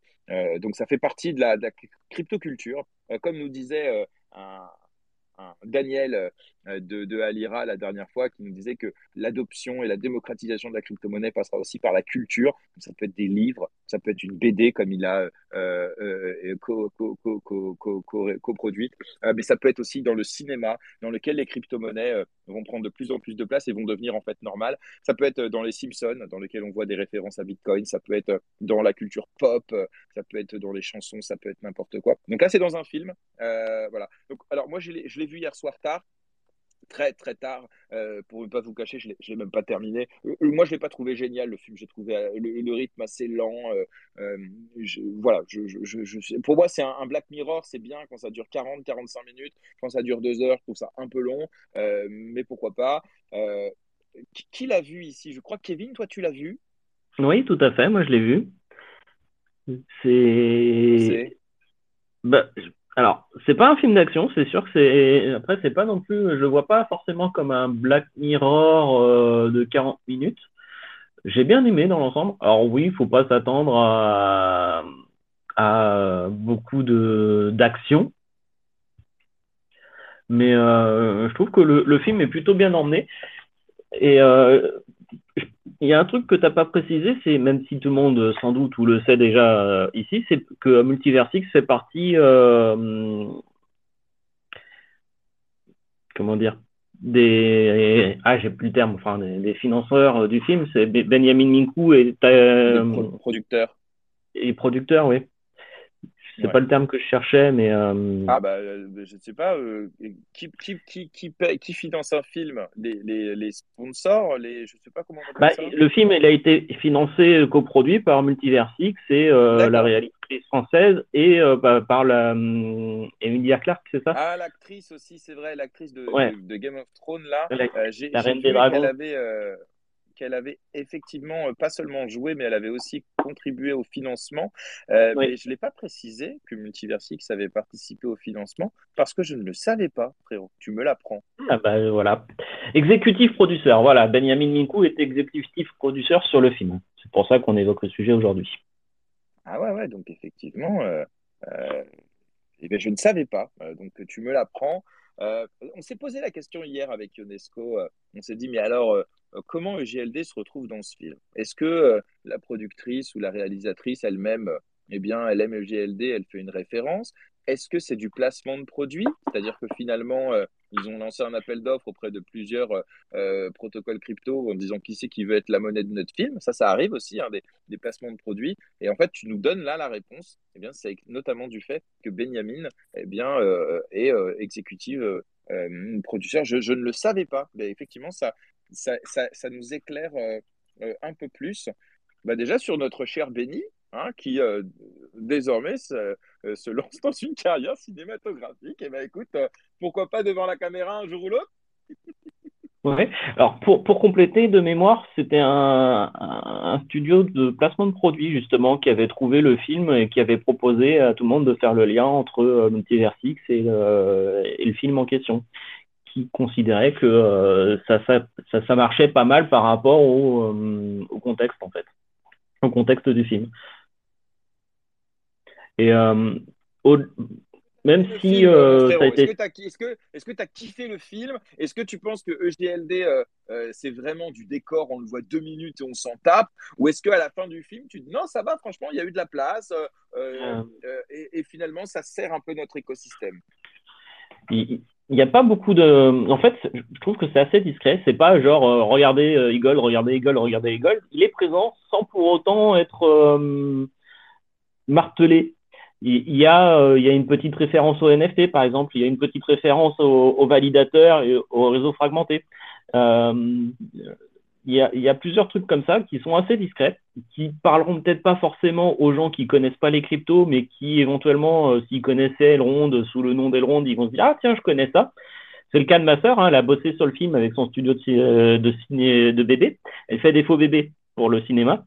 donc, ça fait partie de la, de la cryptoculture. comme nous disait un, Daniel de, de Alira la dernière fois qui nous disait que l'adoption et la démocratisation de la crypto-monnaie passera aussi par la culture. Ça peut être des livres, ça peut être une BD comme il a coproduite, mais ça peut être aussi dans le cinéma, dans lequel les crypto-monnaies vont prendre de plus en plus de place et vont devenir en fait normales. Ça peut être dans les Simpsons, dans lesquels on voit des références à Bitcoin, ça peut être dans la culture pop, ça peut être dans les chansons, ça peut être n'importe quoi. Donc là, c'est dans un film. voilà. Donc, alors moi, je l'ai vu hier soir tard très très tard. Euh, pour ne pas vous cacher, je ne l'ai même pas terminé. Euh, euh, moi, je ne l'ai pas trouvé génial, le film. J'ai trouvé le, rythme assez lent. voilà, je, pour moi, c'est un, Black Mirror. C'est bien quand ça dure 40-45 minutes. Quand ça dure 2 heures, je trouve ça un peu long. mais pourquoi pas Qui, l'a vu ici? Je crois que Kevin, toi, tu l'as vu Oui, tout à fait. Moi, je l'ai vu. C'est. Bah, alors, c'est pas un film d'action, c'est sûr que c'est. Après, c'est pas non plus. Je le vois pas forcément comme un Black Mirror euh, de 40 minutes. J'ai bien aimé dans l'ensemble. Alors oui, il faut pas s'attendre à, beaucoup d'action, mais euh, je trouve que le, le, film est plutôt bien emmené. Et euh, il y a un truc que tu n'as pas précisé, c'est même si tout le monde sans doute ou le sait déjà euh, ici, c'est que Multiversix fait partie, euh, comment dire, des ah j'ai plus le terme, enfin des, financeurs du film, c'est Benjamin Minkou et euh, producteur et producteur, oui. C'est pas le terme que je cherchais, mais. Euh, ah, bah, euh, je ne sais pas. Euh, qui, qui, qui, qui, qui, finance un film? Les, les, les, sponsors les, Je ne sais pas comment on bah, ça. Le film, il a été financé, coproduit par Multiversix et la réalisatrice française et bah, par la, Emilia Clarke, c'est ça? Ah, l'actrice aussi, c'est vrai, l'actrice de, de, Game of Thrones, là. La, la Reine des Dragons. Elle avait qu'elle avait effectivement euh, pas seulement joué, mais elle avait aussi contribué au financement. Euh, mais je ne l'ai pas précisé que Multiversix avait participé au financement parce que je ne le savais pas, frérot. Tu me l'apprends. Ah bah euh, voilà. Exécutif producteur, voilà. Benjamin Minkou est exécutif producteur sur le film. C'est pour ça qu'on évoque le sujet aujourd'hui. Ah ouais, ouais, donc effectivement, eh bien, je ne savais pas. donc tu me l'apprends. Euh, on s'est posé la question hier avec UNESCO. Euh, on s'est dit, mais alors, euh, comment EGLD se retrouve dans ce film? Est-ce que la productrice ou la réalisatrice elle-même, eh bien, elle aime EGLD, elle fait une référence? Est-ce que c'est du placement de produit? C'est-à-dire que finalement, ils ont lancé un appel d'offres auprès de plusieurs euh, protocoles crypto en disant qui c'est qui veut être la monnaie de notre film. Ça, ça arrive aussi, hein, des, placements de produits. Et en fait, tu nous donnes là la réponse. Eh bien, c'est notamment du fait que Benjamin eh bien, euh, est euh, exécutive producteur. Je, je, ne le savais pas. Effectivement, ça, ça, ça, ça nous éclaire un peu plus. Bah déjà sur notre cher Benny, Hein, qui euh, désormais euh, se, lance dans une carrière cinématographique. Et eh ben écoute, euh, pourquoi pas devant la caméra un jour ou l'autre? Ouais. Alors pour, pour compléter de mémoire, c'était un, studio de placement de produits justement qui avait trouvé le film et qui avait proposé à tout le monde de faire le lien entre Multiversix et, et le film en question, qui considérait que ça, ça, ça, ça, marchait pas mal par rapport au, au contexte en fait, au contexte du film. Et euh, même si euh, été... Est-ce que tu as, kiffé le film? Est-ce que tu penses que EGLD, euh, c'est vraiment du décor, on le voit deux minutes et on s'en tape? Ou est-ce qu'à la fin du film, tu dis non, ça va, franchement, il y a eu de la place et, finalement, ça sert un peu notre écosystème? Il n'y a pas beaucoup de. En fait, je trouve que c'est assez discret. C'est pas genre regardez Eagle, regardez Eagle, regardez Eagle. Il est présent sans pour autant être martelé il y, a, euh, il y a une petite référence au NFT, par exemple, il y a une petite référence au, au validateur et au réseau fragmenté. Euh, il, y a, il y a plusieurs trucs comme ça qui sont assez discrets, qui parleront peut-être pas forcément aux gens qui connaissent pas les cryptos, mais qui éventuellement, euh, s'ils connaissaient Elrond sous le nom d'Elrond, ils vont se dire ah tiens je connais ça. C'est le cas de ma sœur, hein, elle a bossé sur le film avec son studio de, euh, de, ciné, de bébé. Elle fait des faux bébés pour le cinéma.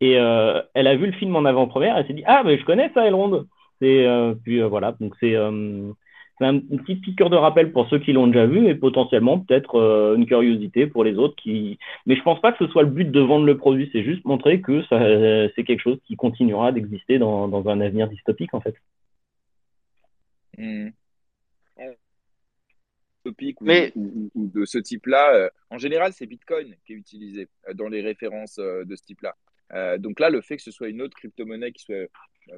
Et euh, elle a vu le film en avant-première, elle s'est dit Ah, mais je connais ça, Elrond. Et euh, puis euh, voilà, donc c'est une petite piqûre de rappel pour ceux qui l'ont déjà vu et potentiellement peut-être une curiosité pour les autres qui. Mais je pense pas que ce soit le but de vendre le produit, c'est juste montrer que c'est quelque chose qui continuera d'exister dans, dans, un avenir dystopique en fait. Mmh. ou, Mais- ou- ou- ou de ce type-là, euh, en général, c'est Bitcoin qui est utilisé euh, dans les références euh, de ce type-là. Euh, donc là, le fait que ce soit une autre crypto-monnaie qui soit euh,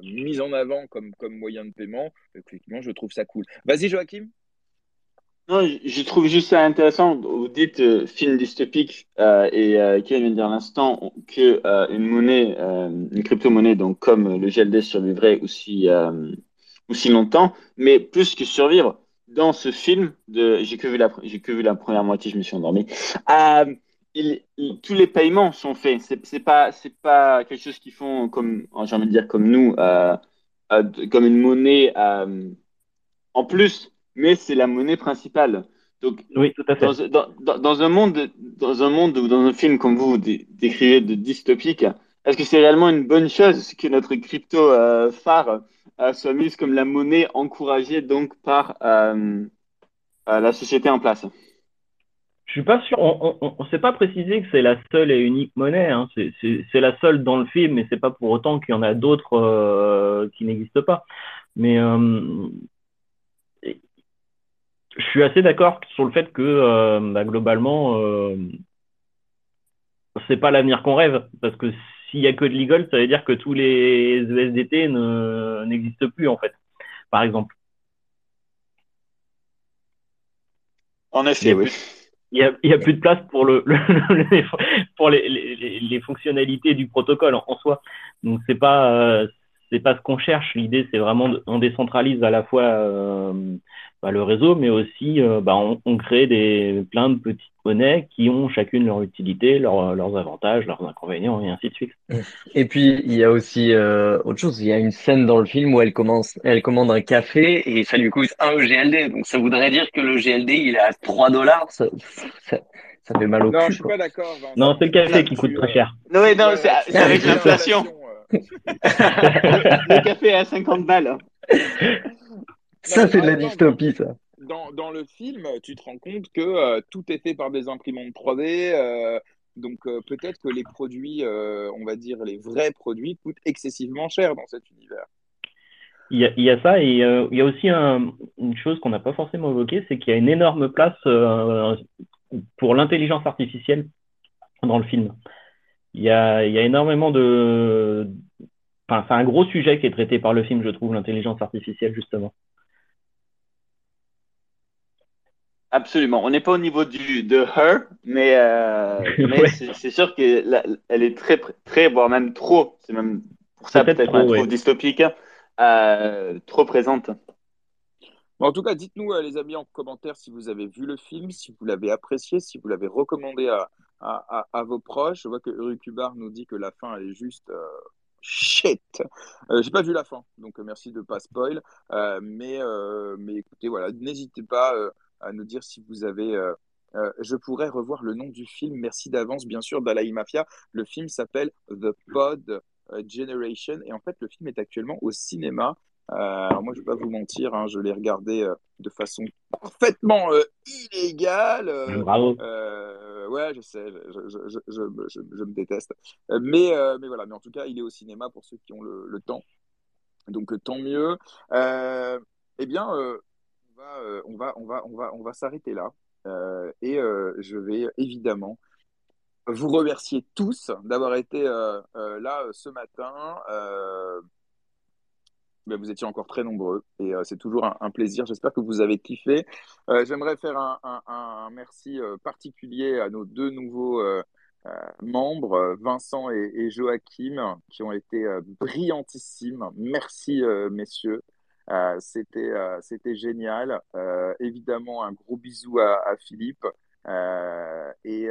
mise en avant comme, moyen de paiement, effectivement, je trouve ça cool. Vas-y, Joachim. Non, je- trouve juste ça intéressant. Vous dites euh, film dystopique et euh, Kevin vient de dire l'instant que une monnaie, une crypto-monnaie, donc comme le GLD survivrait aussi aussi longtemps, mais plus que survivre dans ce film j'ai que vu la première moitié, je me suis endormi. Il- il- tous les paiements sont faits. C'est c'est pas c'est pas quelque chose qu'ils font comme j'ai envie de dire comme nous, euh, euh, comme une monnaie euh, en plus mais c'est la monnaie principale. Donc, Oui, tout à fait. dans, dans, dans, dans un monde, dans un monde ou dans un film comme vous dé- décrivez de dystopique, est-ce que c'est réellement une bonne chose que notre crypto phare soit mise comme la monnaie encouragée donc par la société en place? Je suis pas sûr. On, on s'est pas précisé que c'est la seule et unique monnaie. Hein. C'est, la seule dans le film, mais c'est pas pour autant qu'il y en a d'autres euh, qui n'existent pas. Mais euh, je suis assez d'accord sur le fait que euh, bah, globalement, euh, c'est pas l'avenir qu'on rêve, parce que s'il y a que de l'Eagle, ça veut dire que tous les ESDT ne, n'existent plus en fait. Par exemple. En effet, oui. plus- Il y a, il y a plus de place pour le, le- le- pour les, les, les fonctionnalités du protocole en, en soi. Donc c'est pas euh, c'est pas ce qu'on cherche. L'idée c'est vraiment de- on décentralise à la fois euh, bah, le réseau, mais aussi euh, bah, on, on crée des plein de petites monnaies qui ont chacune leur utilité, leur- leurs avantages, leurs inconvénients et ainsi de suite. Et puis, il y a aussi euh, autre chose. Il y a une scène dans le film où elle commence, elle commande un café et ça lui coûte un EGLD. Donc, ça voudrait dire que le GLD, il est à 3 dollars. Ça, ça, ça fait mal au Non, je cul, suis quoi. pas d'accord. Non, c'est le café qui coûte très cher. Non, mais non, c'est avec l'inflation. Le café est à 50 balles. Ça, c'est de la dystopie, ça. dans, dans le film, tu te rends compte que euh, tout est fait par des imprimantes 3D. euh, donc euh, peut-être que les produits, euh, on va dire les vrais produits, coûtent excessivement cher dans cet univers. Il y a, il y a ça et euh, il y a aussi un- une chose qu'on n'a pas forcément évoquée, c'est qu'il y a une énorme place euh, pour l'intelligence artificielle dans le film. Il y a, il y a énormément de... Enfin, c'est un gros sujet qui est traité par le film, je trouve, l'intelligence artificielle, justement. Absolument. On n'est pas au niveau du, de Her, mais, euh, mais Ouais. c'est sûr qu'elle est très, très, voire même trop, c'est même pour ça Peut-être qu'on la trouve ouais. dystopique, euh, trop présente. En tout cas, dites-nous, euh, les amis, en commentaire si vous avez vu le film, si vous l'avez apprécié, si vous l'avez recommandé à, à, vos proches. Je vois que Eurucubar nous dit que la fin, est juste euh, shit. Euh, J'ai pas vu la fin, donc euh, merci de pas spoil. Euh, mais, euh, mais écoutez, voilà, n'hésitez pas à nous dire si vous avez. je pourrais revoir le nom du film. Merci d'avance, bien sûr, Dalai Mafia. Le film s'appelle The Pod Generation et en fait, le film est actuellement au cinéma. Euh, alors moi, je vais pas vous mentir, hein, je l'ai regardé euh, de façon parfaitement euh, illégale. euh, Bravo. euh, ouais, je sais, je, je, je, je, je, je me déteste. Euh, mais, euh, mais voilà, mais en tout cas, il est au cinéma pour ceux qui ont le, le temps. Donc euh, tant mieux. Euh, eh bien, euh, on va, euh, on va, on va, on va, on va s'arrêter là. Euh, et euh, je vais évidemment vous remercier tous d'avoir été euh, euh, là euh, ce matin. Ben, vous étiez encore très nombreux et euh, c'est toujours un, plaisir. J'espère que vous avez kiffé. Euh, J'aimerais faire un, merci euh, particulier à nos deux nouveaux membres, Vincent et, Joachim, qui ont été brillantissimes. Merci, messieurs. C'était c'était génial. Évidemment, un gros bisou à, Philippe et,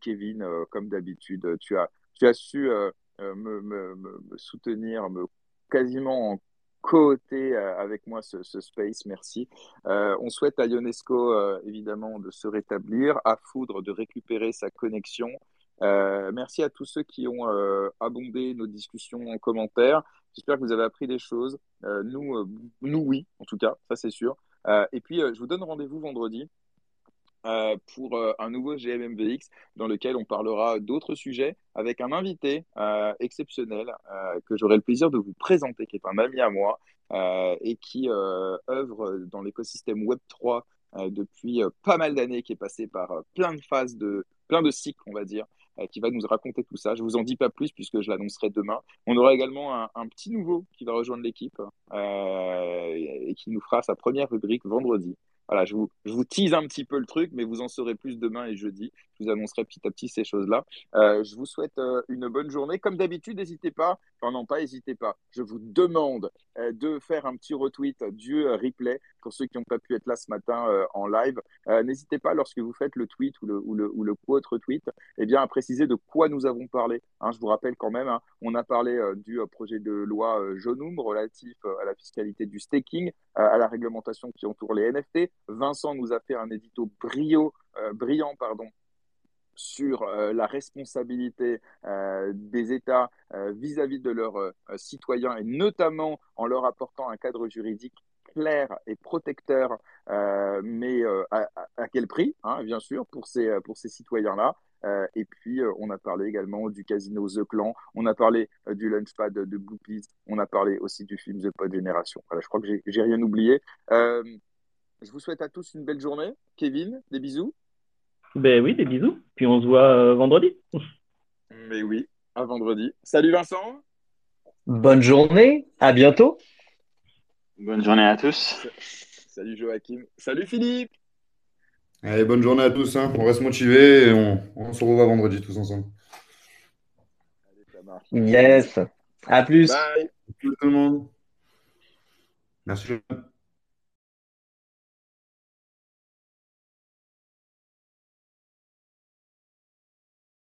Kevin, comme d'habitude. Tu as, tu as su me soutenir, me quasiment en co-auter euh, avec moi ce, ce space. Merci. Euh, on souhaite à Ionesco, euh, évidemment, de se rétablir, à Foudre de récupérer sa connexion. Euh, merci à tous ceux qui ont euh, abondé nos discussions en commentaire. J'espère que vous avez appris des choses. Euh, nous, nous, oui, en tout cas, ça c'est sûr. Et puis, je vous donne rendez-vous vendredi euh, pour euh, un nouveau GMMVX dans lequel on parlera d'autres sujets avec un invité euh, exceptionnel que j'aurai le plaisir de vous présenter, qui est un ami à moi et qui œuvre dans l'écosystème Web3 depuis pas mal d'années, qui est passé par plein de phases de plein de cycles, on va dire, qui va nous raconter tout ça. Je vous en dis pas plus puisque je l'annoncerai demain. On aura également un petit nouveau qui va rejoindre l'équipe et qui nous fera sa première rubrique vendredi. Voilà, je vous, je vous tease un petit peu le truc, mais vous en saurez plus demain et jeudi. Je vous annoncerai petit à petit ces choses-là. Euh, je vous souhaite euh, une bonne journée. Comme d'habitude, n'hésitez pas, enfin non pas, n'hésitez pas. Je vous demande euh, de faire un petit retweet du replay pour ceux qui n'ont pas pu être là ce matin en live. n'hésitez pas lorsque vous faites le tweet ou le, ou le, ou le quote retweet, eh bien à préciser de quoi nous avons parlé. Hein, je vous rappelle quand même, hein, on a parlé du projet de loi Jonum relatif à la fiscalité du staking, à la réglementation qui entoure les NFT. Vincent nous a fait un édito brio, brillant pardon, sur euh, la responsabilité euh, des États euh, vis-à-vis de leurs citoyens et notamment en leur apportant un cadre juridique clair et protecteur, mais à, quel prix, hein, bien sûr, pour ces, pour ces citoyens-là. et puis, on a parlé également du casino The Clan, on a parlé du Lunchpad de Boopies, on a parlé aussi du film The Pod Génération. Voilà, je crois que j'ai rien oublié. Je vous souhaite à tous une belle journée. Kevin, des bisous. Ben oui, des bisous. Puis on se voit euh, vendredi. Mais oui, à vendredi. Salut Vincent. Bonne journée, à bientôt. Bonne journée à tous. Salut Joachim. Salut Philippe. Allez, bonne journée à tous. Hein. On reste motivés et on, se revoit vendredi tous ensemble. Allez, ça marche. Yes. À plus. Bye. tout le monde. Merci.